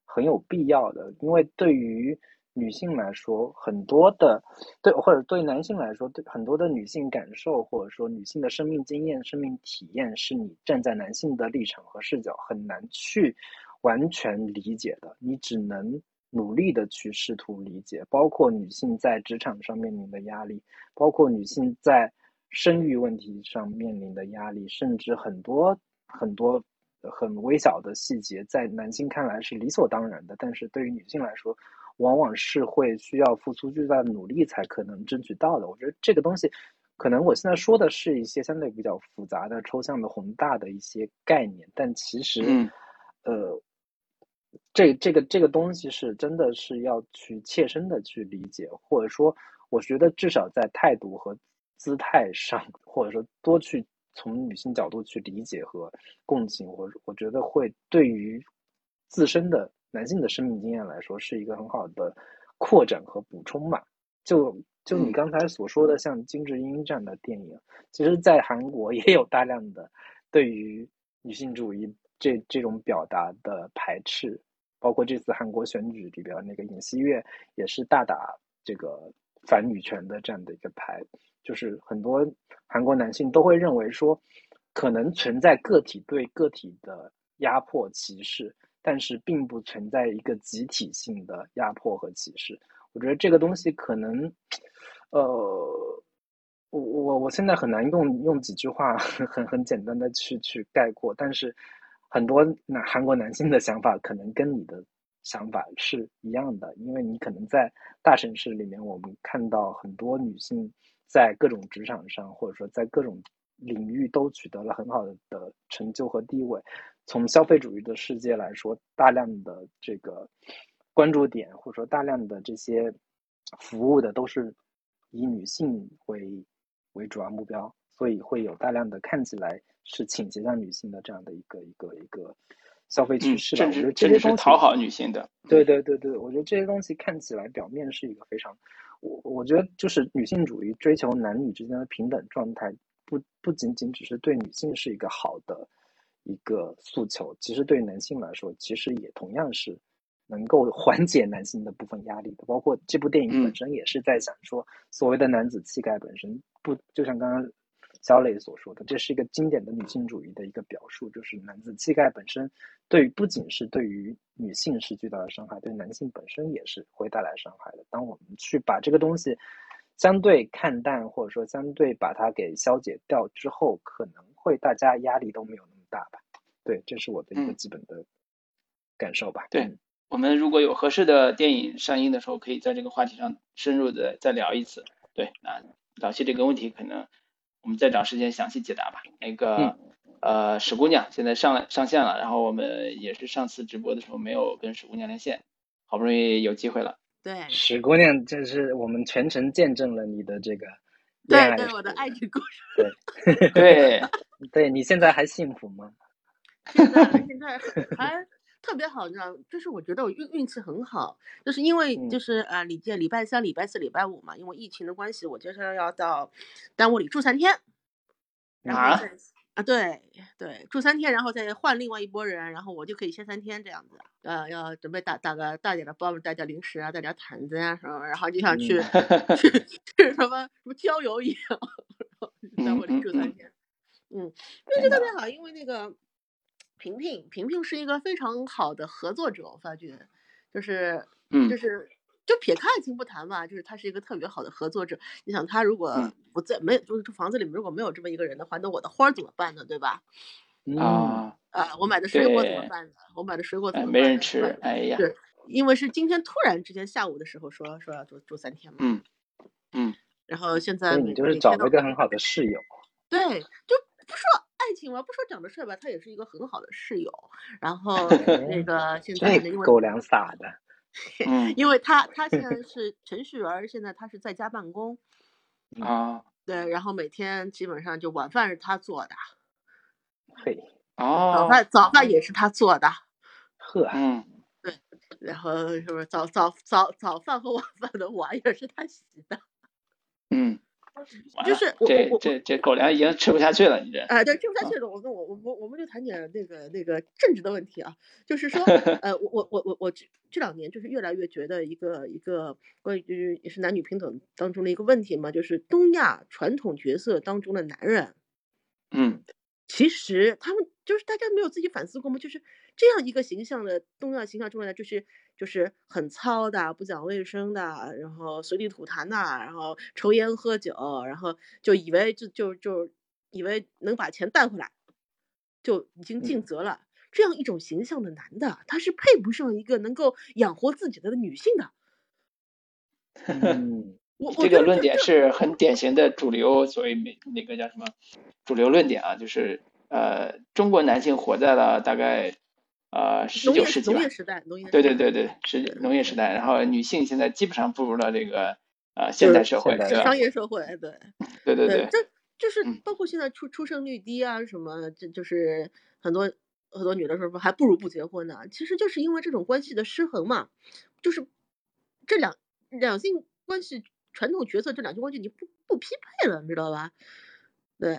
很有必要的。因为对于女性来说，很多的对或者对男性来说，对很多的女性感受，或者说女性的生命经验、生命体验，是你站在男性的立场和视角很难去完全理解的，你只能。努力的去试图理解，包括女性在职场上面临的压力，包括女性在生育问题上面临的压力，甚至很多很多很微小的细节，在男性看来是理所当然的，但是对于女性来说，往往是会需要付出巨大的努力才可能争取到的。我觉得这个东西，可能我现在说的是一些相对比较复杂的、抽象的、宏大的一些概念，但其实，呃。这这个这个东西是真的是要去切身的去理解，或者说，我觉得至少在态度和姿态上，或者说多去从女性角度去理解和共情，我我觉得会对于自身的男性的生命经验来说是一个很好的扩展和补充吧。就就你刚才所说的，像金智英这样的电影，其实，在韩国也有大量的对于女性主义。这这种表达的排斥，包括这次韩国选举里边那个尹锡悦也是大打这个反女权的这样的一个牌，就是很多韩国男性都会认为说，可能存在个体对个体的压迫歧视，但是并不存在一个集体性的压迫和歧视。我觉得这个东西可能，呃，我我我现在很难用用几句话 (laughs) 很很简单的去去概括，但是。很多男韩国男性的想法可能跟你的想法是一样的，因为你可能在大城市里面，我们看到很多女性在各种职场上，或者说在各种领域都取得了很好的成就和地位。从消费主义的世界来说，大量的这个关注点，或者说大量的这些服务的，都是以女性为为主要目标。所以会有大量的看起来是倾斜向女性的这样的一个一个一个消费趋势吧。我觉得这些东西讨好女性的。对对对对，我觉得这些东西看起来表面是一个非常，我我觉得就是女性主义追求男女之间的平等状态，不不仅仅只是对女性是一个好的一个诉求，其实对男性来说，其实也同样是能够缓解男性的部分压力的。包括这部电影本身也是在想说，所谓的男子气概本身不就像刚刚。小磊所说的，这是一个经典的女性主义的一个表述，就是男子气概本身，对于不仅是对于女性是巨大的伤害，对男性本身也是会带来伤害的。当我们去把这个东西相对看淡，或者说相对把它给消解掉之后，可能会大家压力都没有那么大吧？对，这是我的一个基本的感受吧。对我们如果有合适的电影上映的时候，可以在这个话题上深入的再聊一次。对，那老谢这个问题可能。我们再找时间详细解答吧。那个，呃，史姑娘现在上来上线了，然后我们也是上次直播的时候没有跟史姑娘连线，好不容易有机会了。对，史姑娘，这是我们全程见证了你的这个对对，我的爱情故事。对对 (laughs) 对，你现在还幸福吗？现在现在还特别好，你知道，就是我觉得我运运气很好，就是因为就是呃，礼拜礼拜三、礼拜四、礼拜五嘛，因为疫情的关系，我接下来要到单位里住三天。啊？啊，对对，住三天，然后再换另外一拨人，然后我就可以歇三天这样子。呃，要准备打打个大点的包，带点零食啊，带点毯子啊什么，然后就想去去 (laughs) 去什么什么郊游一样，(laughs) 然后单位里住三天。嗯，运气特别好，因为那个。萍萍，萍萍是一个非常好的合作者，我发觉，就是，就是，就撇开爱情不谈吧，就是他是一个特别好的合作者。你想，他如果不在，没有，就是这房子里面如果没有这么一个人的话，那我的花怎么办呢？对吧？啊啊，我买的水果怎么办呢？我买的水果怎么办？没人吃，哎呀，对，因为是今天突然之间下午的时候说说要住住三天嘛，嗯嗯，然后现在你就是找了一个很好的室友，对，就不说。爱情嘛，不说长得帅吧，他也是一个很好的室友。然 (laughs) 后那个现在因为狗粮撒的，(laughs) 因为他他现在 (laughs) 是程序员，现在他是在家办公啊。对，然后每天基本上就晚饭是他做的，嘿，哦，早饭早饭也是。他做的，呵，嗯，对，然后是不是早早早早饭和晚饭的碗也是他洗的，嗯。就是这这这狗粮已经吃不下去了，你这啊，对，吃不下去了。我跟我我我我们就谈点那个那个政治的问题啊，就是说，(laughs) 呃，我我我我我这这两年就是越来越觉得一个一个关于就是也是男女平等当中的一个问题嘛，就是东亚传统角色当中的男人，嗯，其实他们就是大家没有自己反思过吗？就是这样一个形象的东亚形象出来，就是。就是很糙的，不讲卫生的，然后随地吐痰的，然后抽烟喝酒，然后就以为就就就以为能把钱带回来，就已经尽责了。这样一种形象的男的，他是配不上一个能够养活自己的女性的。(laughs) 嗯，这个论点是很典型的主流，所谓美那个叫什么主流论点啊，就是呃，中国男性活在了大概。呃，十九世纪吧，对对对对，是农业时代。然后女性现在基本上步入了这个呃现代社会，商业社会，对，对对对，这就是包括现在出出生率低啊什么，这就是很多很多女的说还不如不结婚呢。其实就是因为这种关系的失衡嘛，就是这两两性关系传统角色这两性关系你不不匹配了，你知道吧？对，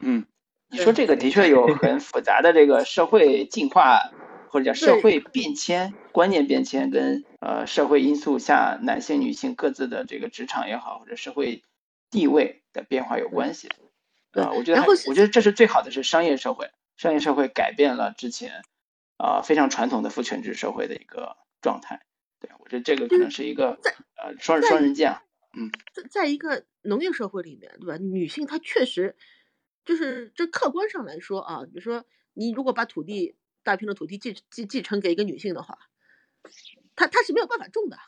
嗯。你说这个的确有很复杂的这个社会进化，或者叫社会变迁、观念变迁，跟呃社会因素下男性、女性各自的这个职场也好，或者社会地位的变化有关系。啊，我觉得，我觉得这是最好的是商业社会，商业社会改变了之前啊非常传统的父权制社会的一个状态。对，我觉得这个可能是一个呃双双刃剑。嗯，在在一个农业社会里面，对吧？女性她确实。就是这客观上来说啊，比如说你如果把土地大片的土地继继继承给一个女性的话，她她是没有办法种的。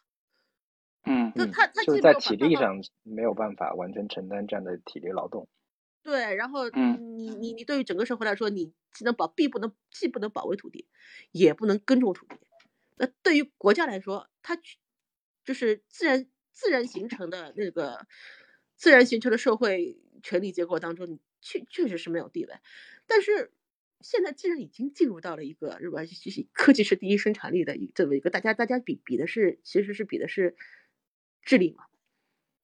嗯，那她她就是在体力上没有办法完全承担这样的体力劳动。对，然后你你你对于整个社会来说，你既能保必不能既不能保卫土地，也不能耕种土地。那对于国家来说，它就是自然自然形成的那个自然形成的社会权力结构当中，你。确确实是没有地位，但是现在既然已经进入到了一个是吧，科技是第一生产力的一这么一个，大家大家比比的是其实是比的是智力嘛，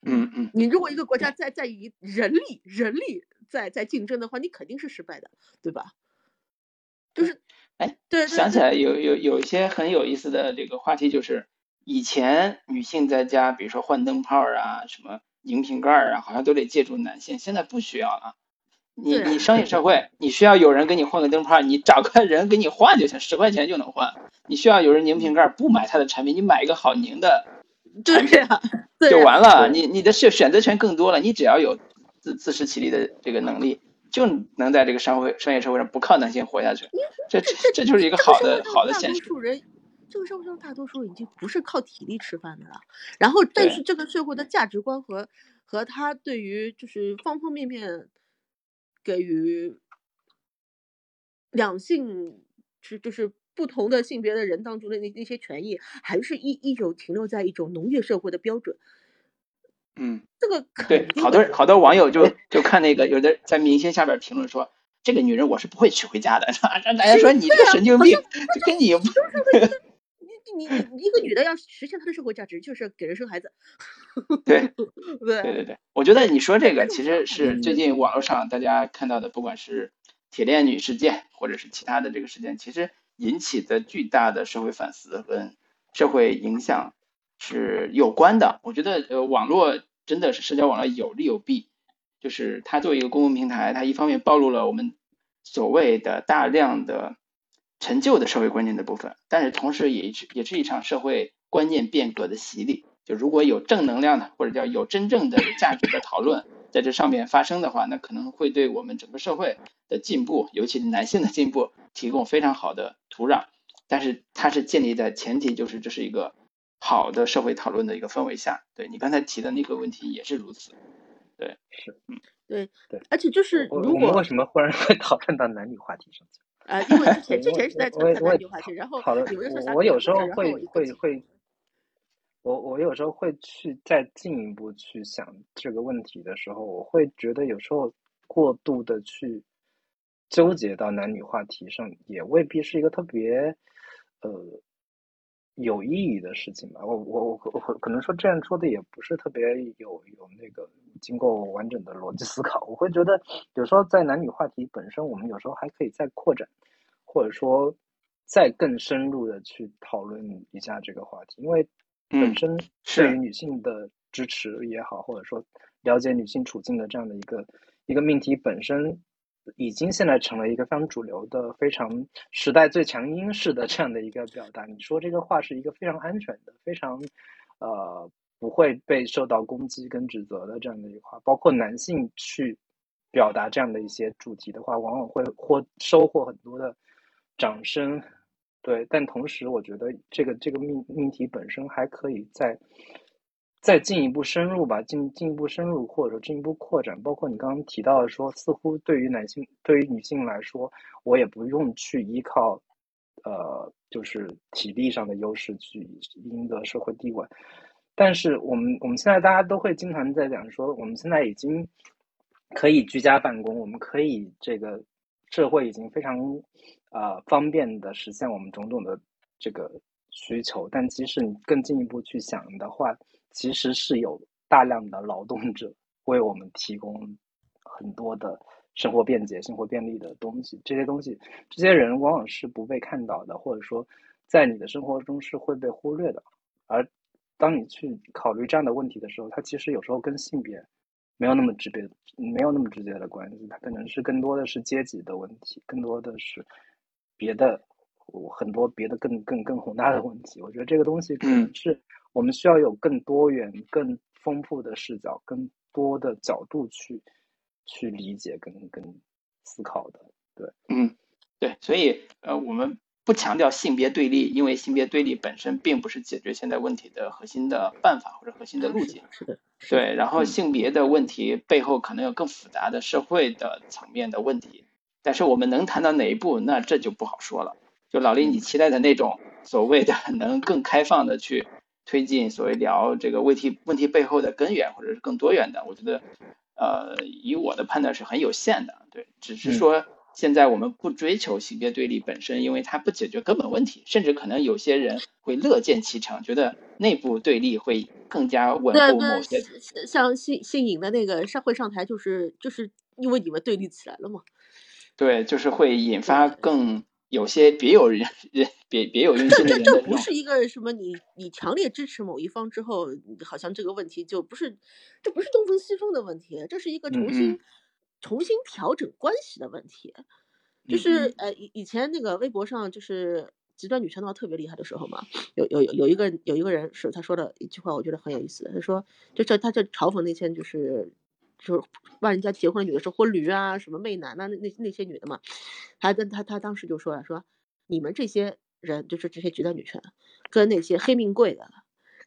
嗯嗯，你如果一个国家在在以人力人力在在竞争的话，你肯定是失败的，对吧？就是哎，对，想起来有有有一些很有意思的这个话题，就是以前女性在家，比如说换灯泡啊，什么拧瓶盖啊，好像都得借助男性，现在不需要了。你你商业社会，你需要有人给你换个灯泡，你找个人给你换就行，十块钱就能换。你需要有人拧瓶盖，不买他的产品，你买一个好拧的产品就完了。你你的选选择权更多了，你只要有自自食其力的这个能力，就能在这个商会商业社会上不靠男性活下去。这这这就是一个好的好的现实。这个社会上大多数已经不是靠体力吃饭的了。然后，但是这个社会的价值观和和他对于就是方方面面。给予两性是就是不同的性别的人当中的那那些权益，还是一一种停留在一种农业社会的标准。嗯，这个对，好多好多网友就就看那个，有的在明星下边评论说，这个女人我是不会娶回家的，(laughs) 让大家说你这个神经病，就跟你。你你一个女的要实现她的社会价值，就是给人生孩子。(laughs) 对对对对对，我觉得你说这个其实是最近网络上大家看到的，不管是铁链女事件，或者是其他的这个事件，其实引起的巨大的社会反思跟社会影响是有关的。我觉得呃，网络真的是社交网络有利有弊，就是它作为一个公共平台，它一方面暴露了我们所谓的大量的。陈旧的社会观念的部分，但是同时也是也是一场社会观念变革的洗礼。就如果有正能量的，或者叫有真正的价值的讨论在这上面发生的话，那可能会对我们整个社会的进步，尤其是男性的进步，提供非常好的土壤。但是它是建立在前提，就是这是一个好的社会讨论的一个氛围下。对你刚才提的那个问题也是如此。对，是，嗯，对对，而且就是如果为什么忽然会讨论到男女话题上去？啊，(laughs) 因为之前之前是在谈男女话题，然后我有时候会会会，我我有时候会去再进一步去想这个问题的时候，我会觉得有时候过度的去纠结到男女话题上，也未必是一个特别呃有意义的事情吧。我我我我可能说这样说的也不是特别有有那个。经过完整的逻辑思考，我会觉得有时候在男女话题本身，我们有时候还可以再扩展，或者说再更深入的去讨论一下这个话题，因为本身对于女性的支持也好，或者说了解女性处境的这样的一个一个命题本身，已经现在成了一个非常主流的、非常时代最强音式的这样的一个表达。你说这个话是一个非常安全的、非常呃。不会被受到攻击跟指责的这样的一句话，包括男性去表达这样的一些主题的话，往往会获收获很多的掌声。对，但同时我觉得这个这个命命题本身还可以再再进一步深入吧，进进一步深入或者说进一步扩展。包括你刚刚提到的说，似乎对于男性对于女性来说，我也不用去依靠呃，就是体力上的优势去赢得社会地位。但是我们我们现在大家都会经常在讲说，我们现在已经可以居家办公，我们可以这个社会已经非常啊方便的实现我们种种的这个需求。但即使你更进一步去想的话，其实是有大量的劳动者为我们提供很多的生活便捷、生活便利的东西。这些东西，这些人往往是不被看到的，或者说在你的生活中是会被忽略的，而。当你去考虑这样的问题的时候，它其实有时候跟性别没有那么直接，没有那么直接的关系，它可能是更多的是阶级的问题，更多的是别的很多别的更更更宏大的问题。我觉得这个东西可能是我们需要有更多元、更丰富的视角、更多的角度去去理解跟跟思考的。对，嗯，对，所以呃，我们。不强调性别对立，因为性别对立本身并不是解决现在问题的核心的办法或者核心的路径。是的，对。然后性别的问题背后可能有更复杂的社会的层面的问题，但是我们能谈到哪一步，那这就不好说了。就老林，你期待的那种所谓的能更开放的去推进所谓聊这个问题问题背后的根源，或者是更多元的，我觉得，呃，以我的判断是很有限的。对，只是说。现在我们不追求性别对立本身，因为它不解决根本问题，甚至可能有些人会乐见其成，觉得内部对立会更加稳固某些。像性性颖的那个上会上台，就是就是因为你们对立起来了嘛。对，就是会引发更有些别有人人别别有用心的人。这这不是一个什么你你强烈支持某一方之后，好像这个问题就不是，这不是东风西风的问题，这是一个重新。重新调整关系的问题，就是呃以以前那个微博上就是极端女权闹特别厉害的时候嘛，有有有有一个有一个人是他说的一句话，我觉得很有意思。他说，就这他这嘲讽那些就是就是万人家结婚的女的是婚驴啊，什么媚男啊，那那那些女的嘛，他跟他他当时就说了，说你们这些人就是这些极端女权，跟那些黑命贵的，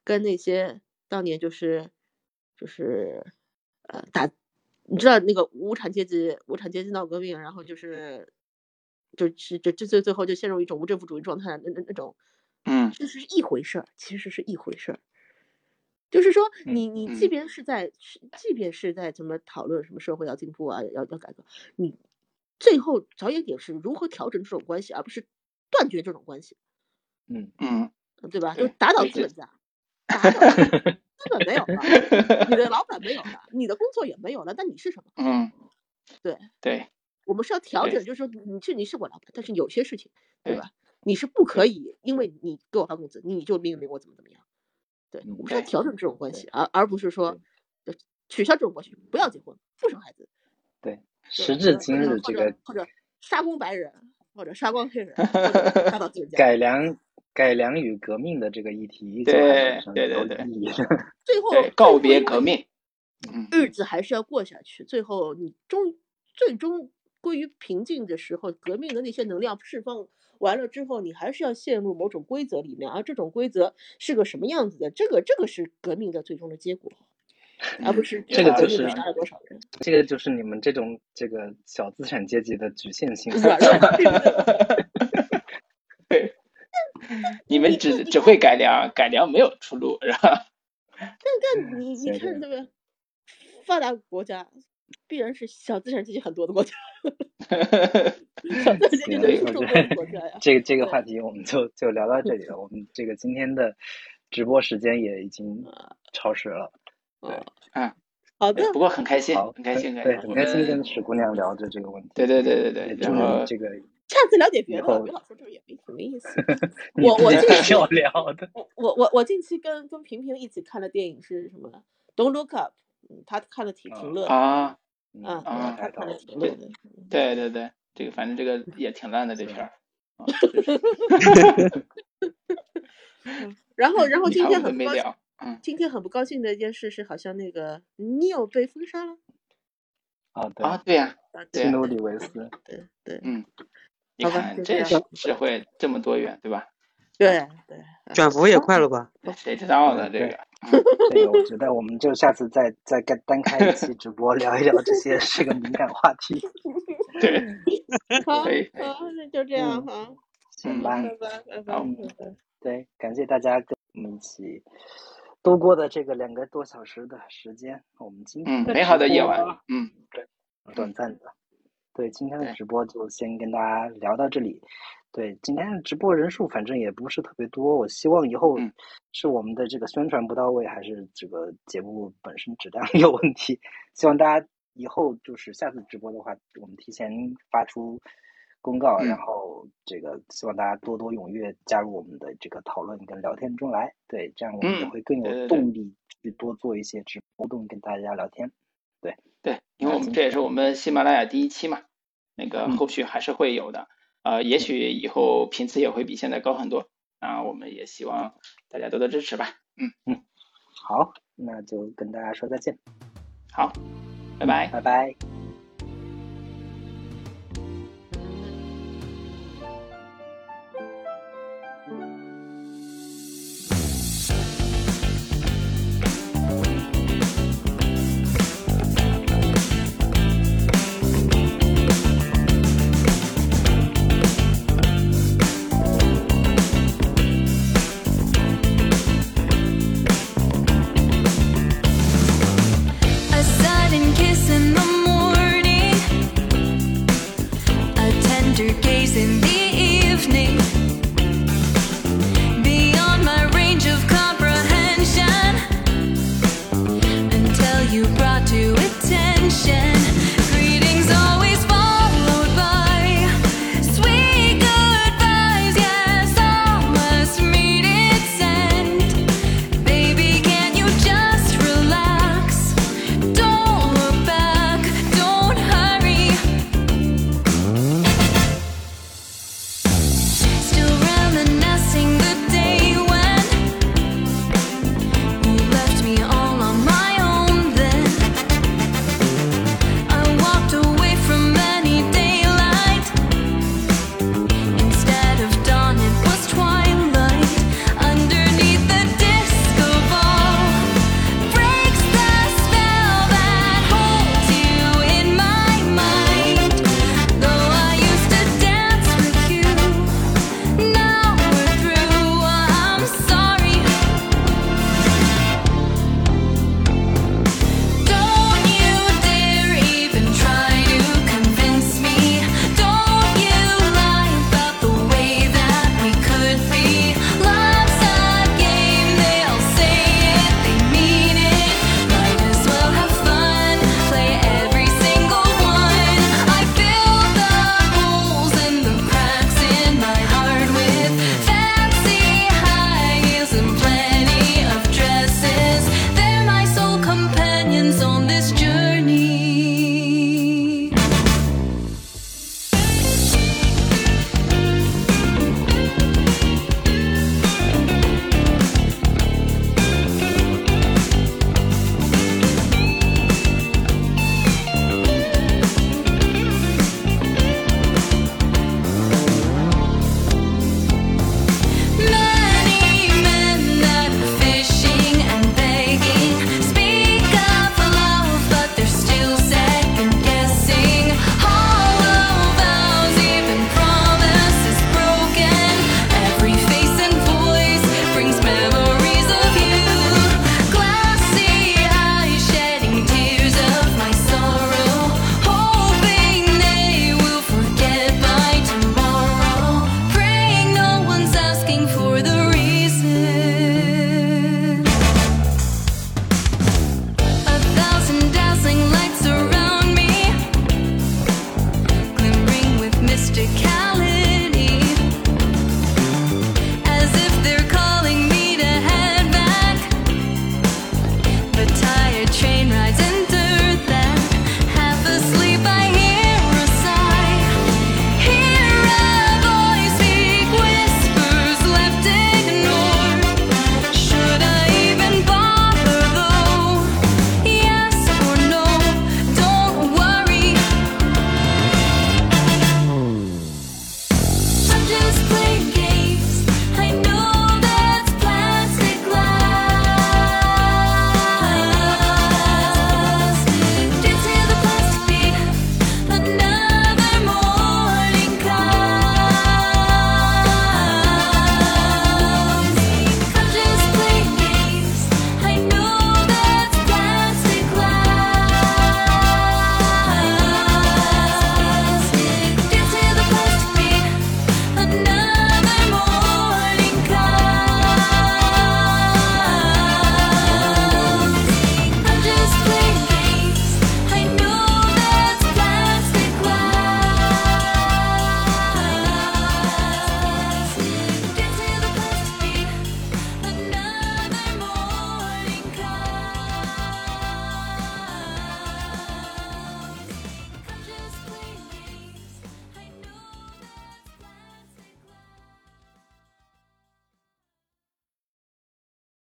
跟那些当年就是就是呃打。你知道那个无产阶级，无产阶级闹革命，然后就是，就是就就最最后就陷入一种无政府主义状态，那那那种，嗯，就是一回事儿，其实是一回事儿。就是说，你你即便是在，即便是在怎么讨论什么社会要进步啊，要要改革，你最后着眼点是如何调整这种关系，而不是断绝这种关系。嗯嗯，对吧？就打倒资本家，(laughs) 打倒资本没有了，你的老板没有了，你的工作也没有了，那你是什么？嗯，对对，我们是要调整，就是说，你是你是我老板，但是有些事情，对吧？你是不可以，因为你给我发工资，你就命令我怎么怎么样。对，我们是要调整这种关系，而而不是说取消这种关系，不要结婚，不生孩子。对，时至今日，这个或者杀光白人，或者杀光黑人，(laughs) 杀到自己家。改良改良与革命的这个议题，对对对 (laughs) (laughs) 对，最后告别革命，日子还是要过下去。最后你终最终归于平静的时候，革命的那些能量释放。完了之后，你还是要陷入某种规则里面，而这种规则是个什么样子的？这个这个是革命的最终的结果，而不是这个就是杀了多少人。这个就是你们这种这个小资产阶级的局限性。(laughs) 对，(laughs) 你们只只会改良，改良没有出路，是吧？但但你你看这个发达国家。必然是小资产阶级很多的国家，(laughs) 小资产阶级人数众多的国家呀。这个这个话题我们就就聊到这里了。(laughs) 我们这个今天的直播时间也已经超时了。对，嗯，好的。不过很开心，很开心，对，很开心跟史姑娘聊着这个问题。对对对对对，然后这个 (laughs) 下次聊点别的，别老说这个也没什么意思。我我近期要聊的，我我我近期跟跟平平一起看的电影是什么？Don't Look Up，嗯，他看的挺挺乐啊。啊啊，他看的挺累的。对对对，这个反正这个也挺烂的这片儿。(laughs) (laughs) (laughs) 然后然后今天很不高兴，今天很不高兴的一件事是，好像那个 Neil 被封杀了。啊对啊对呀，基努里维斯。对对。嗯。你看这社会这么多元，对吧？对对。转服也快了吧？谁知道呢？这个。这个我觉得我们就下次再再单单开一期直播聊一聊这些是个敏感话题。(laughs) 对，好，好，那就这样哈。行吧，拜拜，拜拜。对，感谢大家跟我们一起度过的这个两个多小时的时间。我们今天美好的夜晚，嗯，对，短暂的。对，今天的直播就先跟大家聊到这里。对，今天的直播人数反正也不是特别多。我希望以后是我们的这个宣传不到位，还是这个节目本身质量 (laughs) 有问题？希望大家以后就是下次直播的话，我们提前发出公告，然后这个希望大家多多踊跃加入我们的这个讨论跟聊天中来。对，这样我们也会更有动力去多做一些直播动跟大家聊天。对对，因为我们这也是我们喜马拉雅第一期嘛，那个后续还是会有的。呃，也许以后频次也会比现在高很多啊！我们也希望大家多多支持吧。嗯嗯，好，那就跟大家说再见。好，拜拜，拜拜。